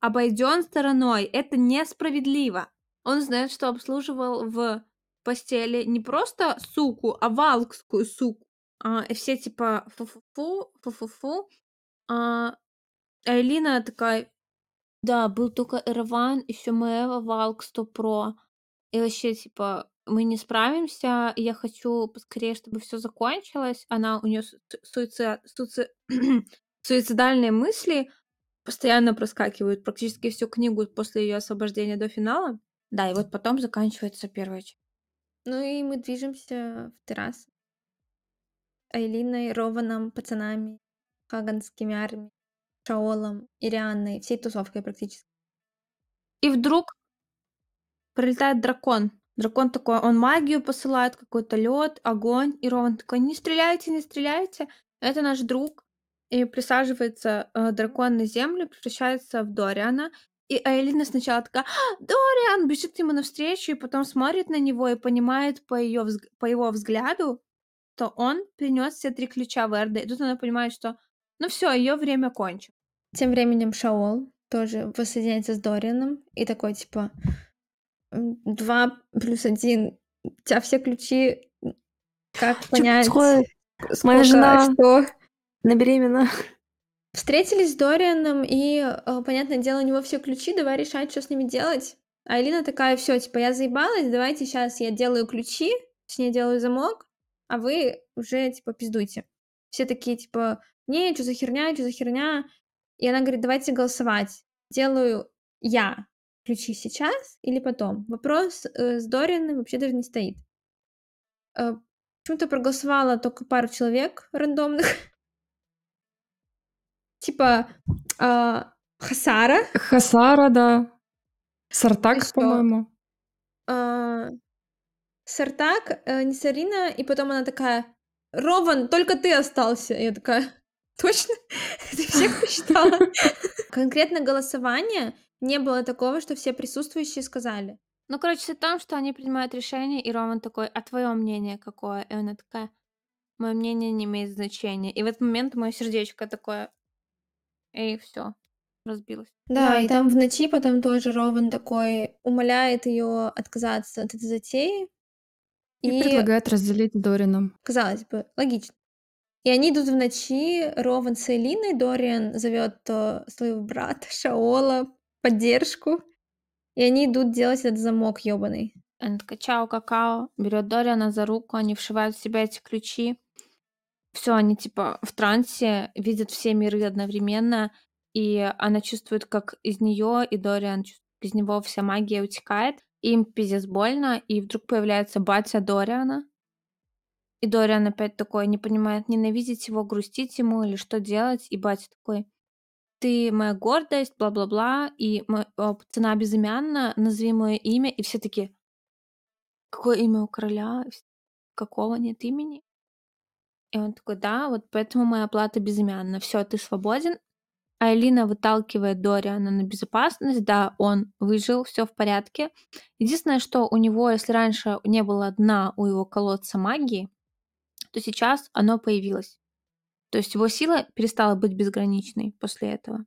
обойден стороной. Это несправедливо. Он знает, что обслуживал в постели не просто суку, а валкскую суку. А, и все типа фу-фу-фу, фу-фу-фу. А Элина такая, да, был только Эрван, еще Мэва, Валк, 100 Про. И вообще, типа, мы не справимся, я хочу поскорее, чтобы все закончилось. Она, у нее суицид, суицид, суицидальные мысли постоянно проскакивают практически всю книгу после ее освобождения до финала. Да, и вот потом заканчивается первая часть. Ну и мы движемся в террас. Айлиной, Рованом, пацанами, хаганскими армиями. Шаолом, Ирианной, всей тусовкой практически. И вдруг прилетает дракон. Дракон такой, он магию посылает, какой-то лед, огонь. И Рован такой, не стреляйте, не стреляйте. Это наш друг. И присаживается э, дракон на землю, превращается в Дориана. И Айлина сначала такая, «А, Дориан, бежит ему навстречу, и потом смотрит на него и понимает по, ее, по его взгляду, что он принес все три ключа Верда. И тут она понимает, что ну все, ее время кончилось. Тем временем Шаол тоже воссоединяется с Дорианом и такой, типа, два плюс один, у тебя все ключи, как понять, сколько, Моя жена что? на беременна. Встретились с Дорианом, и, э, понятное дело, у него все ключи, давай решать, что с ними делать. А Элина такая, все, типа, я заебалась, давайте сейчас я делаю ключи, точнее, делаю замок, а вы уже, типа, пиздуйте. Все такие, типа, не, что за херня, что за херня. И она говорит, давайте голосовать. Делаю я ключи сейчас или потом. Вопрос э, с Дорианом вообще даже не стоит. Э, почему-то проголосовала только пару человек рандомных. типа э, Хасара. Хасара, да. Сартак, по-моему. Э, Сартак, э, Несарина, и потом она такая, Рован, только ты остался. Я такая, Точно? Ты всех посчитала? Конкретно голосование не было такого, что все присутствующие сказали. Ну, короче, суть в том, что они принимают решение, и Роман такой: "А твое мнение какое?" И она такая: "Мое мнение не имеет значения". И в этот момент мое сердечко такое и все разбилось. Да, и там в ночи потом тоже Рован такой умоляет ее отказаться от этой затеи. И, предлагает разделить с Дорианом. казалось бы, логично. И они идут в ночи, Рован с Элиной, Дориан зовет э, своего брата Шаола, поддержку, и они идут делать этот замок ёбаный. Она такая: "Чао, какао", берет Дориана за руку, они вшивают в себя эти ключи. Все, они типа в трансе, видят все миры одновременно, и она чувствует, как из нее и Дориан из него вся магия утекает. Им пиздец больно, и вдруг появляется батя Дориана. И Дориан опять такой не понимает, ненавидеть его, грустить ему или что делать. И батя такой: "Ты моя гордость, бла-бла-бла, и мо о, пацана безымянна, назови мое имя". И все такие: "Какое имя у короля? Какого нет имени?" И он такой: "Да, вот поэтому моя плата безымянна. Все, ты свободен". А Элина выталкивает Дориана на безопасность. Да, он выжил, все в порядке. Единственное, что у него, если раньше не было дна у его колодца магии, то сейчас оно появилось. То есть его сила перестала быть безграничной после этого.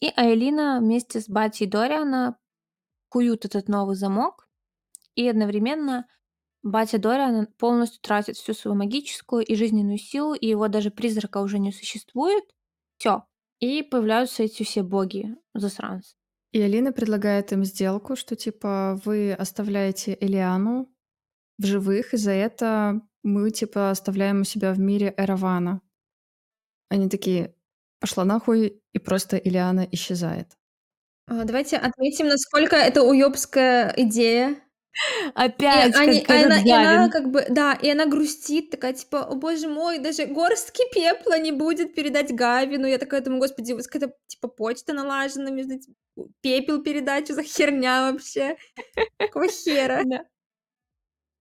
И Айлина вместе с батей Дориана куют этот новый замок, и одновременно батя Дориана полностью тратит всю свою магическую и жизненную силу, и его даже призрака уже не существует. Все. И появляются эти все боги, засранцы. И Алина предлагает им сделку, что типа вы оставляете Элиану в живых, и за это мы типа оставляем у себя в мире Эравана. Они такие, пошла нахуй, и просто Илиана исчезает. А, давайте отметим, насколько это уёбская идея. Опять, и они, как она, и она как бы, да, и она грустит, такая типа, о боже мой, даже горстки пепла не будет передать Гавину. Я такая думаю, господи, вас какая-то типа почта налажена между этим- пепел передать, что за херня вообще? Какого хера?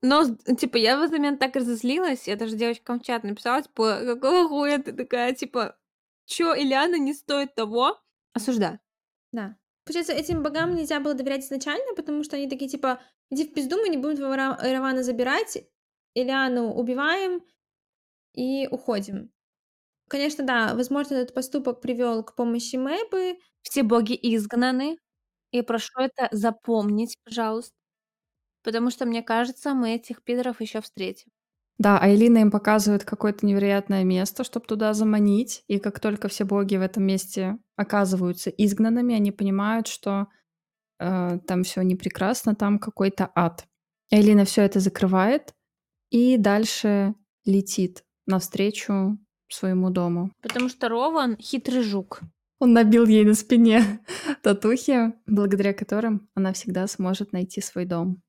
Но, с- типа, я в этот момент так разозлилась, я даже девочкам в чат написала, типа, какого хуя ты такая, типа, чё, Ильяна не стоит того? Осуждаю. Да. Получается, этим богам нельзя было доверять изначально, потому что они такие типа, иди в пизду, мы не будем твоего Ра- Равана забирать, Илиану убиваем и уходим. Конечно, да, возможно, этот поступок привел к помощи Мэбы, Все боги изгнаны, и прошу это запомнить, пожалуйста. Потому что, мне кажется, мы этих пидоров еще встретим. Да, а Элина им показывает какое-то невероятное место, чтобы туда заманить. И как только все боги в этом месте оказываются изгнанными, они понимают, что э, там все не прекрасно, там какой-то ад. Элина все это закрывает и дальше летит навстречу своему дому. Потому что Рован хитрый жук. Он набил ей на спине татухи, благодаря которым она всегда сможет найти свой дом.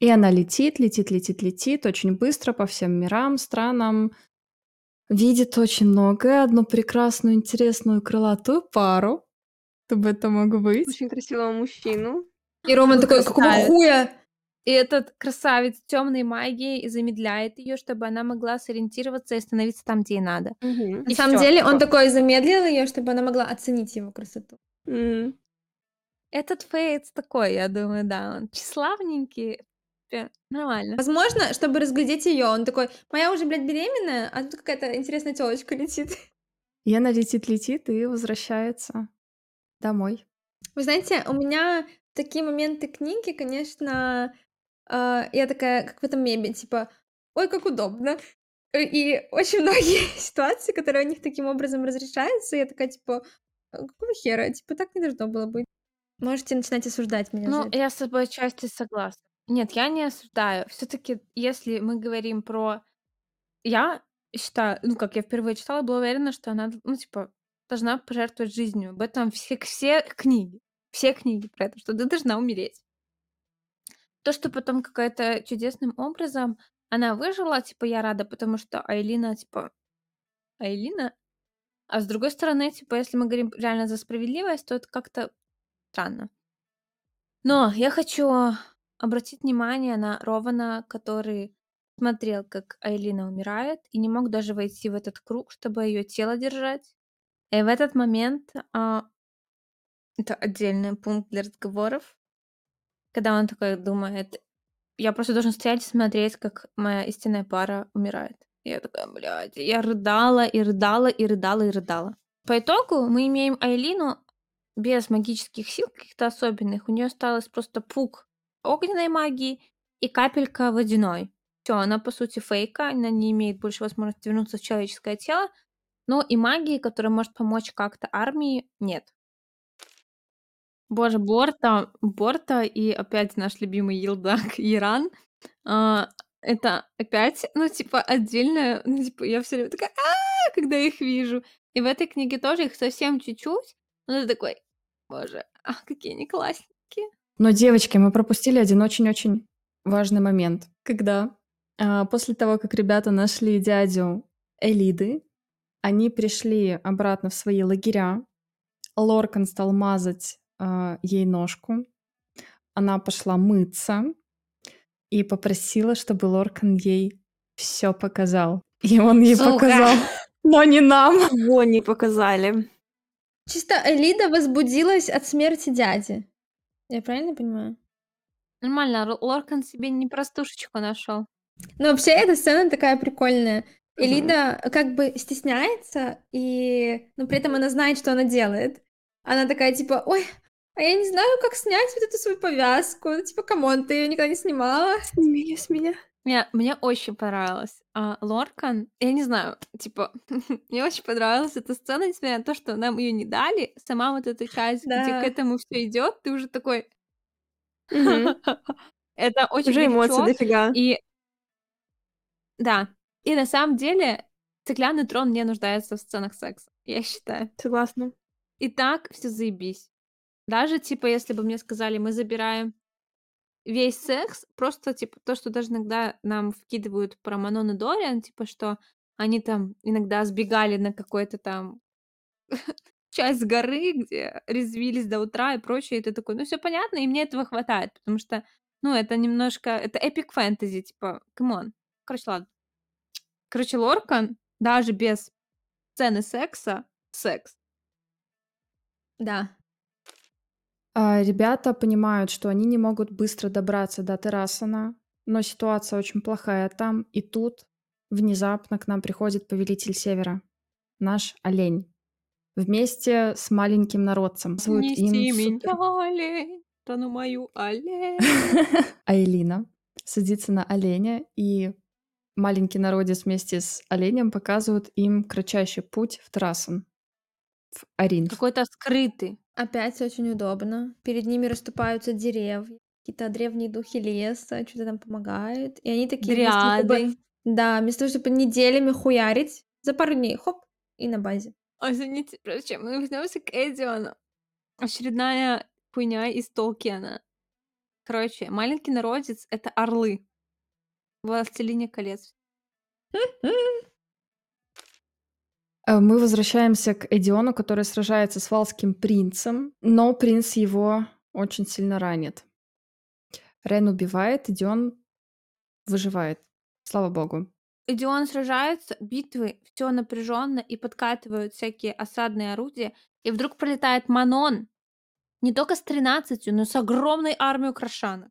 И она летит, летит, летит, летит очень быстро по всем мирам, странам. Видит очень многое, одну прекрасную, интересную, крылатую пару. Кто бы это мог быть? Очень красивого мужчину. и Роман такой, какого хуя? И этот красавец темной магии замедляет ее, чтобы она могла сориентироваться и остановиться там, где ей надо. Мгм. На И самом всё. деле он такой замедлил ее, чтобы она могла оценить его красоту. М. Этот Фейтс такой, я думаю, да, он тщеславненький. Э, Нормально. Возможно, чтобы разглядеть ее, он такой, моя уже, блядь, беременная, а тут какая-то интересная телочка летит. И она летит-летит и возвращается домой. Вы знаете, у меня такие моменты книги, конечно, а, я такая, как в этом меме, типа, ой, как удобно. Э, И очень многие ситуации, которые у них таким образом разрешаются, я такая, типа, «А какого хера? Типа, так не должно было быть. Можете начинать осуждать меня за Ну, это. я с тобой отчасти согласна. Нет, я не осуждаю. Все-таки, если мы говорим про... Я считаю, ну, как я впервые читала, была уверена, что она, ну, типа, должна пожертвовать жизнью. Об этом все, все книги. Все книги про это, что ты должна умереть. То, что потом какая-то чудесным образом она выжила, типа, я рада, потому что Айлина, типа, Айлина. А с другой стороны, типа, если мы говорим реально за справедливость, то это как-то странно. Но я хочу обратить внимание на Рована, который смотрел, как Айлина умирает, и не мог даже войти в этот круг, чтобы ее тело держать. И в этот момент а, это отдельный пункт для разговоров, когда он такой думает, я просто должен стоять и смотреть, как моя истинная пара умирает. И я такая, блядь, я рыдала и рыдала и рыдала и рыдала. По итогу мы имеем Айлину без магических сил каких-то особенных. У нее осталось просто пук огненной магии и капелька водяной. Все, она по сути фейка, она не имеет больше возможности вернуться в человеческое тело, но и магии, которая может помочь как-то армии, нет. Боже, Борта, Борта и опять наш любимый Елдак Иран. А, это опять, ну, типа, отдельно, ну, типа, я все время такая, а когда их вижу. И в этой книге тоже их совсем чуть-чуть, но ты такой, боже, а, какие они классненькие. Но, девочки, мы пропустили один очень-очень важный момент. Когда а, после того, как ребята нашли дядю Элиды, они пришли обратно в свои лагеря. Лоркан стал мазать а, ей ножку. Она пошла мыться и попросила, чтобы Лоркан ей все показал. И он ей Сука. показал, но не нам. Его не показали. Чисто Элида возбудилась от смерти дяди. Я правильно понимаю? Нормально, Лоркан себе не простушечку нашел. Но вообще эта сцена такая прикольная. Элида как бы стесняется, и... но при этом она знает, что она делает. Она такая, типа, ой, а я не знаю, как снять вот эту свою повязку. Ну, типа, come on, ты ее никогда не снимала. Сними её с меня. Мне, мне очень понравилось. А, Лоркан, я не знаю, типа, мне очень понравилась эта сцена, несмотря на то, что нам ее не дали. Сама вот эта часть, где к этому все идет, ты уже такой. Это очень Уже горячо. дофига. И да, и на самом деле стеклянный трон не нуждается в сценах секса, я считаю. Согласна. И так все заебись. Даже, типа, если бы мне сказали, мы забираем весь секс, просто, типа, то, что даже иногда нам вкидывают про Манон и Дориан, типа, что они там иногда сбегали на какой-то там часть горы, где резвились до утра и прочее, и ты такой, ну все понятно, и мне этого хватает, потому что, ну, это немножко, это epic fantasy, типа, come on. Короче, ладно. Короче, Лоркан, даже без сцены секса, секс. Да. А, Ребята понимают, что они не могут быстро добраться до Террасена, но ситуация очень плохая там, и тут внезапно к нам приходит повелитель Севера, наш олень, вместе с маленьким народцем. Зовут Неси им меня, супер- олень, страну мою, олень. А Элина садится на оленя, и маленький народец вместе с оленем показывают им кратчайший путь в Террасон, в Аринф. Какой-то скрытый. Опять очень удобно. Перед ними расступаются деревья, какие-то древние духи леса, что-то там помогают. И они такие... вместо того, чтобы- Дриады. Да, вместо того, чтобы неделями хуярить, за пару дней, хоп, и на базе. А, Извините, чем мы вернемся к Эдиону. Очередная хуйня из Толкиена. Короче, маленький народец — это орлы. Властелине колец. Э, Мы возвращаемся к Эдиону, который сражается с валским принцем, но принц его очень сильно ранит. Рен убивает, Эдион выживает. Слава богу. Эдион сражается, битвы, все напряженно и подкатывают всякие осадные орудия. И вдруг пролетает Манон. Не только с 13, но с огромной армией украшанок.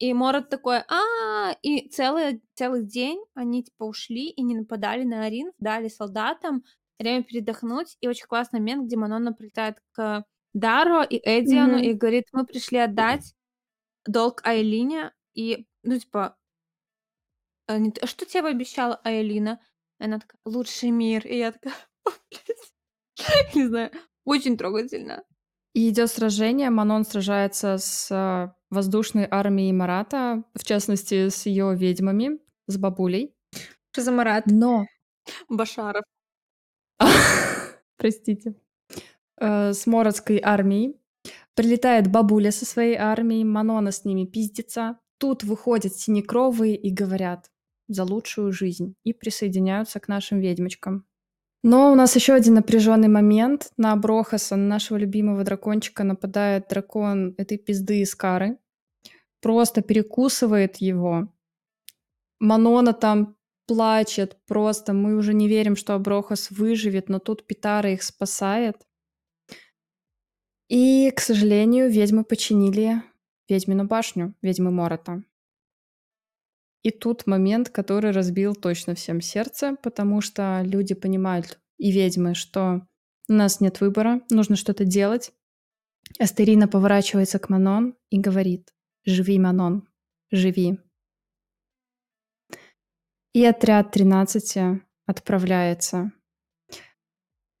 И Мород такой, а, и целый, целый день они типа ушли и не нападали на Арин, дали солдатам время передохнуть. И очень классный момент, где Манона прилетает к Даро и Эдиону Мгм. и говорит, мы пришли отдать долг Айлине. И, ну, типа, т- «А что тебе обещала Айлина? И она такая, лучший мир. И я такая, не знаю, очень трогательно. И идет сражение. Манон сражается с э, воздушной армией Марата, в частности, с ее ведьмами, с бабулей. Что за Марат? Но Башаров. простите, э, с Мородской армией. Прилетает бабуля со своей армией, Манона с ними пиздится. Тут выходят синекровые и говорят за лучшую жизнь и присоединяются к нашим ведьмочкам. Но у нас еще один напряженный момент. На Брохаса, на нашего любимого дракончика, нападает дракон этой пизды из Кары. Просто перекусывает его. Манона там плачет просто. Мы уже не верим, что Аброхас выживет, но тут Питара их спасает. И, к сожалению, ведьмы починили ведьмину башню, ведьмы Морота. И тут момент, который разбил точно всем сердце, потому что люди понимают, и ведьмы, что у нас нет выбора, нужно что-то делать. Астерина поворачивается к Манон и говорит, живи, Манон, живи. И отряд 13 отправляется.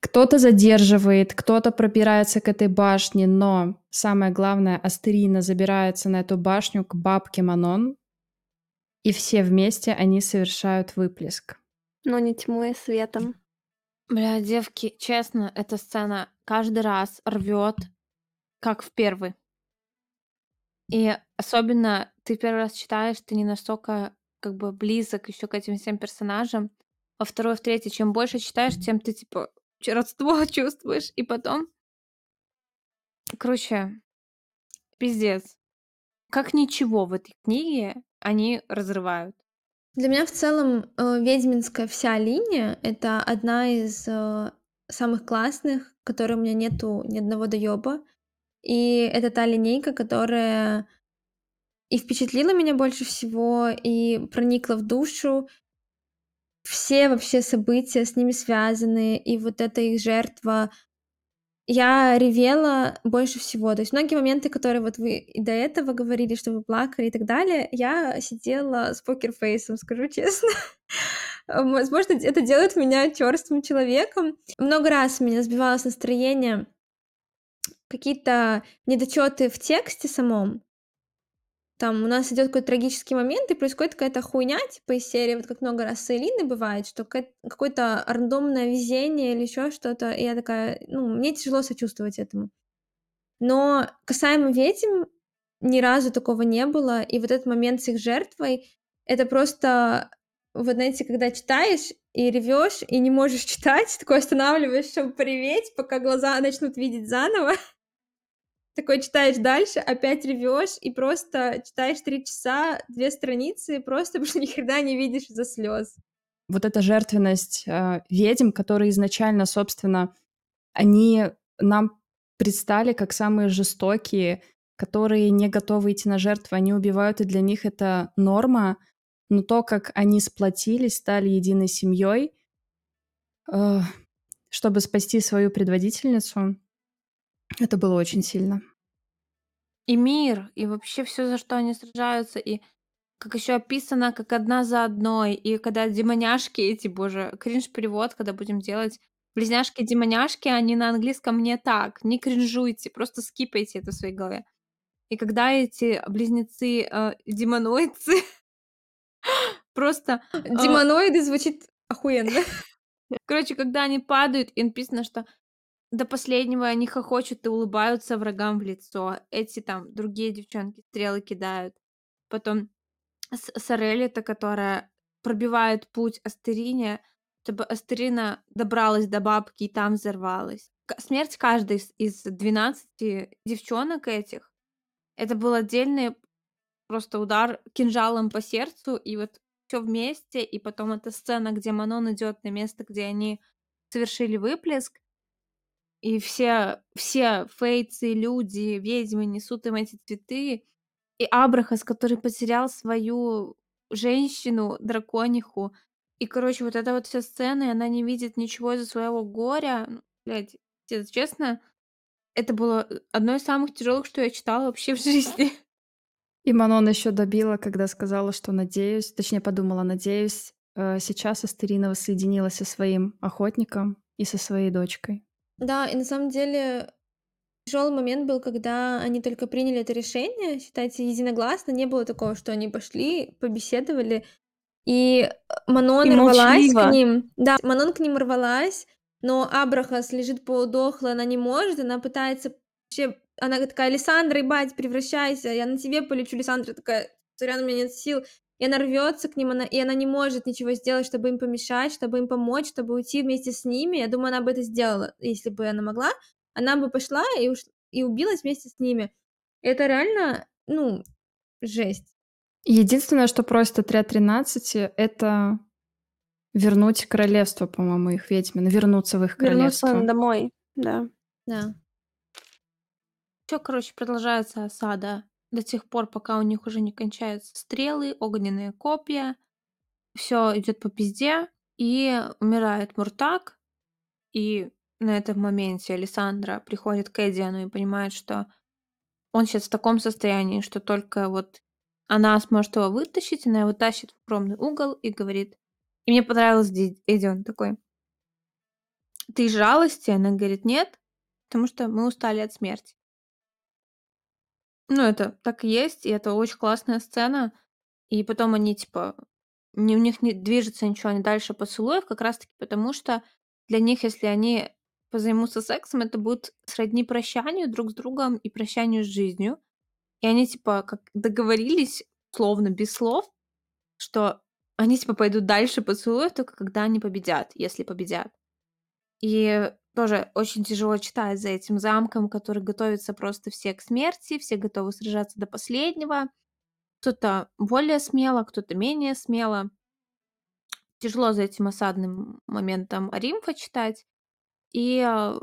Кто-то задерживает, кто-то пробирается к этой башне, но самое главное, Астерина забирается на эту башню к бабке Манон, и все вместе они совершают выплеск. Но не тьмой, а светом. Бля, девки, честно, эта сцена каждый раз рвет, как в первый. И особенно ты первый раз читаешь, ты не настолько как бы близок еще к этим всем персонажам. Во второй, в третий, чем больше читаешь, тем ты типа родство чувствуешь. И потом... Короче, пиздец. Как ничего в этой книге они разрывают. Для меня в целом э, ведьминская вся линия — это одна из э, самых классных, которой у меня нету ни одного доеба. И это та линейка, которая и впечатлила меня больше всего, и проникла в душу. Все вообще события с ними связаны, и вот эта их жертва. Я ревела больше всего. То есть многие моменты, которые вот вы до этого говорили, что вы плакали и так далее, я сидела с покерфейсом, скажу честно. Возможно, это делает меня черствым человеком. Много раз меня сбивалось настроение, какие-то недочеты в тексте самом, там у нас идет какой-то трагический момент, и происходит какая-то хуйня, типа из серии, вот как много раз с Элиной бывает, что какое-то рандомное везение или еще что-то, и я такая, ну, мне тяжело сочувствовать этому. Но касаемо ведьм, ни разу такого не было, и вот этот момент с их жертвой, это просто, вот знаете, когда читаешь и ревешь, и не можешь читать, такой останавливаешь, чтобы приветь, пока глаза начнут видеть заново, такой читаешь дальше, опять ревешь и просто читаешь три часа, две страницы, просто потому что ни хрена не видишь из-за слез. Вот эта жертвенность э, ведьм, которые изначально, собственно, они нам предстали как самые жестокие, которые не готовы идти на жертву, они убивают, и для них это норма, но то, как они сплотились, стали единой семьей, э, чтобы спасти свою предводительницу, это было очень сильно. И мир, и вообще все, за что они сражаются, и как еще описано, как одна за одной, и когда демоняшки эти, боже, кринж-перевод, когда будем делать, близняшки-демоняшки, они на английском не так, не кринжуйте, просто скипайте это в своей голове. И когда эти близнецы э, демоноидцы просто... э, Демоноиды звучит охуенно. Короче, когда они падают, и написано, что до последнего они хохочут и улыбаются врагам в лицо. Эти там другие девчонки стрелы кидают. Потом Сорелли-то, которая пробивает путь Астерине, чтобы Астерина добралась до бабки и там взорвалась. Смерть каждой из, из 12 девчонок этих, это был отдельный просто удар кинжалом по сердцу, и вот все вместе, и потом эта сцена, где Манон идет на место, где они совершили выплеск, и все, все фейцы, люди, ведьмы несут им эти цветы. И Абрахас, который потерял свою женщину, дракониху. И, короче, вот эта вот вся сцена, и она не видит ничего из-за своего горя. Ну, блядь, честно, это было одно из самых тяжелых, что я читала вообще в жизни. И Манон еще добила, когда сказала, что надеюсь, точнее подумала, надеюсь, э, сейчас Астерина воссоединилась со своим охотником и со своей дочкой. Да, и на самом деле тяжелый момент был, когда они только приняли это решение, считайте, единогласно, не было такого, что они пошли, побеседовали, и э, Манон И рвалась молчаливо. к ним. Да, Манон к ним рвалась, но Абрахас лежит полудохло, она не может, она пытается вообще... Она такая, Александра, ебать, превращайся, я на тебе полечу. Александра такая, сорян, у меня нет сил. И она рвется к ним, она, и она не может ничего сделать, чтобы им помешать, чтобы им помочь, чтобы уйти вместе с ними. Я думаю, она бы это сделала, если бы она могла. Она бы пошла и, уш... и убилась вместе с ними. Это реально, ну, жесть. Единственное, что просит отряд 13, это вернуть королевство, по-моему, их ведьмин, вернуться в их Вернуться королевство. домой, да. Да. Всё, короче, продолжается осада до тех пор, пока у них уже не кончаются стрелы, огненные копья. Все идет по пизде, и умирает Муртак. И на этом моменте Александра приходит к Эдиану и понимает, что он сейчас в таком состоянии, что только вот она сможет его вытащить, она его тащит в укромный угол и говорит. И мне понравилось, Эдион такой. Ты жалости? Она говорит, нет, потому что мы устали от смерти. Ну, это так и есть, и это очень классная сцена. И потом они, типа, не, у них не движется ничего, они дальше поцелуев, как раз-таки потому, что для них, если они позаймутся сексом, это будет сродни прощанию друг с другом и прощанию с жизнью. И они, типа, как договорились, словно без слов, что они, типа, пойдут дальше поцелуев только когда они победят, если победят. И тоже очень тяжело читать за этим замком, который готовится просто все к смерти, все готовы сражаться до последнего. Кто-то более смело, кто-то менее смело. Тяжело за этим осадным моментом Аримфа читать. И а,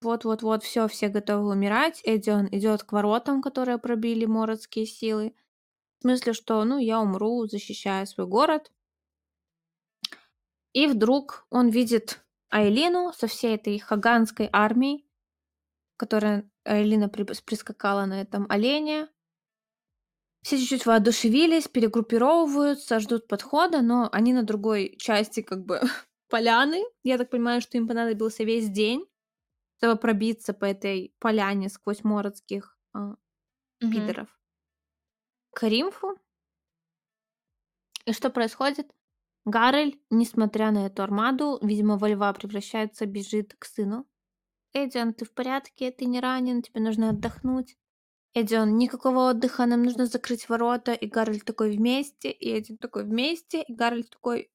вот-вот-вот все, все готовы умирать. Эдион идет к воротам, которые пробили мородские силы. В смысле, что, ну, я умру, защищая свой город. И вдруг он видит Айлину со всей этой хаганской армией, которая Айлина прискакала на этом олене. Все чуть-чуть воодушевились, перегруппировываются, ждут подхода, но они на другой части как бы поляны. Я так понимаю, что им понадобился весь день, чтобы пробиться по этой поляне сквозь мородских а, Мгм. пидоров к Римфу. И что происходит? Гарель, несмотря на эту армаду, видимо, во льва превращается, бежит к сыну. Эдион, ты в порядке? Ты не ранен? Тебе нужно отдохнуть. Эдион, никакого отдыха, нам нужно закрыть ворота. И Гарель такой вместе, и Эдион такой вместе, и Гарель такой...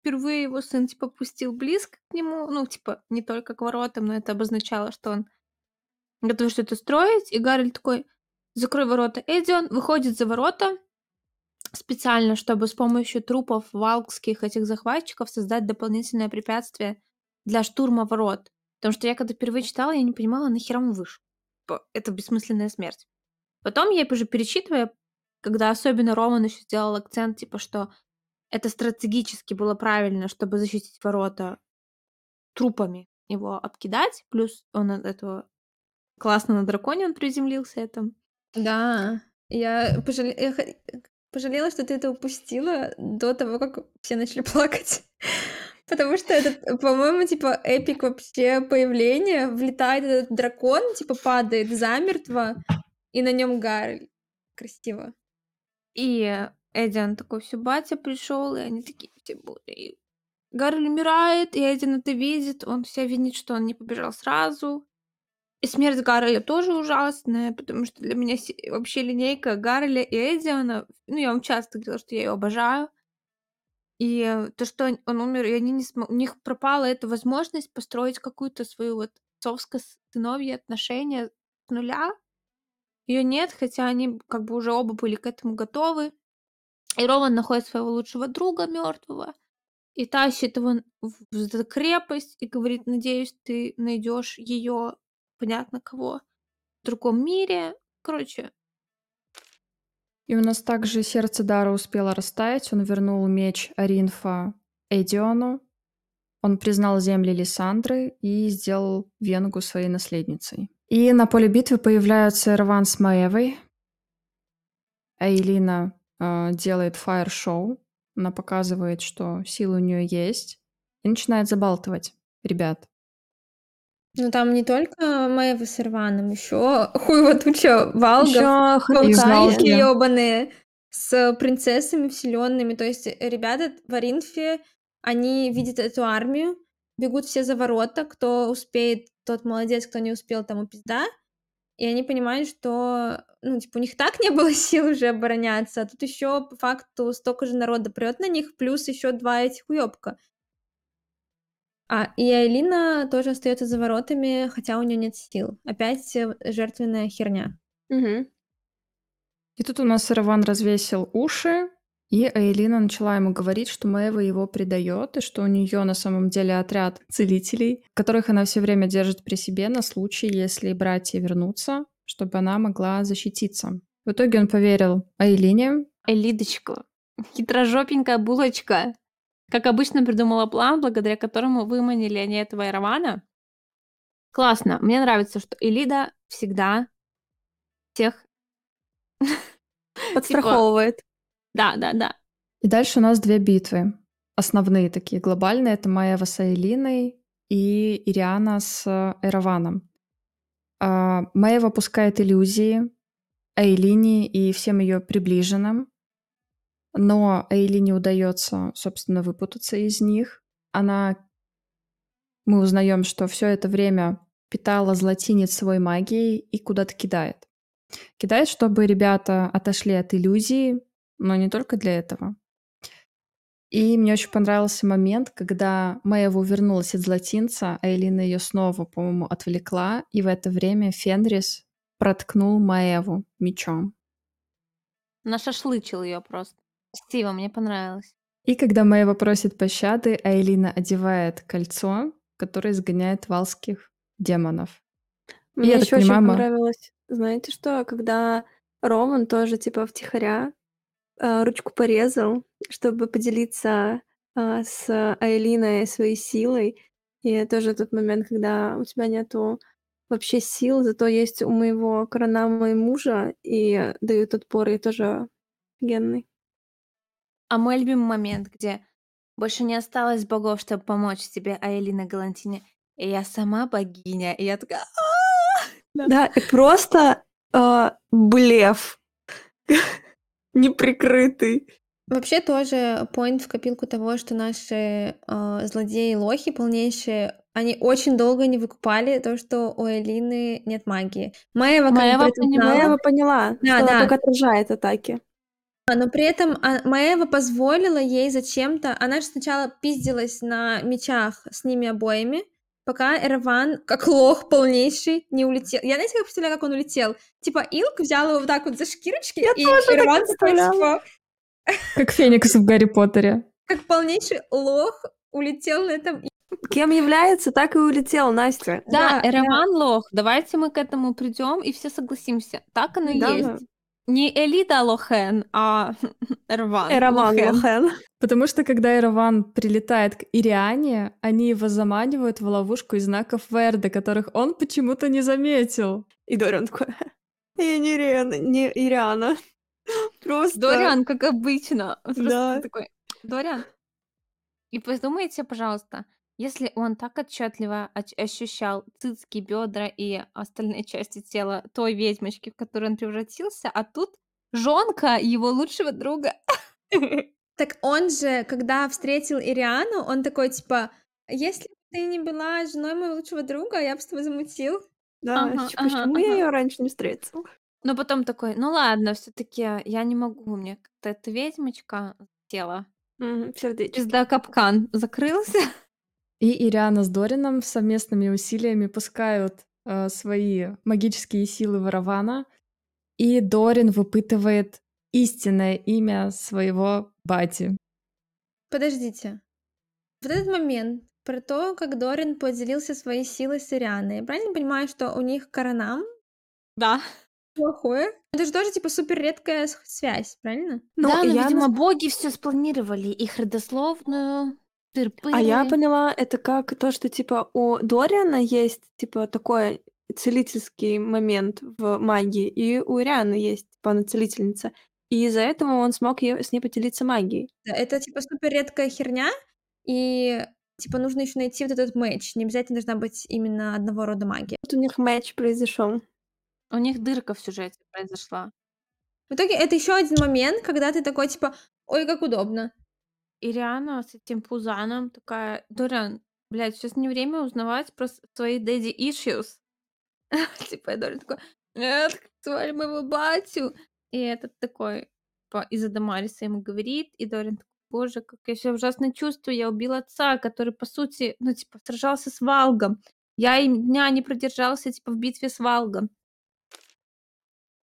Впервые его сын, типа, пустил близко к нему. Ну, типа, не только к воротам, но это обозначало, что он готов что-то строить. И Гарель такой, закрой ворота. Эдион выходит за ворота, специально, чтобы с помощью трупов валкских этих захватчиков создать дополнительное препятствие для штурма ворот. Потому что я когда впервые читала, я не понимала, нахера он вышел. Это бессмысленная смерть. Потом я уже перечитывая, когда особенно Роман еще сделал акцент, типа, что это стратегически было правильно, чтобы защитить ворота трупами его обкидать, плюс он от этого классно на драконе он приземлился это. Да, я, пожале- я х- пожалела, что ты это упустила до того, как все начали плакать. Потому что это, по-моему, типа эпик вообще появление. Влетает этот дракон, типа падает замертво, и на нем Гарри. Красиво. И Эдиан такой, все, батя пришел, и они такие все будут. И Гарри умирает, и Эдиан это видит, он все винит, что он не побежал сразу. И смерть Гарреля тоже ужасная, потому что для меня вообще линейка Гарреля и Эдиана, ну, я вам часто говорила, что я ее обожаю. И э, то, что он- умер, и они не смо- у них пропала эта возможность построить какую-то свою вот отцовско-сыновье отношения с нуля. Ее нет, хотя они как бы уже оба были к этому готовы. И Роман находит своего лучшего друга мертвого и тащит его в крепость и говорит, надеюсь, ты найдешь ее, понятно кого, в другом мире. Короче, И у нас также сердце Дара успело растаять. Он вернул меч Аринфа Эдиону. Он признал земли Лиссандры и сделал Венгу своей наследницей. И на поле битвы появляются Эрван с Маевой. Айлина э, делает фаер-шоу. Она показывает, что силы у нее есть. И начинает забалтывать ребят. Ну там не только Мэйва с Ирваном, еще хуево туча валгов, Валки. ебаные, с принцессами вселенными. То есть ребята в Аринфе, они видят эту армию, бегут все за ворота, кто успеет, тот молодец, кто не успел, тому пизда. И они понимают, что, ну, типа, у них так не было сил уже обороняться, а тут еще по факту столько же народа прет на них, плюс еще два этих уебка. А, и Айлина тоже остается за воротами, хотя у нее нет сил. Опять э, жертвенная херня. Мгм. И тут у нас Раван развесил уши, и Эйлина начала ему говорить, что Мэйва его предает, и что у нее на самом деле отряд целителей, которых она все время держит при себе на случай, если братья вернутся, чтобы она могла защититься. В итоге он поверил Эйлине. Элидочка, хитрожопенькая булочка. Как обычно придумала план, благодаря которому выманили они этого Иравана. Классно. Мне нравится, что Элида всегда всех Подстраховывает. Да, да, да. И дальше у нас две битвы. Основные такие глобальные. Это Маева с Эйлиной и Ириана с Эраваном. А, Маева пускает иллюзии Эйлине и всем ее приближенным, но Эйлине удается, собственно, выпутаться из них. Она, мы узнаем, что все это время питала златинец свой магией и куда-то кидает. Кидает, чтобы ребята отошли от иллюзии, но не только для этого. И мне очень понравился момент, когда Мэйва вернулась от златинца, а Элина ее снова, по-моему, отвлекла, и в это время Фенрис проткнул Маеву мечом. Нашашлычил ее просто. Стива, мне понравилось. И когда Маева просит пощады, Айлина одевает кольцо, которое изгоняет валских демонов. Мне еще очень понравилось, знаете что, когда Роман тоже типа втихаря э, ручку порезал, чтобы поделиться э, с Айлиной своей силой. И тоже тот момент, когда у тебя нету вообще сил, зато есть у моего коронама и мужа, и дают отпор, и тоже генный. А мой любимый момент, где больше не осталось богов, чтобы помочь тебе, Айлина Галантине, и я сама богиня, и я такая... Да, и просто э, блеф неприкрытый. Вообще тоже поинт в копилку того, что наши э, злодеи-лохи полнейшие, они очень долго не выкупали то, что у Элины нет магии. Маева, Маева, поняла, Маева поняла, да, что да. она только отражает атаки. Но при этом а, Маева позволила ей зачем-то... Она же сначала пиздилась на мечах с ними обоими, пока Эрван, как лох полнейший, не улетел. Я, знаете, как представляю, как он улетел? Типа, Илк взял его вот так вот за шкирочки, Я и Эрван такой, типа... Как Феникс в Гарри Поттере. Как полнейший лох улетел на этом... Кем является, так и улетел, Настя. Да, да Эраван да. лох. Давайте мы к этому придем и все согласимся. Так оно и да, есть. Не Элида Лохен, а Эрван. Эраван Лохен. Лохен. Потому что когда Эраван прилетает к Ириане, они его заманивают в ловушку из знаков Верда, которых он почему-то не заметил. И Дориан такой, я не Ириана, не Ириана. Просто... Дориан, как обычно. Да. такой, Дориан. И подумайте, пожалуйста, если он так отчетливо ощущал цицки, бедра и остальные части тела той ведьмочки, в которую он превратился, а тут жонка его лучшего друга. Так он же, когда встретил Ириану, он такой, типа, если бы ты не была женой моего лучшего друга, я бы с тобой замутил. Да, ага, почему ага, я ее раньше не встретил? Но потом такой, ну ладно, все таки я не могу, мне как-то эта ведьмочка тела. Угу, сердечко. Пизда капкан закрылся. И Ириана с Дорином совместными усилиями пускают э, свои магические силы Ворована, и Дорин выпытывает истинное имя своего бати. Подождите. Вот этот момент про то, как Дорин поделился своей силой с Ирианой. Я правильно понимаю, что у них коронам Да. плохое? Это же тоже типа супер редкая связь, правильно? Ну, да, но, я видимо, нас... боги все спланировали, их родословную а я поняла, это как то, что типа у Дориана есть типа такой целительский момент в магии, и у Ирианы есть типа она целительница. И из-за этого он смог с ней поделиться магией. Да, это типа супер редкая херня, и типа нужно еще найти вот этот матч. Не обязательно должна быть именно одного рода магия. Вот у них матч произошел. У них дырка в сюжете произошла. В итоге это еще один момент, когда ты такой типа, ой, как удобно. Ириана с этим Пузаном такая: "Дориан, блядь, сейчас не время узнавать про свои daddy issues". Типа, и Дориан такой: "Нет, звали моего батю". И этот такой, типа, из Адамариса ему говорит, и Дориан такой: "Боже, как я себя ужасно чувствую, я убил отца, который, по сути, ну, типа, сражался с Валгом. Я и дня не продержался, типа, в битве с Валгом".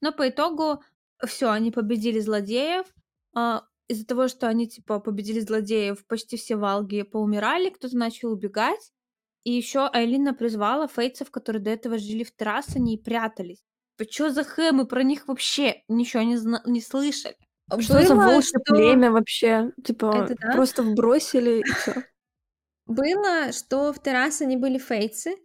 Но по итогу все, они победили злодеев. А, из-за того, что они, типа, победили злодеев, почти все валги поумирали, кто-то начал убегать. И еще Айлина призвала фейцев, которые до этого жили в Террасане и прятались. Чё за хэ? Мы про них вообще ничего не, зна- не слышали. Что за Было, волчье что- племя вообще? Типа, Это да. просто вбросили и все. Было, что в Террасане были фейцы,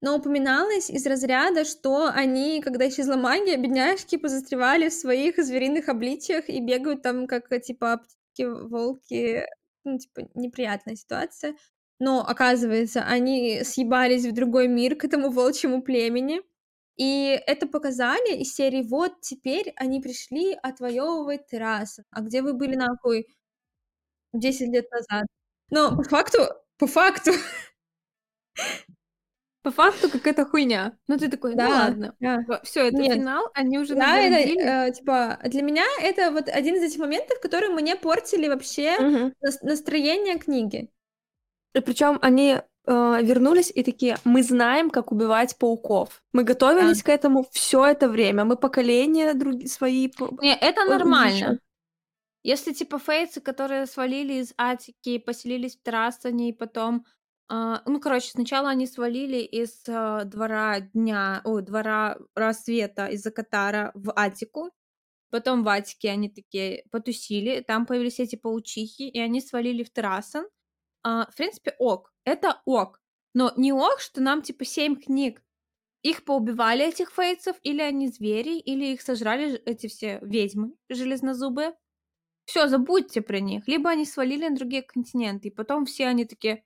но упоминалось из разряда, что они, когда исчезла магия, бедняжки позастревали в своих звериных обличиях и бегают там как, э, типа, птички, волки. Ну, типа, неприятная ситуация. Но, оказывается, они съебались в другой мир к этому волчьему племени. И это показали из серии «Вот теперь они пришли отвоевывать террасы». А где вы были, нахуй, 10 лет назад? Но по факту, по факту, По факту какая-то хуйня. Ну ты такой, ну Да, ладно. да. Все, это Нет. финал, они уже Да, это, наградили. э, типа, для меня это вот один из этих моментов, которые мне портили вообще нас- настроение книги. И причем они э, вернулись и такие, мы знаем, как убивать пауков. Мы готовились к этому все это время. Мы поколения други- свои... Не, это Ой, нормально. Если типа фейцы, которые свалили из Атики, поселились в Трастане, и потом... а, ну, короче, сначала они свалили из а, двора дня, ой, двора рассвета из-за Катара в Атику. Потом в Атике они такие потусили, там появились эти паучихи, и они свалили в Тарасан. А, в принципе, ок. Это ок. Но не ок, что нам типа семь книг. Их поубивали, этих фейцев, или они звери, или их сожрали эти все ведьмы железнозубые. Все, забудьте про них. Либо они свалили на другие континенты, и потом все они такие,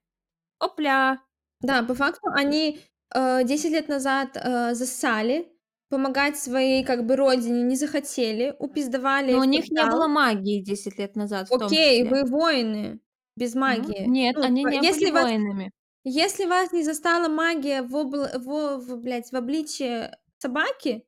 опля, Да, по факту они э, 10 лет назад э, зассали, помогать своей как бы родине не захотели, упиздавали но у в них не было магии 10 лет назад в том Окей, числе. вы воины без Ну, магии. Нет, Ну, они типа, не если были вас, воинами. если вас не застала магия в, обл... в, в, блядь, в обличье собаки,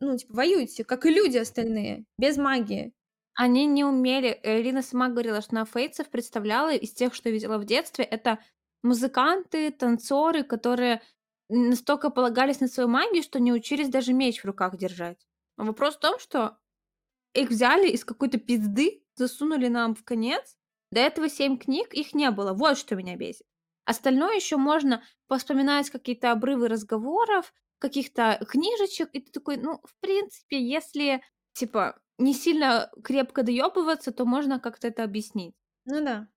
ну, типа, воюйте, как и люди остальные, без магии. Они не умели. Ирина сама говорила, что она фейцев представляла из тех, что видела в детстве. Это музыканты, танцоры, которые настолько полагались на свою магию, что не учились даже меч в руках держать. Вопрос в том, что их взяли из какой-то пизды, засунули нам в конец. До этого семь книг, их не было. Вот что меня бесит. Остальное еще можно вспоминать какие-то обрывы разговоров, каких-то книжечек, и ты такой, ну, в принципе, если, типа, не сильно крепко доебываться, то можно как-то это объяснить. Ну да.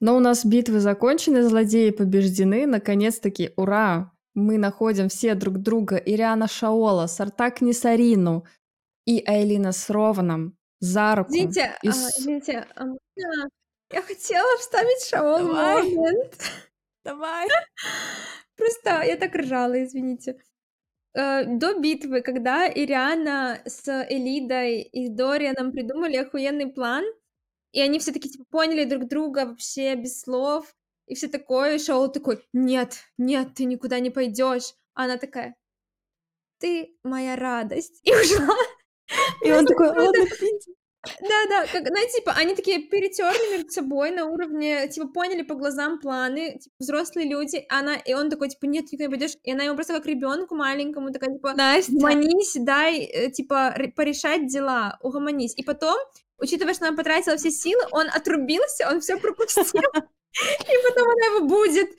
Но у нас битвы закончены, злодеи побеждены. Наконец-таки, ура! Мы находим все друг друга. Ириана Шаола, Сартак Нисарину и Айлина с Рованом за руку. Извините, И а, извините, а я хотела вставить Шаол Давай. момент. Давай. Просто я так ржала, извините. Э, До битвы, когда Ириана с Элидой и Дорианом придумали охуенный план, и они все таки типа поняли друг друга вообще без слов, и все такое, и Шаол такой, нет, нет, ты никуда не пойдешь. А она такая, ты моя радость. И ушла. И он такой, ладно, идите». Да-да, как, знаете, типа, они такие перетерли между собой на уровне, типа, поняли по глазам планы, типа, взрослые люди, она, и он такой, типа, нет, никуда не пойдешь, и она ему просто как ребенку маленькому такая, типа, Настя, угомонись, дай, э, типа, ре- порешать дела, угомонись. И потом, учитывая, что она потратила все силы, он отрубился, он все пропустил, и потом она его будет.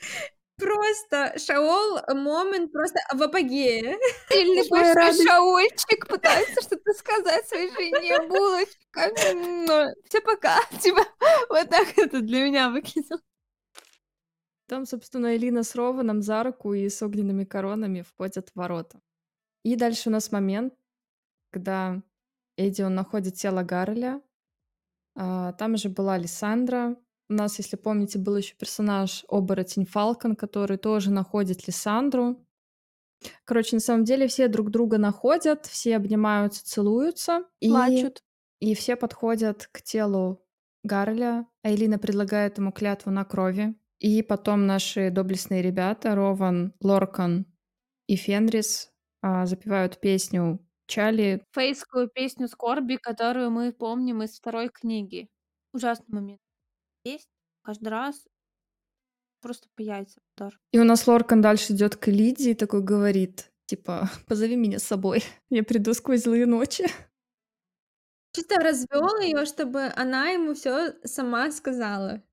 Просто Шаол момент просто в апогее. сильный большой шаольчик пытается что-то сказать своей жене, булочка. Все пока. Типа, вот так это для меня выглядело. Там, собственно, Элина с Рованом за руку и с огненными коронами входят в ворота. И дальше у нас момент, когда Эдион находит тело Гарреля. А, Там же была Лиссандра. У нас, если помните, был еще персонаж оборотень Фалкон, который тоже находит Лиссандру. Короче, на самом деле все друг друга находят, все обнимаются, целуются. И, Плачут. и все подходят к телу Гарреля. Айлина предлагает ему клятву на крови. И потом наши доблестные ребята, Рован, Лоркан и Фенрис, а, запевают песню Чали. Фейскую песню скорби, которую мы помним из второй книги. Ужасный момент. Есть каждый раз просто по яйцам удар. И у нас Лоркан дальше идет к Элиде и такой говорит, Типа, позови меня с собой, я приду сквозь злые ночи. Чисто развел ее, чтобы она ему все сама сказала.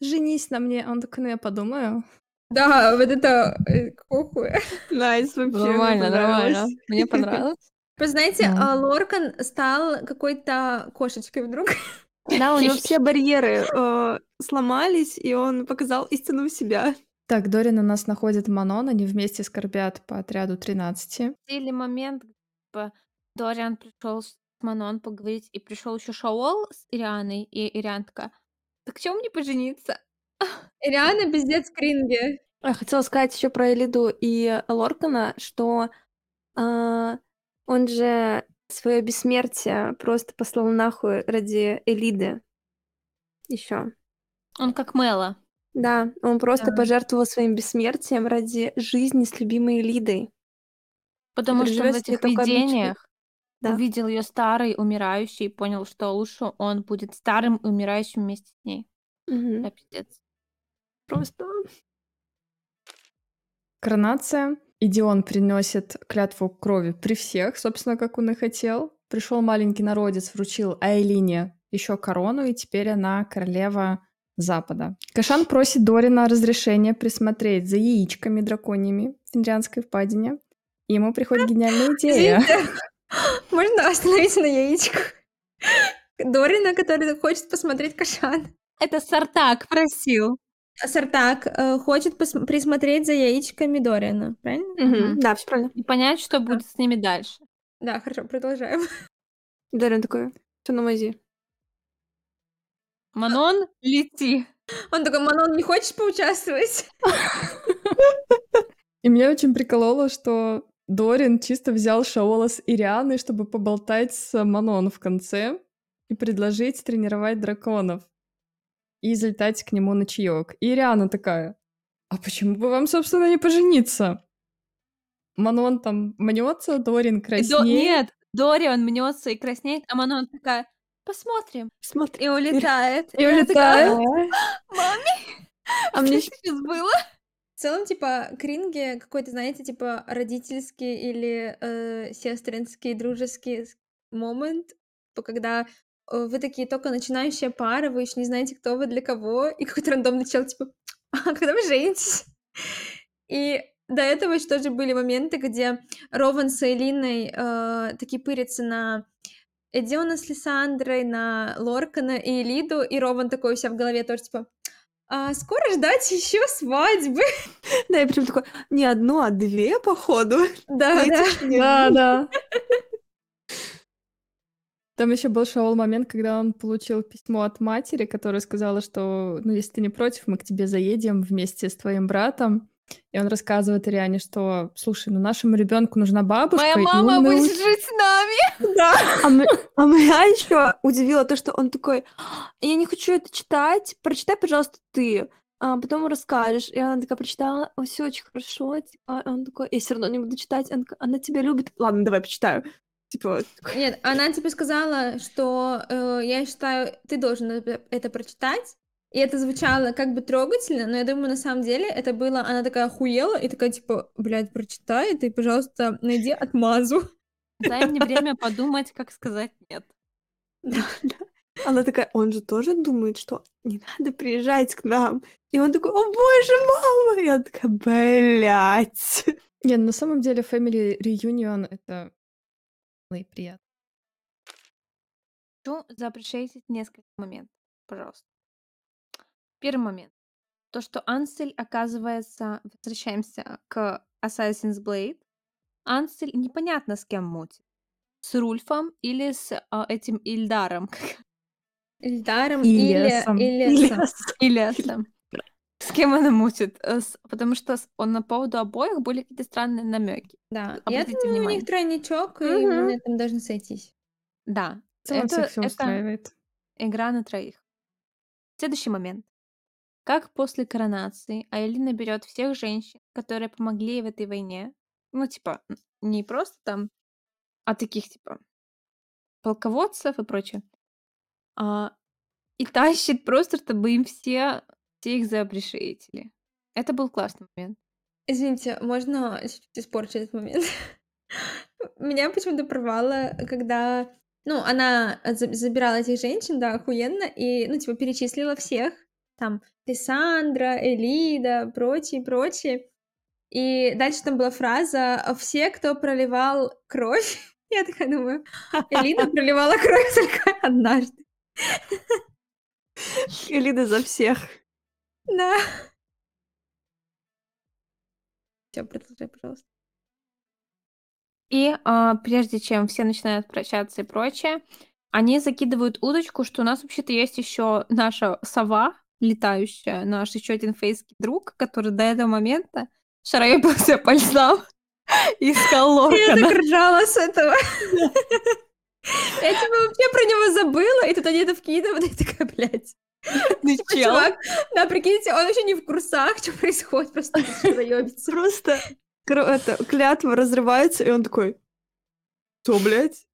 Женись на мне. Он такой, ну я подумаю. Да, вот это э, какого хуя? Nice, вообще. Нормально, нормально. Мне понравилось. Вы знаете, а, Лоркан стал какой-то кошечкой вдруг. Да, у него все барьеры э, сломались, и он показал истину себя. Так, Дорин у нас находит Манон, они вместе скорбят по отряду 13. Или момент, типа, Дориан пришел с Манон поговорить, и пришел еще Шаол с Ирианой, и Ириан такая, так чем мне пожениться? Реально пиздец кринги. Я хотела сказать еще про Элиду и Лоркана, что а, он же свое бессмертие просто послал нахуй ради Элиды. Еще. Он как Мэла. Да, он просто Да. пожертвовал своим бессмертием ради жизни с любимой Элидой. Потому что в этих видениях Да. увидел ее старой, умирающей, и понял, что лучше он будет старым, умирающим вместе с ней. Мгм. Да, пиздец. Просто. Коронация. И Дион приносит клятву крови при всех, собственно, как он и хотел. Пришел маленький народец, вручил Айлине еще корону, и теперь она королева Запада. Кашан просит Дорина разрешения присмотреть за яичками драконьими в Финляндской впадине. И ему приходит гениальная идея. Извините, можно остановиться на яичках? Дорина, который хочет посмотреть Кашан. Это Сартак просил. Сартак э, хочет пос- присмотреть за яичками Дорина, правильно? Мгм. Да, все правильно. И понять, что будет с ними дальше. Да, хорошо, продолжаем. Дарья такой, что на мази? Манон, лети. Он такой, Манон, не хочешь поучаствовать? И меня очень прикололо, что Дорин чисто взял Шаола с Ирианой, чтобы поболтать с Манон в конце и предложить тренировать драконов и залетать к нему на чаек. И Ириана такая, а почему бы вам, собственно, не пожениться? Манон там мнется, Дорин И До- краснеет. Нет, Дориан мнется и краснеет, а Манон такая, посмотрим. Смотри. И улетает. И такая, улетает. Маме, А мне сейчас было? В целом, типа, кринги какой-то, знаете, типа, родительский или э, сестринский, дружеский момент, когда вы такие только начинающая пара, вы еще не знаете, кто вы для кого, и какой-то рандомный чел, типа, а когда вы женитесь? И до этого еще тоже были моменты, где Рован с Элиной э, такие пырятся на Эдиона с Лиссандрой, на Лоркана и Элиду, и Рован такой у себя в голове тоже, типа, а скоро ждать еще свадьбы. Да, и причем такой, не одну, а две, походу. Да, да. Да, да. Там еще был шоу момент, когда он получил письмо от матери, которая сказала, что, ну, если ты не против, мы к тебе заедем вместе с твоим братом. И он рассказывает Ириане, что, слушай, ну нашему ребенку нужна бабушка. Моя мама умный будет жить с нами. А, мы- а меня еще удивило то, что он такой, я не хочу это читать, прочитай, пожалуйста, ты. А потом расскажешь. И она такая прочитала, все очень хорошо. Типа, а он такой, я все равно не буду читать. Она, она тебя любит. Ладно, давай почитаю. Типа, Нет, она типа сказала, что э, я считаю, ты должен это прочитать. И это звучало как бы трогательно, но я думаю, на самом деле это было, она такая охуела и такая типа, блядь, прочитай это и, пожалуйста, найди отмазу. Дай мне время подумать, как сказать нет. Она такая, он же тоже думает, что не надо приезжать к нам. И он такой, о боже, мама! И я такая, блядь. Не, на самом деле Family Reunion — это ну и приятно. Хочу запрещать несколько моментов, пожалуйста. Первый момент. То, что Ансель оказывается... Возвращаемся к Assassin's Blade. Ансель непонятно с кем мутит. С Рульфом или с а, этим Ильдаром. Ильдаром или Ильясом. Ильясом. С кем она мутит? Э, с- Потому что с- он на поводу обоих были какие-то странные намеки. Да, я Обратите думаю, у внимание. них тройничок, и Мгм. мы на этом должны сойтись. Да, целом это, все это устраивает. игра на троих. Следующий момент. Как после коронации Айлина берет всех женщин, которые помогли ей в этой войне, ну, типа, не просто там, а таких, типа, полководцев и прочее, а, и тащит просто, чтобы им все, все их запрещили. Это был классный момент. Извините, можно чуть-чуть испорчу этот момент? Меня почему-то порвало, когда, ну, она за забирала этих женщин, да, охуенно, и, ну, типа, перечислила всех, там, Лиссандра, Элида, прочие, прочие. И дальше там была фраза «все, кто проливал кровь». Я такая думаю, Элида проливала кровь только однажды. Элида за всех. Да. Всё, продолжай, пожалуйста. И, а, прежде чем все начинают прощаться и прочее, они закидывают удочку, что у нас вообще-то есть еще наша сова летающая, наш еще один фейский друг, который до этого момента шарабился по льдам и искал Я Лоркана. так ржала с этого. Я типа вообще про него забыла, и тут они это вкидывают, и я такая, блядь. Чел? чувак, да, прикиньте, он еще не в курсах, что происходит, просто проебится. Просто это, клятва разрывается, и он такой, что, блядь?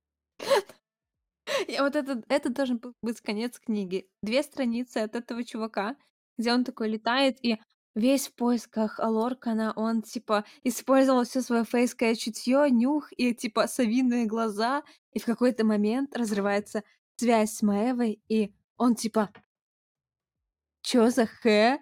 И вот это, это должен был быть конец книги. Две страницы от этого чувака, где он такой летает и весь в поисках Лоркана, он типа использовал все свое фейское чутье, нюх и типа совиные глаза, и в какой-то момент разрывается связь с Маевой, и он типа Чё за хэ?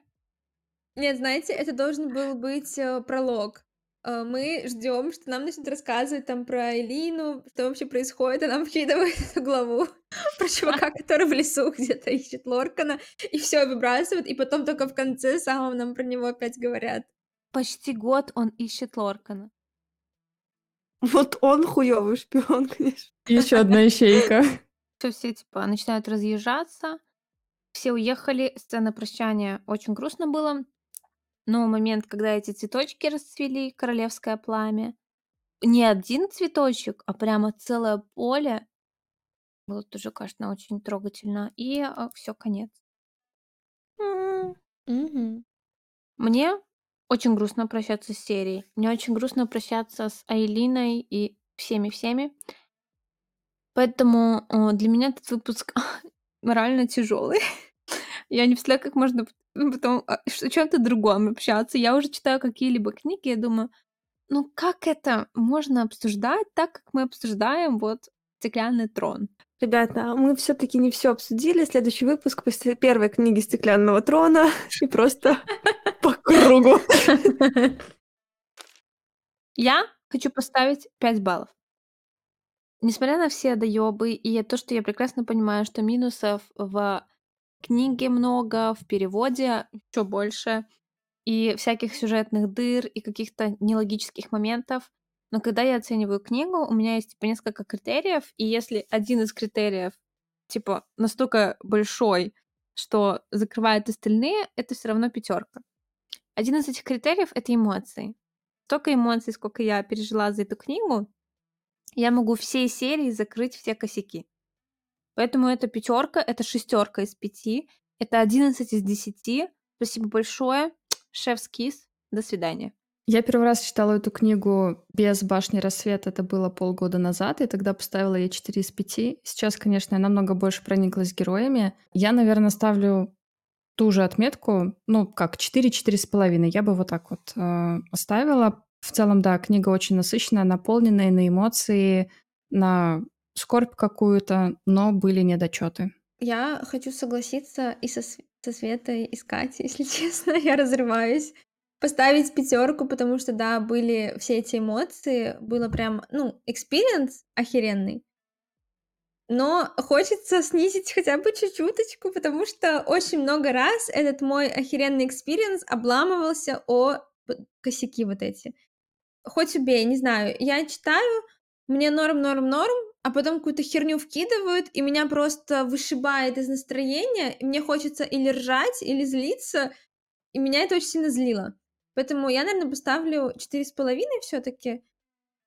Нет, знаете, это должен был быть э, пролог. Э, Мы ждем, что нам начнут рассказывать там про Элину, что вообще происходит, а нам вкидывают эту главу про чувака, который в лесу где-то ищет Лоркана, и все выбрасывают, и потом только в конце самом нам про него опять говорят. Почти год он ищет Лоркана. Вот он хуёвый шпион, конечно. Еще одна ищейка. Всё, все типа начинают разъезжаться, все уехали, сцена прощания очень грустно было, но момент, когда эти цветочки расцвели, королевское пламя, не один цветочек, а прямо целое поле, было тоже, конечно, очень трогательно, и все, конец. Мгм. Мне очень грустно прощаться с серией. Мне очень грустно прощаться с Айлиной и всеми-всеми. Поэтому э, для меня этот выпуск морально тяжелый. Я не представляю, как можно п- потом а, о чем-то другом общаться. Я уже читаю какие-либо книги, я думаю, ну как это можно обсуждать так, как мы обсуждаем вот «Стеклянный трон»? Ребята, мы все-таки не все обсудили. Следующий выпуск после первой книги Стеклянного трона и просто по кругу. Я хочу поставить 5 баллов. Несмотря на все доебы и то, что я прекрасно понимаю, что минусов в книге много, в переводе еще больше, и всяких сюжетных дыр, и каких-то нелогических моментов, но когда я оцениваю книгу, у меня есть типа несколько критериев, и если один из критериев типа настолько большой, что закрывает остальные, это все равно пятерка. Один из этих критериев это эмоции. Столько эмоций, сколько я пережила за эту книгу, я могу всей серии закрыть все косяки. Поэтому это пятерка, это шестерка из пяти, это 11 из 10. Спасибо большое. Шеф Кис. До свидания. Я первый раз читала эту книгу без «Башни рассвета», это было полгода назад, и тогда поставила ей 4 из 5. Сейчас, конечно, я намного больше прониклась героями. Я, наверное, ставлю ту же отметку, ну, как 4-4,5. Я бы вот так вот э, оставила. В целом, да, книга очень насыщенная, наполненная на эмоции, на скорбь какую-то, но были недочеты. Я хочу согласиться и со, со Светой, и с Катей, если честно, я разрываюсь. Поставить пятерку, потому что, да, были все эти эмоции, было прям, ну, experience охеренный. Но хочется снизить хотя бы чуть-чуточку, потому что очень много раз этот мой охеренный experience обламывался о косяки вот эти. Хоть убей, не знаю, я читаю, мне норм, норм, норм, а потом какую-то херню вкидывают, и меня просто вышибает из настроения, и мне хочется или ржать, или злиться, и меня это очень сильно злило. Поэтому я, наверное, поставлю 4,5 все-таки.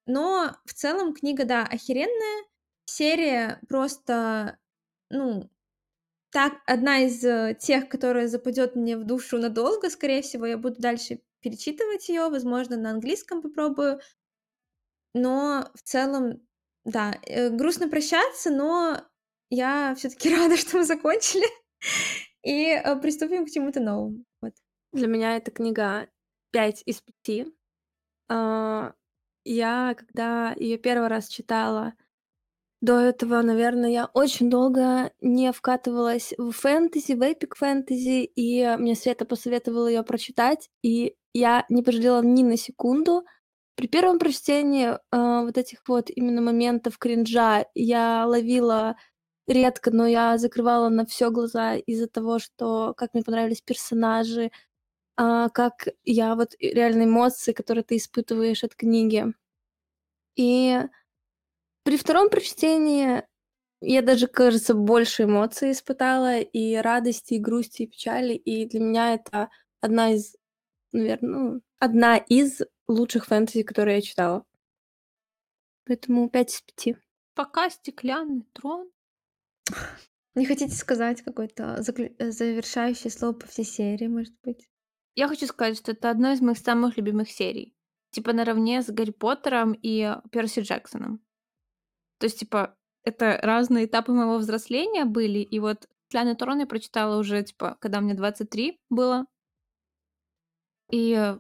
Но в целом книга, да, охеренная. Серия просто, ну, так, одна из э, тех, которая западет мне в душу надолго, скорее всего, я буду дальше перечитывать ее, возможно, на английском попробую. Но в целом, да, э, грустно прощаться, но я все-таки рада, что мы закончили и э, приступим к чему-то новому. Вот. Для меня эта книга 5 из 5. А, я, когда ее первый раз читала, до этого, наверное, я очень долго не вкатывалась в фэнтези, в эпик фэнтези, и мне Света посоветовала ее прочитать, и я не пожалела ни на секунду. При первом прочтении э, вот этих вот именно моментов кринжа я ловила редко, но я закрывала на все глаза из-за того, что как мне понравились персонажи, э, как я вот реально эмоции, которые ты испытываешь от книги. И при втором прочтении я даже, кажется, больше эмоций испытала, и радости, и грусти, и печали. И для меня это одна из, наверное, ну, одна из лучших фэнтези, которые я читала. Поэтому 5 из 5. Пока стеклянный трон. Не хотите сказать какое-то заклю- э, завершающее слово по всей серии, может быть? Я хочу сказать, что это одна из моих самых любимых серий. Типа наравне с Гарри Поттером и Перси Джексоном. То есть, типа, это разные этапы моего взросления были, и вот «Стеклянный трон» я прочитала уже, типа, когда мне 23 было. И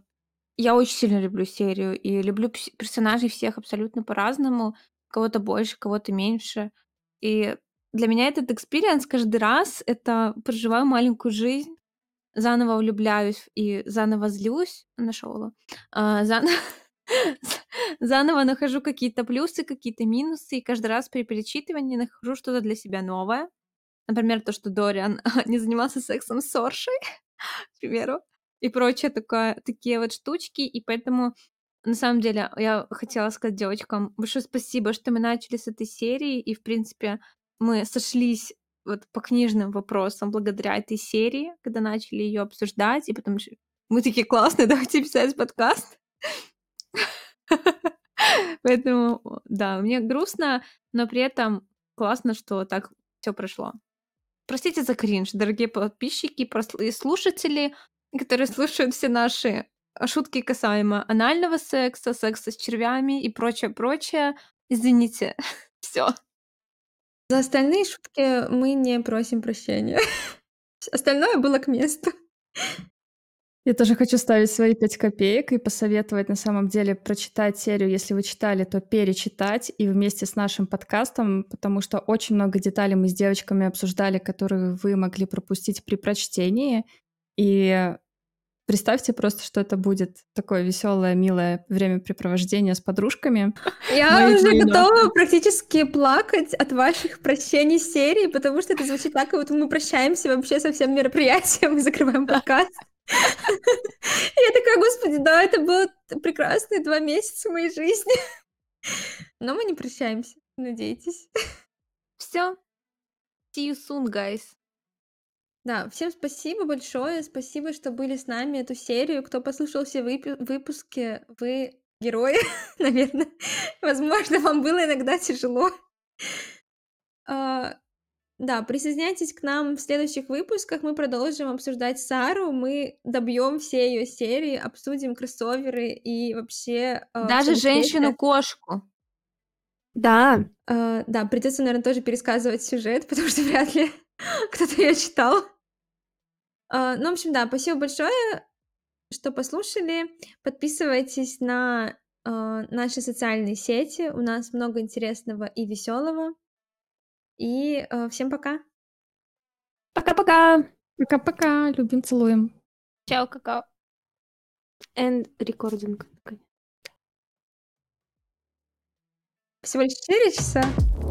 я очень сильно люблю серию, и люблю персонажей всех абсолютно по-разному. Кого-то больше, кого-то меньше. И для меня этот experience каждый раз — это проживаю маленькую жизнь, заново влюбляюсь и заново злюсь на Шаола, а, заново заново нахожу какие-то плюсы, какие-то минусы, и каждый раз при перечитывании нахожу что-то для себя новое. Например, то, что Дориан не занимался сексом с Соршей, к примеру, и прочее такое, такие вот штучки, и поэтому на самом деле, я хотела сказать девочкам большое спасибо, что мы начали с этой серии, и, в принципе, мы сошлись вот по книжным вопросам благодаря этой серии, когда начали ее обсуждать, и потом мы такие классные, давайте писать подкаст. Поэтому, да, мне грустно, но при этом классно, что так все прошло. Простите за кринж, дорогие подписчики и слушатели, которые слушают все наши шутки касаемо анального секса, секса с червями и прочее-прочее. Извините, все. За остальные шутки мы не просим прощения. Остальное было к месту. Я тоже хочу ставить свои пять копеек и посоветовать на самом деле прочитать серию. Если вы читали, то перечитать и вместе с нашим подкастом, потому что очень много деталей мы с девочками обсуждали, которые вы могли пропустить при прочтении. И Представьте просто, что это будет такое веселое, милое времяпрепровождение с подружками. Я уже готова практически плакать от ваших прощений серии, потому что это звучит так, как будто мы прощаемся вообще со всем мероприятием и закрываем подкаст. Я такая, господи, да, это было прекрасные два месяца моей жизни. Но мы не прощаемся, надейтесь. Все. See you soon, guys. Да, всем спасибо большое, спасибо, что были с нами эту серию. Кто послушал все выпу- выпуски, вы герои, наверное. Возможно, вам было иногда тяжело. А, да, присоединяйтесь к нам в следующих выпусках. Мы продолжим обсуждать Сару. Мы добьем все ее серии, обсудим кроссоверы и вообще... Э, Даже женщину-кошку. Да. Э, да, придется, наверное, тоже пересказывать сюжет, потому что вряд ли кто-то ее читал. Э, ну, в общем, да, спасибо большое, что послушали. Подписывайтесь на э, наши социальные сети. У нас много интересного и веселого. И э, всем пока. Пока-пока. Пока-пока. Любим, целуем. Чао, какао. And recording. Всего лишь 4 часа.